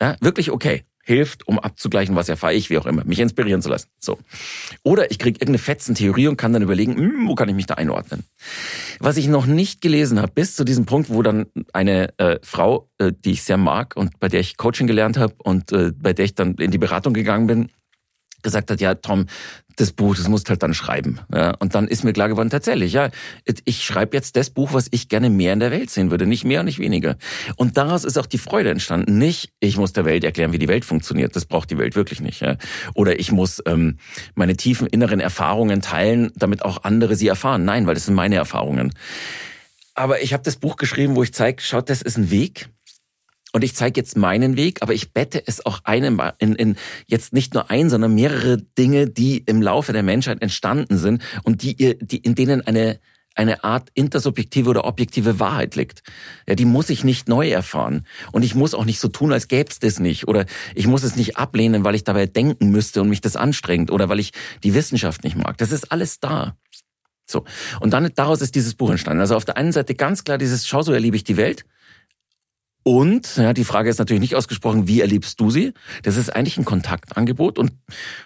ja, wirklich okay hilft, um abzugleichen, was erfahre ich, wie auch immer, mich inspirieren zu lassen. So. Oder ich kriege irgendeine Fetzen-Theorie und kann dann überlegen, hm, wo kann ich mich da einordnen. Was ich noch nicht gelesen habe, bis zu diesem Punkt, wo dann eine äh, Frau, äh, die ich sehr mag und bei der ich Coaching gelernt habe und äh, bei der ich dann in die Beratung gegangen bin, gesagt hat, ja, Tom, das Buch, das musst halt dann schreiben. Ja, und dann ist mir klar geworden, tatsächlich, ja, ich schreibe jetzt das Buch, was ich gerne mehr in der Welt sehen würde, nicht mehr und nicht weniger. Und daraus ist auch die Freude entstanden. Nicht, ich muss der Welt erklären, wie die Welt funktioniert. Das braucht die Welt wirklich nicht. Ja. Oder ich muss ähm, meine tiefen inneren Erfahrungen teilen, damit auch andere sie erfahren. Nein, weil das sind meine Erfahrungen. Aber ich habe das Buch geschrieben, wo ich zeige, schaut, das ist ein Weg und ich zeige jetzt meinen Weg, aber ich bette es auch einem in, in jetzt nicht nur ein, sondern mehrere Dinge, die im Laufe der Menschheit entstanden sind und die ihr, die in denen eine eine Art intersubjektive oder objektive Wahrheit liegt. Ja, die muss ich nicht neu erfahren. Und ich muss auch nicht so tun, als gäbe es das nicht. Oder ich muss es nicht ablehnen, weil ich dabei denken müsste und mich das anstrengt. Oder weil ich die Wissenschaft nicht mag. Das ist alles da. So. Und dann, daraus ist dieses Buch entstanden. Also auf der einen Seite ganz klar dieses, schau, so erlebe ich die Welt. Und ja, die Frage ist natürlich nicht ausgesprochen, wie erlebst du sie? Das ist eigentlich ein Kontaktangebot und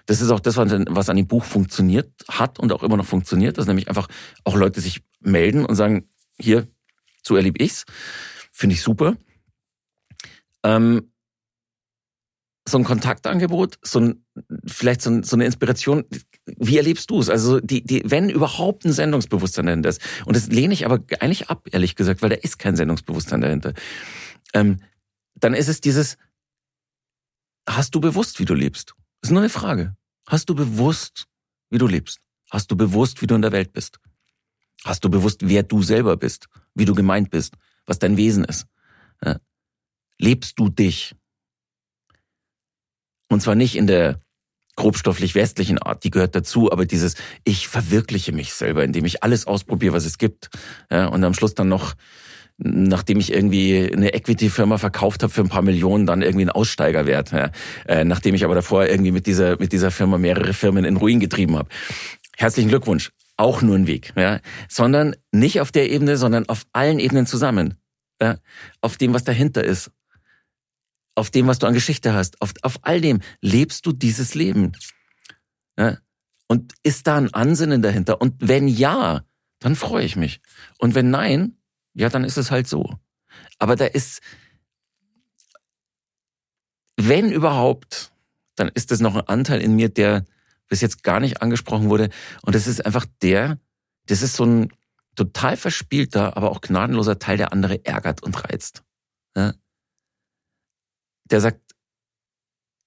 das ist auch das, was an dem Buch funktioniert hat und auch immer noch funktioniert, dass nämlich einfach auch Leute sich melden und sagen, hier, so erlebe ich's. Finde ich super. Ähm, so ein Kontaktangebot, so ein, vielleicht so, ein, so eine Inspiration. Wie erlebst du es? Also die, die, wenn überhaupt ein Sendungsbewusstsein dahinter ist. Und das lehne ich aber eigentlich ab, ehrlich gesagt, weil da ist kein Sendungsbewusstsein dahinter ähm, dann ist es dieses, hast du bewusst, wie du lebst? Das ist nur eine Frage. Hast du bewusst, wie du lebst? Hast du bewusst, wie du in der Welt bist? Hast du bewusst, wer du selber bist, wie du gemeint bist, was dein Wesen ist? Ja. Lebst du dich? Und zwar nicht in der grobstofflich westlichen Art, die gehört dazu, aber dieses, ich verwirkliche mich selber, indem ich alles ausprobiere, was es gibt. Ja, und am Schluss dann noch nachdem ich irgendwie eine Equity-Firma verkauft habe für ein paar Millionen, dann irgendwie ein Aussteigerwert. Ja. Äh, nachdem ich aber davor irgendwie mit dieser, mit dieser Firma mehrere Firmen in Ruin getrieben habe. Herzlichen Glückwunsch. Auch nur ein Weg. Ja. Sondern nicht auf der Ebene, sondern auf allen Ebenen zusammen. Ja. Auf dem, was dahinter ist. Auf dem, was du an Geschichte hast. Auf, auf all dem lebst du dieses Leben. Ja. Und ist da ein Ansinnen dahinter? Und wenn ja, dann freue ich mich. Und wenn nein, ja, dann ist es halt so. Aber da ist, wenn überhaupt, dann ist das noch ein Anteil in mir, der bis jetzt gar nicht angesprochen wurde. Und das ist einfach der, das ist so ein total verspielter, aber auch gnadenloser Teil, der andere ärgert und reizt. Ja? Der sagt,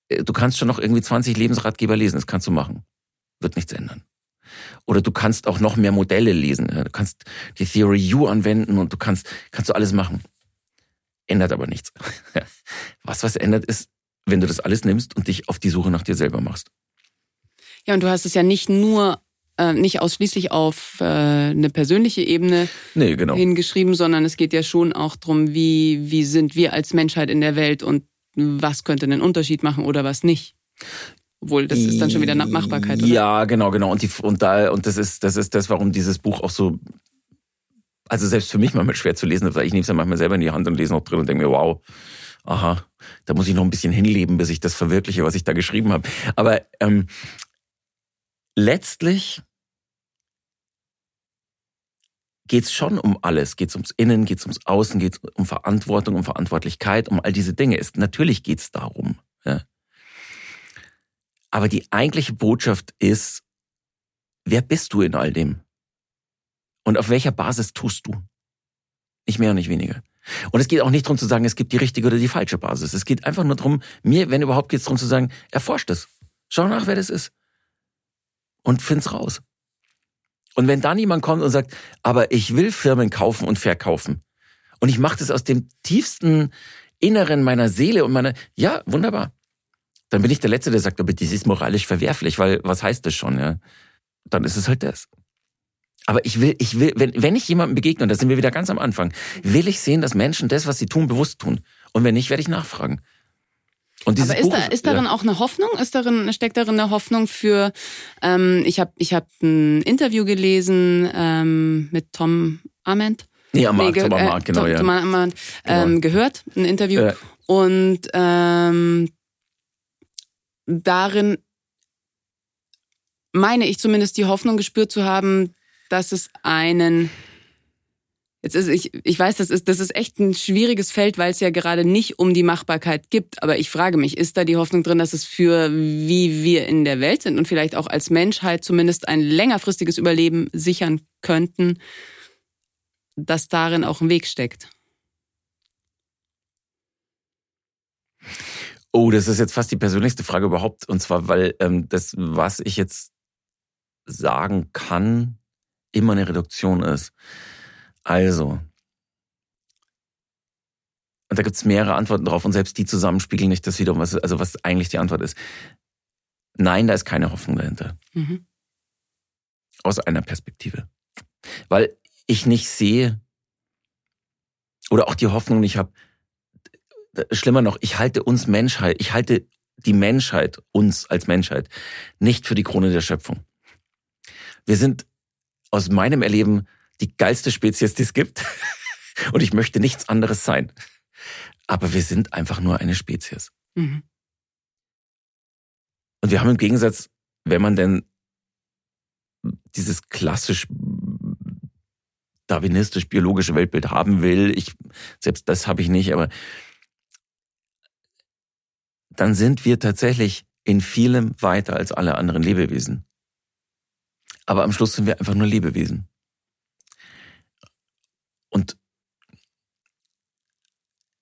äh, du kannst schon noch irgendwie 20 Lebensratgeber lesen, das kannst du machen. Wird nichts ändern. Oder du kannst auch noch mehr Modelle lesen. Du kannst die Theory U anwenden und du kannst, kannst du alles machen. Ändert aber nichts. Was was ändert ist, wenn du das alles nimmst und dich auf die Suche nach dir selber machst. Ja, und du hast es ja nicht nur äh, nicht ausschließlich auf äh, eine persönliche Ebene nee, genau. hingeschrieben, sondern es geht ja schon auch darum, wie, wie sind wir als Menschheit in der Welt und was könnte einen Unterschied machen oder was nicht. Obwohl, das ist dann schon wieder Machbarkeit, oder? Ja, genau, genau. Und, die, und, da, und das, ist, das ist das, warum dieses Buch auch so, also selbst für mich manchmal schwer zu lesen ist, weil ich nehme es dann manchmal selber in die Hand und lese noch drin und denke mir, wow, aha, da muss ich noch ein bisschen hinleben, bis ich das verwirkliche, was ich da geschrieben habe. Aber ähm, letztlich geht's schon um alles. Geht's ums Innen, geht's ums Außen, geht's um Verantwortung, um Verantwortlichkeit, um all diese Dinge. Ist natürlich geht's darum. Ja. Aber die eigentliche Botschaft ist, wer bist du in all dem? Und auf welcher Basis tust du? Nicht mehr und nicht weniger. Und es geht auch nicht darum zu sagen, es gibt die richtige oder die falsche Basis. Es geht einfach nur darum, mir, wenn überhaupt, geht es darum zu sagen, erforscht es. Schau nach, wer das ist. Und find's raus. Und wenn dann jemand kommt und sagt, aber ich will Firmen kaufen und verkaufen. Und ich mache das aus dem tiefsten Inneren meiner Seele und meiner, ja, wunderbar dann bin ich der Letzte, der sagt, aber das ist moralisch verwerflich, weil was heißt das schon, ja? Dann ist es halt das. Aber ich will, ich will, wenn, wenn ich jemandem begegne, und da sind wir wieder ganz am Anfang, will ich sehen, dass Menschen das, was sie tun, bewusst tun. Und wenn nicht, werde ich nachfragen. Und Aber ist, da, ist darin ja. auch eine Hoffnung? Ist darin, steckt darin eine Hoffnung für, ähm, ich habe ich hab ein Interview gelesen ähm, mit Tom Ament. Nee, Amand, nee, Tom Amand, äh, genau, Tom, ja. Tom Amand, ähm, genau. gehört, ein Interview. Ja. Und ähm, darin meine ich zumindest die Hoffnung gespürt zu haben, dass es einen Jetzt ist ich, ich weiß, das ist, das ist echt ein schwieriges Feld, weil es ja gerade nicht um die Machbarkeit gibt. Aber ich frage mich, ist da die Hoffnung drin, dass es für wie wir in der Welt sind und vielleicht auch als Menschheit zumindest ein längerfristiges Überleben sichern könnten, dass darin auch ein Weg steckt? Oh, das ist jetzt fast die persönlichste Frage überhaupt. Und zwar, weil ähm, das, was ich jetzt sagen kann, immer eine Reduktion ist. Also, und da gibt's mehrere Antworten drauf und selbst die zusammenspiegeln nicht das wiederum, was, also was eigentlich die Antwort ist. Nein, da ist keine Hoffnung dahinter. Mhm. Aus einer Perspektive. Weil ich nicht sehe oder auch die Hoffnung nicht habe, schlimmer noch, ich halte uns Menschheit, ich halte die Menschheit, uns als Menschheit, nicht für die Krone der Schöpfung. Wir sind aus meinem Erleben die geilste Spezies, die es gibt. Und ich möchte nichts anderes sein. Aber wir sind einfach nur eine Spezies. Mhm. Und wir haben im Gegensatz, wenn man denn dieses klassisch darwinistisch-biologische Weltbild haben will, ich, selbst das habe ich nicht, aber dann sind wir tatsächlich in vielem weiter als alle anderen Lebewesen. Aber am Schluss sind wir einfach nur Lebewesen. Und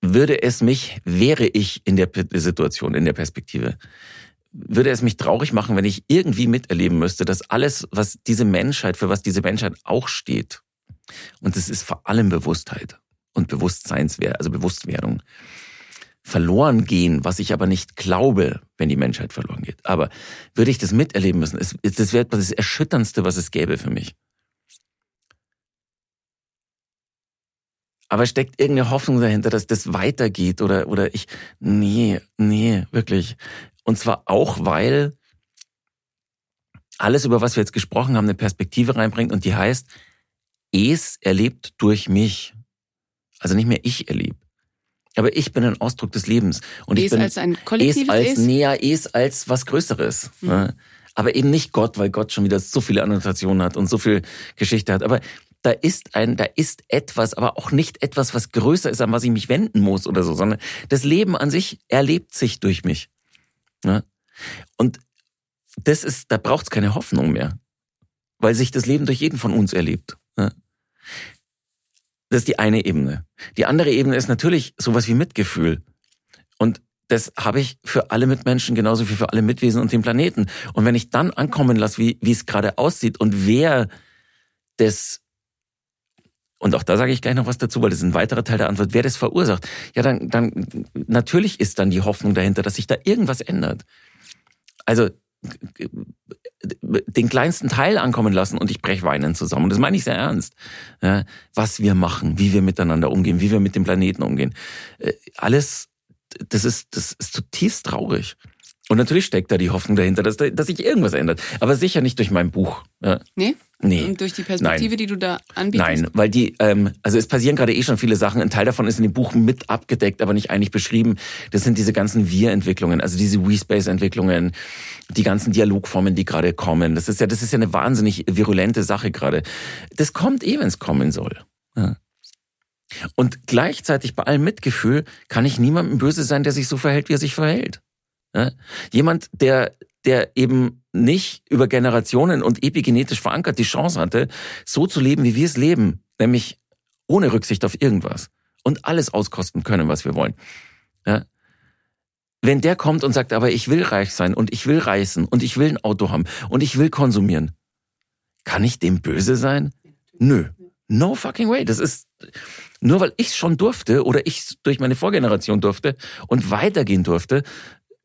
würde es mich, wäre ich in der Situation, in der Perspektive, würde es mich traurig machen, wenn ich irgendwie miterleben müsste, dass alles, was diese Menschheit, für was diese Menschheit auch steht, und es ist vor allem Bewusstheit und Bewusstseinswert, also Bewusstwerdung, verloren gehen, was ich aber nicht glaube, wenn die Menschheit verloren geht. Aber würde ich das miterleben müssen, es, das wäre das Erschütterndste, was es gäbe für mich. Aber steckt irgendeine Hoffnung dahinter, dass das weitergeht oder, oder ich, nee, nee, wirklich. Und zwar auch, weil alles, über was wir jetzt gesprochen haben, eine Perspektive reinbringt und die heißt, es erlebt durch mich. Also nicht mehr ich erlebe. Aber ich bin ein Ausdruck des Lebens. Und es ich bin als ein kollektives es als näher, es als was Größeres. Mhm. Ne? Aber eben nicht Gott, weil Gott schon wieder so viele Annotationen hat und so viel Geschichte hat. Aber da ist ein, da ist etwas, aber auch nicht etwas, was größer ist, an was ich mich wenden muss oder so, sondern das Leben an sich erlebt sich durch mich. Ne? Und das ist, da braucht es keine Hoffnung mehr, weil sich das Leben durch jeden von uns erlebt. Ne? Das ist die eine Ebene. Die andere Ebene ist natürlich sowas wie Mitgefühl. Und das habe ich für alle Mitmenschen genauso wie für alle Mitwesen und den Planeten. Und wenn ich dann ankommen lasse, wie, wie es gerade aussieht und wer das und auch da sage ich gleich noch was dazu, weil das ist ein weiterer Teil der Antwort. Wer das verursacht? Ja, dann, dann natürlich ist dann die Hoffnung dahinter, dass sich da irgendwas ändert. Also den kleinsten Teil ankommen lassen und ich brech weinen zusammen. Und das meine ich sehr ernst. Was wir machen, wie wir miteinander umgehen, wie wir mit dem Planeten umgehen. Äh, alles, das ist, das ist zutiefst traurig. Und natürlich steckt da die Hoffnung dahinter, dass, dass sich irgendwas ändert. Aber sicher nicht durch mein Buch. Nee? Nee. Und durch die Perspektive, Nein. die du da anbietest? Nein, weil die, ähm, also es passieren gerade eh schon viele Sachen. Ein Teil davon ist in dem Buch mit abgedeckt, aber nicht eigentlich beschrieben. Das sind diese ganzen Wir-Entwicklungen, also diese We-Space-Entwicklungen, die ganzen Dialogformen, die gerade kommen. Das ist ja, das ist ja eine wahnsinnig virulente Sache gerade. Das kommt eh, wenn es kommen soll. Ja. Und gleichzeitig bei allem Mitgefühl kann ich niemandem böse sein, der sich so verhält, wie er sich verhält. Ja? Jemand, der, der eben nicht über Generationen und epigenetisch verankert die Chance hatte, so zu leben, wie wir es leben, nämlich ohne Rücksicht auf irgendwas und alles auskosten können, was wir wollen. Ja? Wenn der kommt und sagt, aber ich will reich sein und ich will reisen und ich will ein Auto haben und ich will konsumieren, kann ich dem böse sein? Nö. No fucking way. Das ist nur weil ich schon durfte oder ich durch meine Vorgeneration durfte und weitergehen durfte,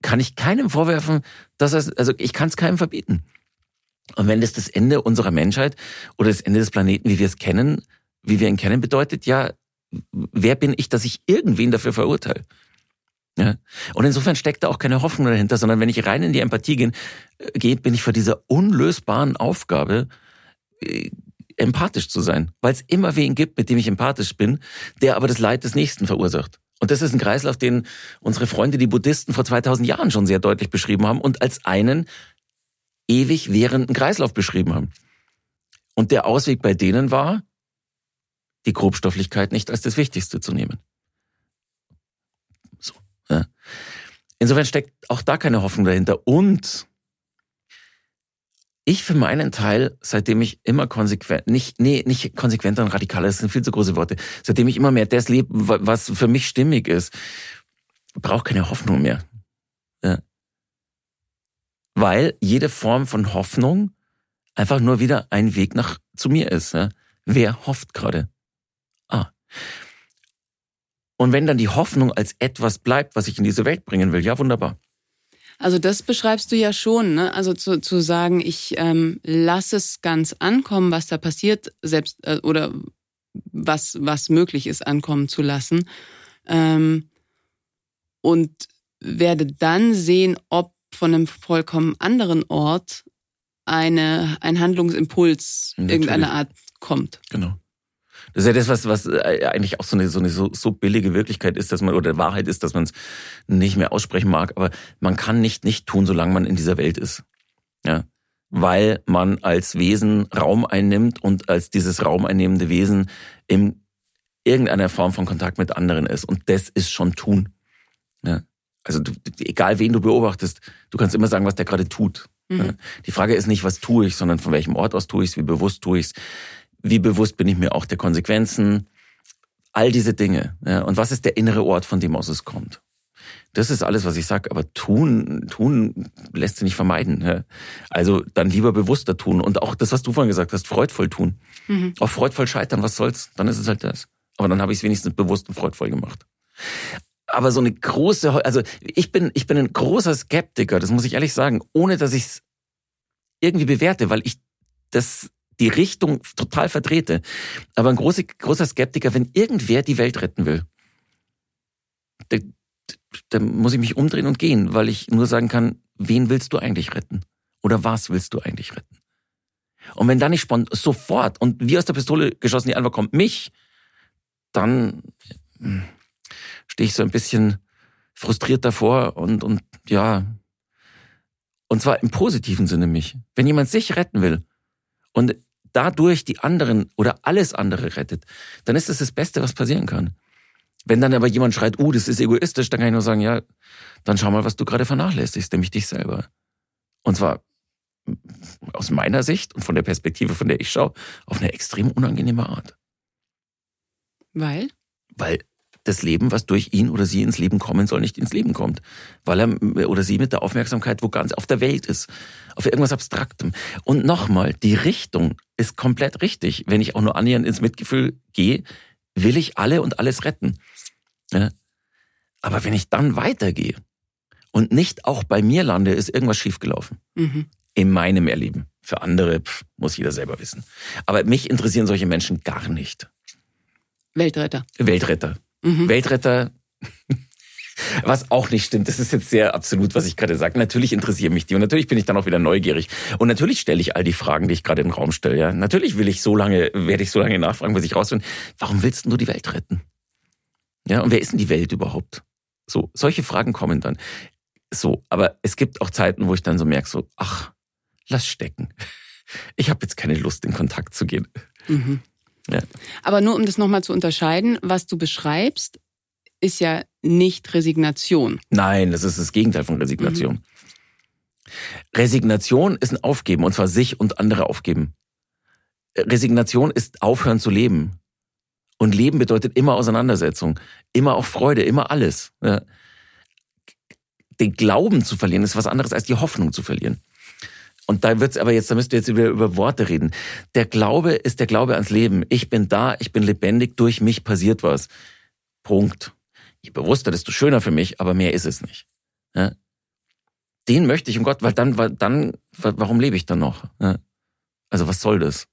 kann ich keinem vorwerfen, dass er, also ich kann es keinem verbieten. Und wenn das das Ende unserer Menschheit oder das Ende des Planeten, wie wir es kennen, wie wir ihn kennen, bedeutet, ja, wer bin ich, dass ich irgendwen dafür verurteile? Ja. Und insofern steckt da auch keine Hoffnung dahinter, sondern wenn ich rein in die Empathie gehe, gehe bin ich vor dieser unlösbaren Aufgabe, äh, empathisch zu sein, weil es immer wen gibt, mit dem ich empathisch bin, der aber das Leid des Nächsten verursacht. Und das ist ein Kreislauf, den unsere Freunde, die Buddhisten, vor 2000 Jahren schon sehr deutlich beschrieben haben und als einen ewig währenden Kreislauf beschrieben haben. Und der Ausweg bei denen war, die Grobstofflichkeit nicht als das Wichtigste zu nehmen. So. Ja. Insofern steckt auch da keine Hoffnung dahinter. Und ich für meinen Teil, seitdem ich immer konsequent, nicht, nee, nicht konsequenter und radikaler, das sind viel zu große Worte, seitdem ich immer mehr das lebe, was für mich stimmig ist, brauche keine Hoffnung mehr. Ja. Weil jede Form von Hoffnung einfach nur wieder ein Weg nach zu mir ist. Ja. Wer hofft gerade? Ah. Und wenn dann die Hoffnung als etwas bleibt, was ich in diese Welt bringen will, ja, wunderbar. Also das beschreibst du ja schon, ne? Also zu, zu sagen, ich ähm, lasse es ganz ankommen, was da passiert, selbst äh, oder was was möglich ist, ankommen zu lassen, ähm, und werde dann sehen, ob von einem vollkommen anderen Ort eine ein Handlungsimpuls Natürlich. irgendeiner Art kommt. Genau. Das ist ja das, was, was äh, eigentlich auch so eine, so eine so, so billige Wirklichkeit ist, dass man, oder Wahrheit ist, dass man es nicht mehr aussprechen mag, aber man kann nicht nicht tun, solange man in dieser Welt ist. Ja. Weil man als Wesen Raum einnimmt und als dieses raumeinnehmende Wesen in irgendeiner Form von Kontakt mit anderen ist. Und das ist schon tun. Ja. Also du, egal wen du beobachtest, du kannst immer sagen, was der gerade tut. Mhm. Die Frage ist nicht, was tue ich, sondern von welchem Ort aus tue ich es, wie bewusst tue ich es wie bewusst bin ich mir auch der Konsequenzen, all diese Dinge. Ja, und was ist der innere Ort, von dem aus es kommt? Das ist alles, was ich sage. Aber tun, tun lässt sich nicht vermeiden. Ja. Also dann lieber bewusster tun. Und auch das, was du vorhin gesagt hast, freudvoll tun. Mhm. Auch freudvoll scheitern, was soll's? Dann ist es halt das. Aber dann habe ich es wenigstens bewusst und freudvoll gemacht. Aber so eine große, also ich bin, ich bin ein großer Skeptiker, das muss ich ehrlich sagen, ohne dass ich es irgendwie bewerte, weil ich das die Richtung total verdrehte. Aber ein großer, großer Skeptiker, wenn irgendwer die Welt retten will, da, da muss ich mich umdrehen und gehen, weil ich nur sagen kann, wen willst du eigentlich retten? Oder was willst du eigentlich retten? Und wenn dann nicht sofort und wie aus der Pistole geschossen die Antwort kommt, mich, dann hm, stehe ich so ein bisschen frustriert davor und, und ja, und zwar im positiven Sinne mich. Wenn jemand sich retten will und dadurch die anderen oder alles andere rettet, dann ist das das Beste, was passieren kann. Wenn dann aber jemand schreit, uh, das ist egoistisch, dann kann ich nur sagen, ja, dann schau mal, was du gerade vernachlässigst, nämlich dich selber. Und zwar aus meiner Sicht und von der Perspektive, von der ich schaue, auf eine extrem unangenehme Art. Weil? Weil das Leben, was durch ihn oder sie ins Leben kommen soll, nicht ins Leben kommt. Weil er oder sie mit der Aufmerksamkeit wo ganz auf der Welt ist. Auf irgendwas Abstraktem. Und nochmal, die Richtung ist komplett richtig. Wenn ich auch nur annähernd ins Mitgefühl gehe, will ich alle und alles retten. Ja? Aber wenn ich dann weitergehe und nicht auch bei mir lande, ist irgendwas schiefgelaufen. Mhm. In meinem Erleben. Für andere pff, muss jeder selber wissen. Aber mich interessieren solche Menschen gar nicht. Weltretter. Weltretter. Mhm. Weltretter Was auch nicht stimmt. Das ist jetzt sehr absolut, was ich gerade sage. Natürlich interessieren mich die und natürlich bin ich dann auch wieder neugierig. Und natürlich stelle ich all die Fragen, die ich gerade im Raum stelle. Ja, natürlich will ich so lange, werde ich so lange nachfragen, bis ich rausfinde, warum willst du die Welt retten? Ja, und wer ist denn die Welt überhaupt? So, solche Fragen kommen dann. So, aber es gibt auch Zeiten, wo ich dann so merke, so, ach, lass stecken. Ich habe jetzt keine Lust, in Kontakt zu gehen. Mhm. Ja. Aber nur um das nochmal zu unterscheiden, was du beschreibst, ist ja nicht Resignation. Nein, das ist das Gegenteil von Resignation. Mhm. Resignation ist ein Aufgeben, und zwar sich und andere aufgeben. Resignation ist aufhören zu leben. Und Leben bedeutet immer Auseinandersetzung, immer auch Freude, immer alles. Den Glauben zu verlieren ist was anderes als die Hoffnung zu verlieren. Und da wird's aber jetzt, da müsst ihr jetzt wieder über Worte reden. Der Glaube ist der Glaube ans Leben. Ich bin da, ich bin lebendig, durch mich passiert was. Punkt. Je bewusster, desto schöner für mich, aber mehr ist es nicht. Ja? Den möchte ich um Gott, weil dann, weil dann, warum lebe ich dann noch? Ja? Also was soll das?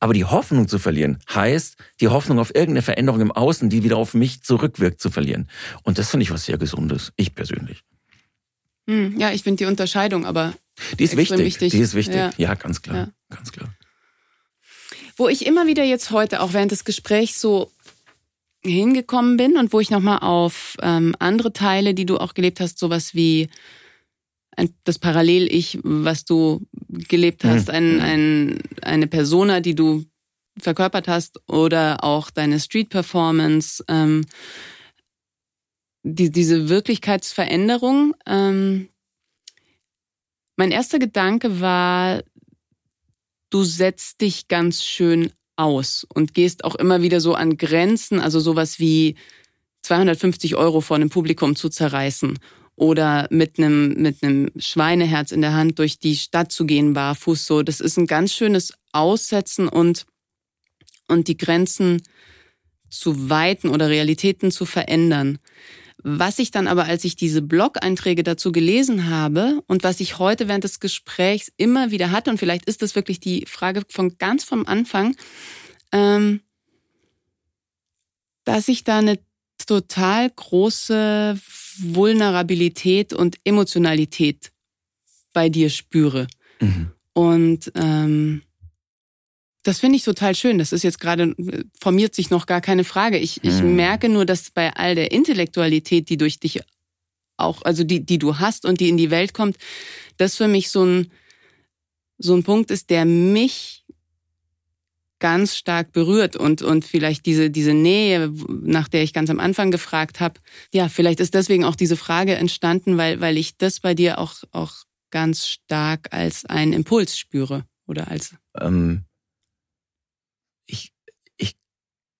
Aber die Hoffnung zu verlieren heißt, die Hoffnung auf irgendeine Veränderung im Außen, die wieder auf mich zurückwirkt, zu verlieren. Und das finde ich was sehr Gesundes. Ich persönlich. Hm, ja, ich finde die Unterscheidung aber die ist wichtig. wichtig. Die ist wichtig. Ja, ja ganz klar. Ja. Ganz klar. Wo ich immer wieder jetzt heute, auch während des Gesprächs, so hingekommen bin und wo ich nochmal auf ähm, andere Teile, die du auch gelebt hast, sowas wie ein, das Parallel-Ich, was du gelebt hast, mhm. ein, ein, eine Persona, die du verkörpert hast oder auch deine Street-Performance, ähm, die, diese Wirklichkeitsveränderung, ähm, mein erster Gedanke war, du setzt dich ganz schön aus und gehst auch immer wieder so an Grenzen, also sowas wie 250 Euro vor einem Publikum zu zerreißen oder mit einem, mit einem Schweineherz in der Hand durch die Stadt zu gehen, barfuß so. Das ist ein ganz schönes Aussetzen und, und die Grenzen zu weiten oder Realitäten zu verändern. Was ich dann aber, als ich diese Blog-Einträge dazu gelesen habe und was ich heute während des Gesprächs immer wieder hatte, und vielleicht ist das wirklich die Frage von ganz vom Anfang, ähm, dass ich da eine total große Vulnerabilität und Emotionalität bei dir spüre. Mhm. Und ähm, das finde ich total schön. Das ist jetzt gerade, formiert sich noch gar keine Frage. Ich, ich mhm. merke nur, dass bei all der Intellektualität, die durch dich auch, also die, die du hast und die in die Welt kommt, das für mich so ein, so ein Punkt ist, der mich ganz stark berührt und und vielleicht diese diese Nähe, nach der ich ganz am Anfang gefragt habe, ja, vielleicht ist deswegen auch diese Frage entstanden, weil weil ich das bei dir auch auch ganz stark als einen Impuls spüre oder als ähm,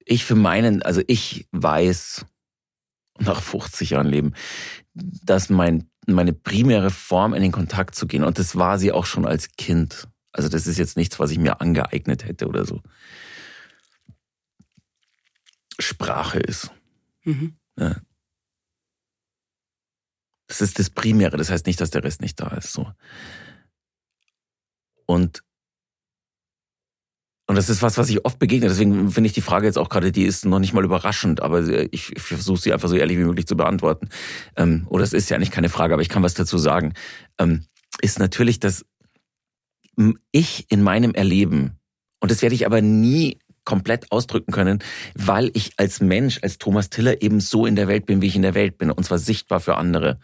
ich für meinen, also ich weiß nach 50 Jahren Leben, dass mein, meine primäre Form in den Kontakt zu gehen, und das war sie auch schon als Kind. Also das ist jetzt nichts, was ich mir angeeignet hätte oder so. Sprache ist. Mhm. Ja. Das ist das Primäre. Das heißt nicht, dass der Rest nicht da ist. So. Und und das ist was, was ich oft begegne. Deswegen finde ich die Frage jetzt auch gerade, die ist noch nicht mal überraschend, aber ich, ich versuche sie einfach so ehrlich wie möglich zu beantworten. Ähm, oder es ist ja eigentlich keine Frage, aber ich kann was dazu sagen. Ähm, ist natürlich, dass ich in meinem Erleben, und das werde ich aber nie komplett ausdrücken können, weil ich als Mensch, als Thomas Tiller eben so in der Welt bin, wie ich in der Welt bin, und zwar sichtbar für andere.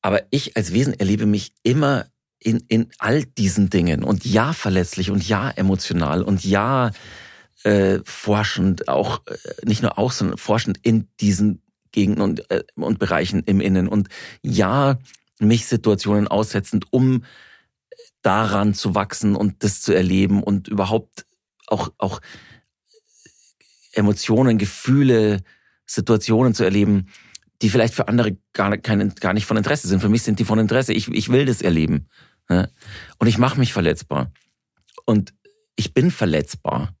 Aber ich als Wesen erlebe mich immer in, in all diesen Dingen und ja verletzlich und ja emotional und ja äh, forschend, auch äh, nicht nur auch, sondern forschend in diesen Gegenden und, äh, und Bereichen im Innen und ja mich Situationen aussetzend, um daran zu wachsen und das zu erleben und überhaupt auch, auch Emotionen, Gefühle, Situationen zu erleben, die vielleicht für andere gar, kein, gar nicht von Interesse sind. Für mich sind die von Interesse. Ich, ich will das erleben. Und ich mache mich verletzbar. Und ich bin verletzbar.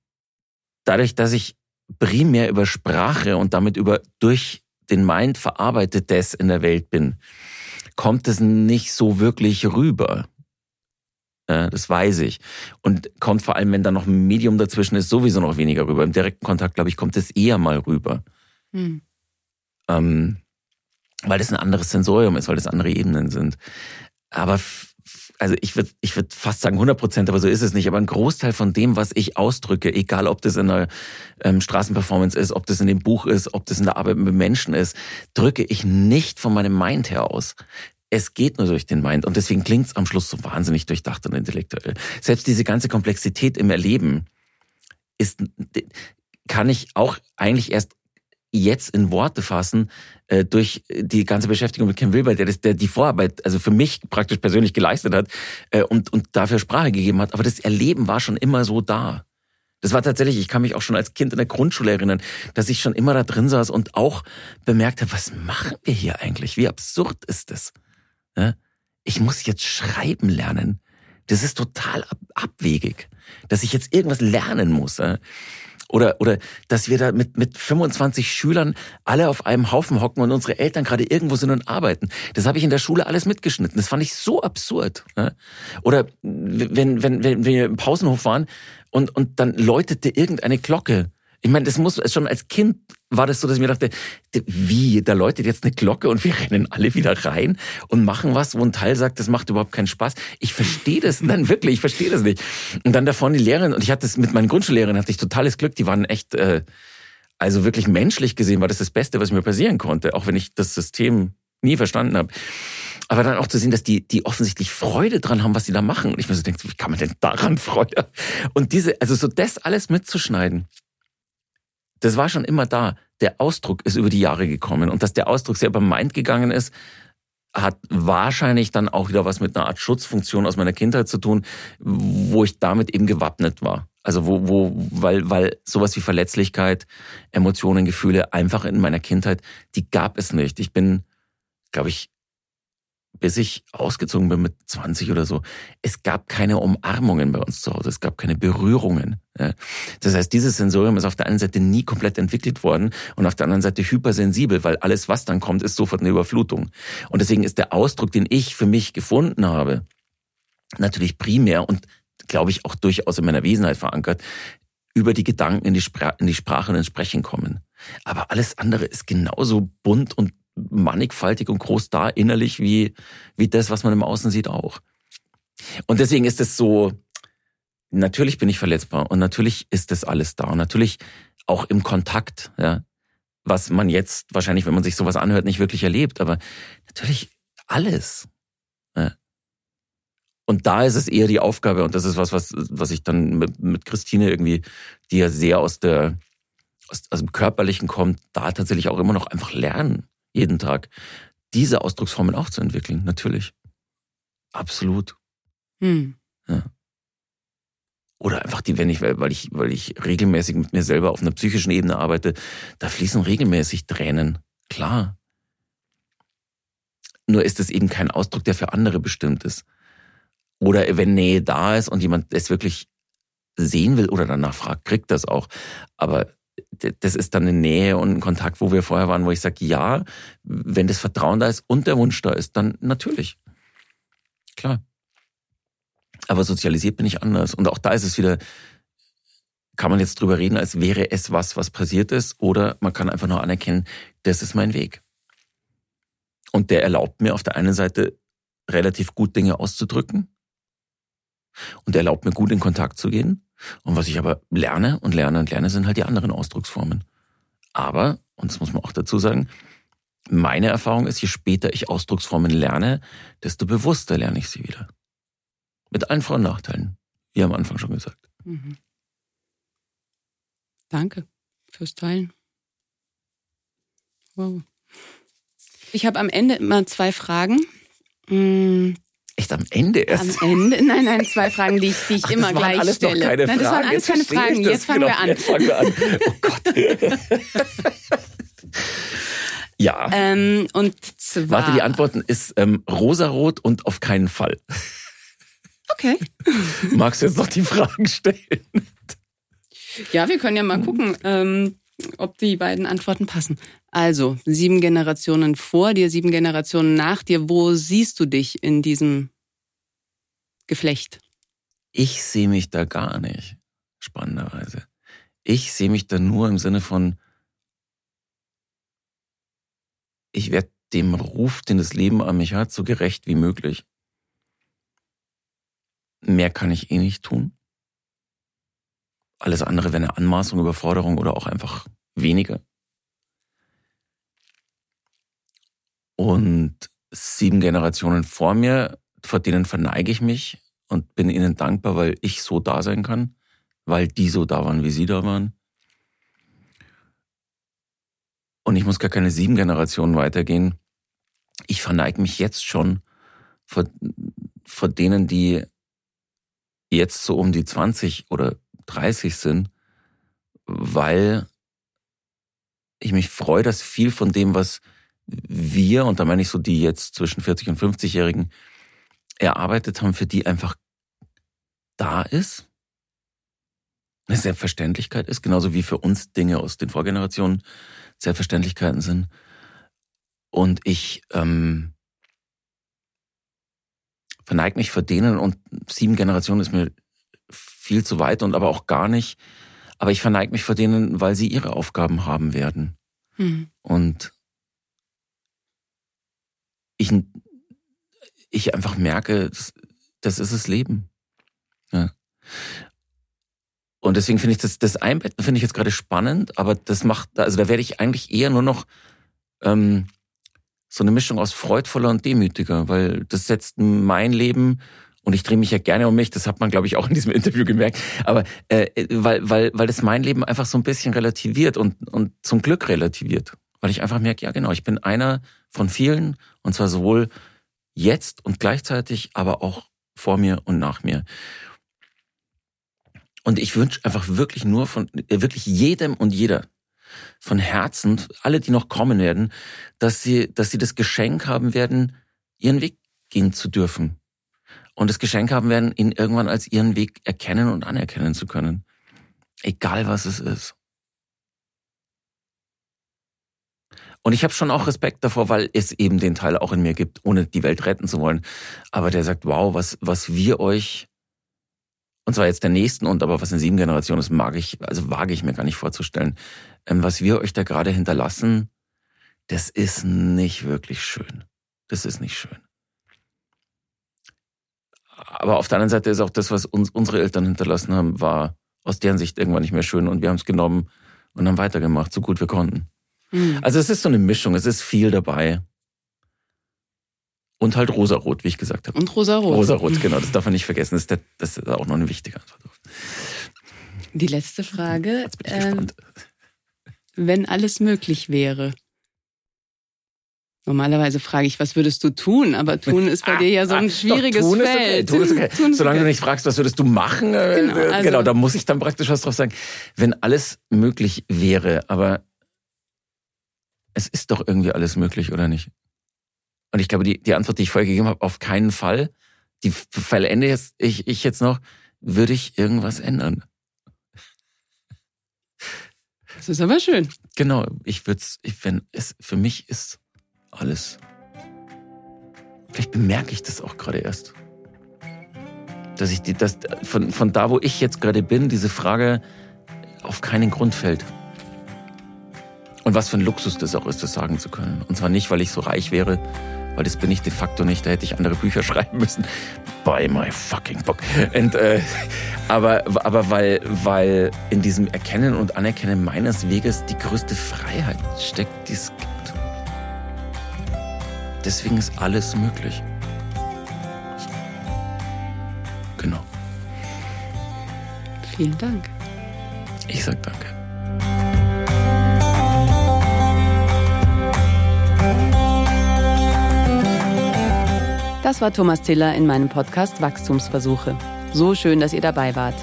Dadurch, dass ich primär über Sprache und damit über durch den Mind verarbeitetes in der Welt bin, kommt es nicht so wirklich rüber. Das weiß ich. Und kommt vor allem, wenn da noch ein Medium dazwischen ist, sowieso noch weniger rüber. Im direkten Kontakt, glaube ich, kommt es eher mal rüber. Hm. Ähm, weil das ein anderes Sensorium ist, weil das andere Ebenen sind. Aber also ich würde ich würd fast sagen 100 Prozent, aber so ist es nicht. Aber ein Großteil von dem, was ich ausdrücke, egal ob das in einer ähm, Straßenperformance ist, ob das in dem Buch ist, ob das in der Arbeit mit Menschen ist, drücke ich nicht von meinem Mind her aus. Es geht nur durch den Mind und deswegen klingt es am Schluss so wahnsinnig durchdacht und intellektuell. Selbst diese ganze Komplexität im Erleben ist, kann ich auch eigentlich erst jetzt in Worte fassen äh, durch die ganze Beschäftigung mit Ken Wilber, der, das, der die Vorarbeit also für mich praktisch persönlich geleistet hat äh, und, und dafür Sprache gegeben hat. Aber das Erleben war schon immer so da. Das war tatsächlich, ich kann mich auch schon als Kind in der Grundschule erinnern, dass ich schon immer da drin saß und auch bemerkt habe, was machen wir hier eigentlich? Wie absurd ist das? Ja? Ich muss jetzt schreiben lernen. Das ist total ab abwegig, dass ich jetzt irgendwas lernen muss. Ja? Oder, oder dass wir da mit, mit 25 Schülern alle auf einem Haufen hocken und unsere Eltern gerade irgendwo sind und arbeiten. Das habe ich in der Schule alles mitgeschnitten. Das fand ich so absurd. Ne? Oder wenn, wenn, wenn wir im Pausenhof waren und, und dann läutete irgendeine Glocke ich meine, das muss schon als Kind war das so, dass ich mir dachte, wie, da läutet jetzt eine Glocke und wir rennen alle wieder rein und machen was, wo ein Teil sagt, das macht überhaupt keinen Spaß. Ich verstehe das, nein, wirklich, ich verstehe das nicht. Und dann da vorne die Lehrerin, und ich hatte es mit meinen Grundschullehrern, hatte ich totales Glück, die waren echt, äh, also wirklich menschlich gesehen war das das Beste, was mir passieren konnte, auch wenn ich das System nie verstanden habe. Aber dann auch zu sehen, dass die, die offensichtlich Freude dran haben, was sie da machen. Und ich mir so denke, wie kann man denn daran Freude? Und diese, also so das alles mitzuschneiden, das war schon immer da. Der Ausdruck ist über die Jahre gekommen. Und dass der Ausdruck sehr beim Mind gegangen ist, hat wahrscheinlich dann auch wieder was mit einer Art Schutzfunktion aus meiner Kindheit zu tun, wo ich damit eben gewappnet war. Also wo, wo, weil, weil sowas wie Verletzlichkeit, Emotionen, Gefühle einfach in meiner Kindheit, die gab es nicht. Ich bin, glaube ich, bis ich ausgezogen bin mit 20 oder so, es gab keine Umarmungen bei uns zu Hause, es gab keine Berührungen. Das heißt, dieses Sensorium ist auf der einen Seite nie komplett entwickelt worden und auf der anderen Seite hypersensibel, weil alles, was dann kommt, ist sofort eine Überflutung. Und deswegen ist der Ausdruck, den ich für mich gefunden habe, natürlich primär und glaube ich auch durchaus in meiner Wesenheit verankert, über die Gedanken in die, Spra in die Sprache und ins Sprechen kommen. Aber alles andere ist genauso bunt und mannigfaltig und groß da innerlich wie, wie das, was man im Außen sieht auch. Und deswegen ist es so, natürlich bin ich verletzbar und natürlich ist das alles da und natürlich auch im Kontakt, ja, was man jetzt wahrscheinlich, wenn man sich sowas anhört, nicht wirklich erlebt, aber natürlich alles. Ja. Und da ist es eher die Aufgabe und das ist was, was, was ich dann mit, mit Christine irgendwie, die ja sehr aus der, aus, aus dem Körperlichen kommt, da tatsächlich auch immer noch einfach lernen jeden Tag, diese Ausdrucksformen auch zu entwickeln, natürlich. Absolut. Hm. Ja. Oder einfach die, wenn ich, weil ich, weil ich regelmäßig mit mir selber auf einer psychischen Ebene arbeite, da fließen regelmäßig Tränen. Klar. Nur ist es eben kein Ausdruck, der für andere bestimmt ist. Oder wenn Nähe da ist und jemand es wirklich sehen will oder danach fragt, kriegt das auch. Aber das ist dann eine Nähe und ein Kontakt, wo wir vorher waren, wo ich sage, ja, wenn das Vertrauen da ist und der Wunsch da ist, dann natürlich. Klar. Aber sozialisiert bin ich anders. Und auch da ist es wieder, kann man jetzt drüber reden, als wäre es was, was passiert ist, oder man kann einfach nur anerkennen, das ist mein Weg. Und der erlaubt mir auf der einen Seite relativ gut Dinge auszudrücken. Und er erlaubt mir gut in Kontakt zu gehen. Und was ich aber lerne und lerne und lerne, sind halt die anderen Ausdrucksformen. Aber, und das muss man auch dazu sagen, meine Erfahrung ist, je später ich Ausdrucksformen lerne, desto bewusster lerne ich sie wieder. Mit allen Vor- und Nachteilen, wie am Anfang schon gesagt. Mhm. Danke fürs Teilen. Wow. Ich habe am Ende immer zwei Fragen. Hm, Echt am Ende erst? Am Ende? Nein, nein, zwei Fragen, die ich, die ich Ach, immer gleich alles stelle. keine nein, das waren alles keine Fragen. Jetzt fangen, genau, jetzt fangen wir an. Oh Gott. ja. Ähm, und zwar. Warte, die Antworten ist ähm, rosarot und auf keinen Fall. Okay. Magst du jetzt noch die Fragen stellen? Ja, wir können ja mal gucken, ähm, ob die beiden Antworten passen. Also, sieben Generationen vor dir, sieben Generationen nach dir. Wo siehst du dich in diesem Geflecht? Ich sehe mich da gar nicht, spannenderweise. Ich sehe mich da nur im Sinne von, ich werde dem Ruf, den das Leben an mich hat, so gerecht wie möglich. Mehr kann ich eh nicht tun. Alles andere wäre eine Anmaßung, Überforderung oder auch einfach weniger. Und sieben Generationen vor mir, vor denen verneige ich mich und bin ihnen dankbar, weil ich so da sein kann, weil die so da waren, wie sie da waren. Und ich muss gar keine sieben Generationen weitergehen. Ich verneige mich jetzt schon vor, vor denen, die jetzt so um die 20 oder 30 sind, weil ich mich freue, dass viel von dem, was wir, und da meine ich so die jetzt zwischen 40 und 50-Jährigen, erarbeitet haben, für die einfach da ist, eine Selbstverständlichkeit ist, genauso wie für uns Dinge aus den Vorgenerationen Selbstverständlichkeiten sind. Und ich ähm, verneige mich vor denen und sieben Generationen ist mir viel zu weit und aber auch gar nicht. Aber ich verneige mich vor denen, weil sie ihre Aufgaben haben werden. Mhm. Und ich, ich einfach merke, das, das ist das Leben. Ja. Und deswegen finde ich das, das Einbetten finde ich jetzt gerade spannend, aber das macht, also da werde ich eigentlich eher nur noch ähm, so eine Mischung aus freudvoller und demütiger, weil das setzt mein Leben und ich drehe mich ja gerne um mich, das hat man, glaube ich, auch in diesem Interview gemerkt, aber äh, weil, weil, weil das mein Leben einfach so ein bisschen relativiert und, und zum Glück relativiert. Weil ich einfach merke, ja genau, ich bin einer von vielen und zwar sowohl jetzt und gleichzeitig, aber auch vor mir und nach mir. Und ich wünsche einfach wirklich nur von, äh, wirklich jedem und jeder von Herzen, alle, die noch kommen werden, dass sie, dass sie das Geschenk haben werden, ihren Weg gehen zu dürfen. Und das Geschenk haben werden, ihn irgendwann als ihren Weg erkennen und anerkennen zu können. Egal was es ist. Und ich habe schon auch Respekt davor, weil es eben den Teil auch in mir gibt, ohne die Welt retten zu wollen. Aber der sagt, wow, was, was wir euch, und zwar jetzt der nächsten und aber was in sieben Generationen ist, mag ich, also wage ich mir gar nicht vorzustellen, ähm, was wir euch da gerade hinterlassen, das ist nicht wirklich schön. Das ist nicht schön. Aber auf der anderen Seite ist auch das, was uns unsere Eltern hinterlassen haben, war aus deren Sicht irgendwann nicht mehr schön und wir haben es genommen und haben weitergemacht, so gut wir konnten. Mhm. Also es ist so eine Mischung, es ist viel dabei. Und halt rosarot, wie ich gesagt habe. Und rosarot. Rosarot, genau, das darf man nicht vergessen. Das ist, der, das ist auch noch eine wichtige Antwort. Die letzte Frage. Jetzt bin ich ähm, gespannt. Wenn alles möglich wäre. Normalerweise frage ich, was würdest du tun? Aber tun ist bei ah, dir ja so ein ah, schwieriges doch, tun Feld. Ist okay. Tun ist okay. Tun Solange okay. du nicht fragst, was würdest du machen, äh, genau, also, genau, da muss ich dann praktisch was drauf sagen. Wenn alles möglich wäre, aber es ist doch irgendwie alles möglich, oder nicht? Und ich glaube, die, die Antwort, die ich vorher gegeben habe, auf keinen Fall. Die vollende jetzt, ich, ich jetzt noch, würde ich irgendwas ändern. Das ist aber schön. Genau, ich würde es, wenn es, für mich ist alles. Vielleicht bemerke ich das auch gerade erst. Dass ich die, dass von, von da, wo ich jetzt gerade bin, diese Frage auf keinen Grund fällt. Und was für ein Luxus das auch ist, das sagen zu können. Und zwar nicht, weil ich so reich wäre, weil das bin ich de facto nicht. Da hätte ich andere Bücher schreiben müssen. Buy my fucking book. Und, äh, aber aber weil, weil in diesem Erkennen und Anerkennen meines Weges die größte Freiheit steckt, die es. Deswegen ist alles möglich. Genau. Vielen Dank. Ich sag danke. Das war Thomas Tiller in meinem Podcast Wachstumsversuche. So schön, dass ihr dabei wart.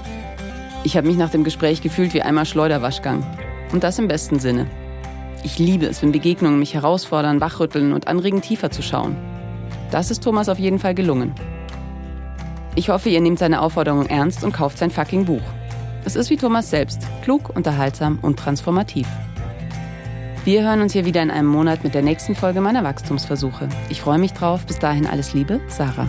Ich habe mich nach dem Gespräch gefühlt wie einmal Schleuderwaschgang. Und das im besten Sinne. Ich liebe es, wenn Begegnungen mich herausfordern, wachrütteln und anregen, tiefer zu schauen. Das ist Thomas auf jeden Fall gelungen. Ich hoffe, ihr nehmt seine Aufforderung ernst und kauft sein fucking Buch. Es ist wie Thomas selbst, klug, unterhaltsam und transformativ. Wir hören uns hier wieder in einem Monat mit der nächsten Folge meiner Wachstumsversuche. Ich freue mich drauf. Bis dahin alles Liebe, Sarah.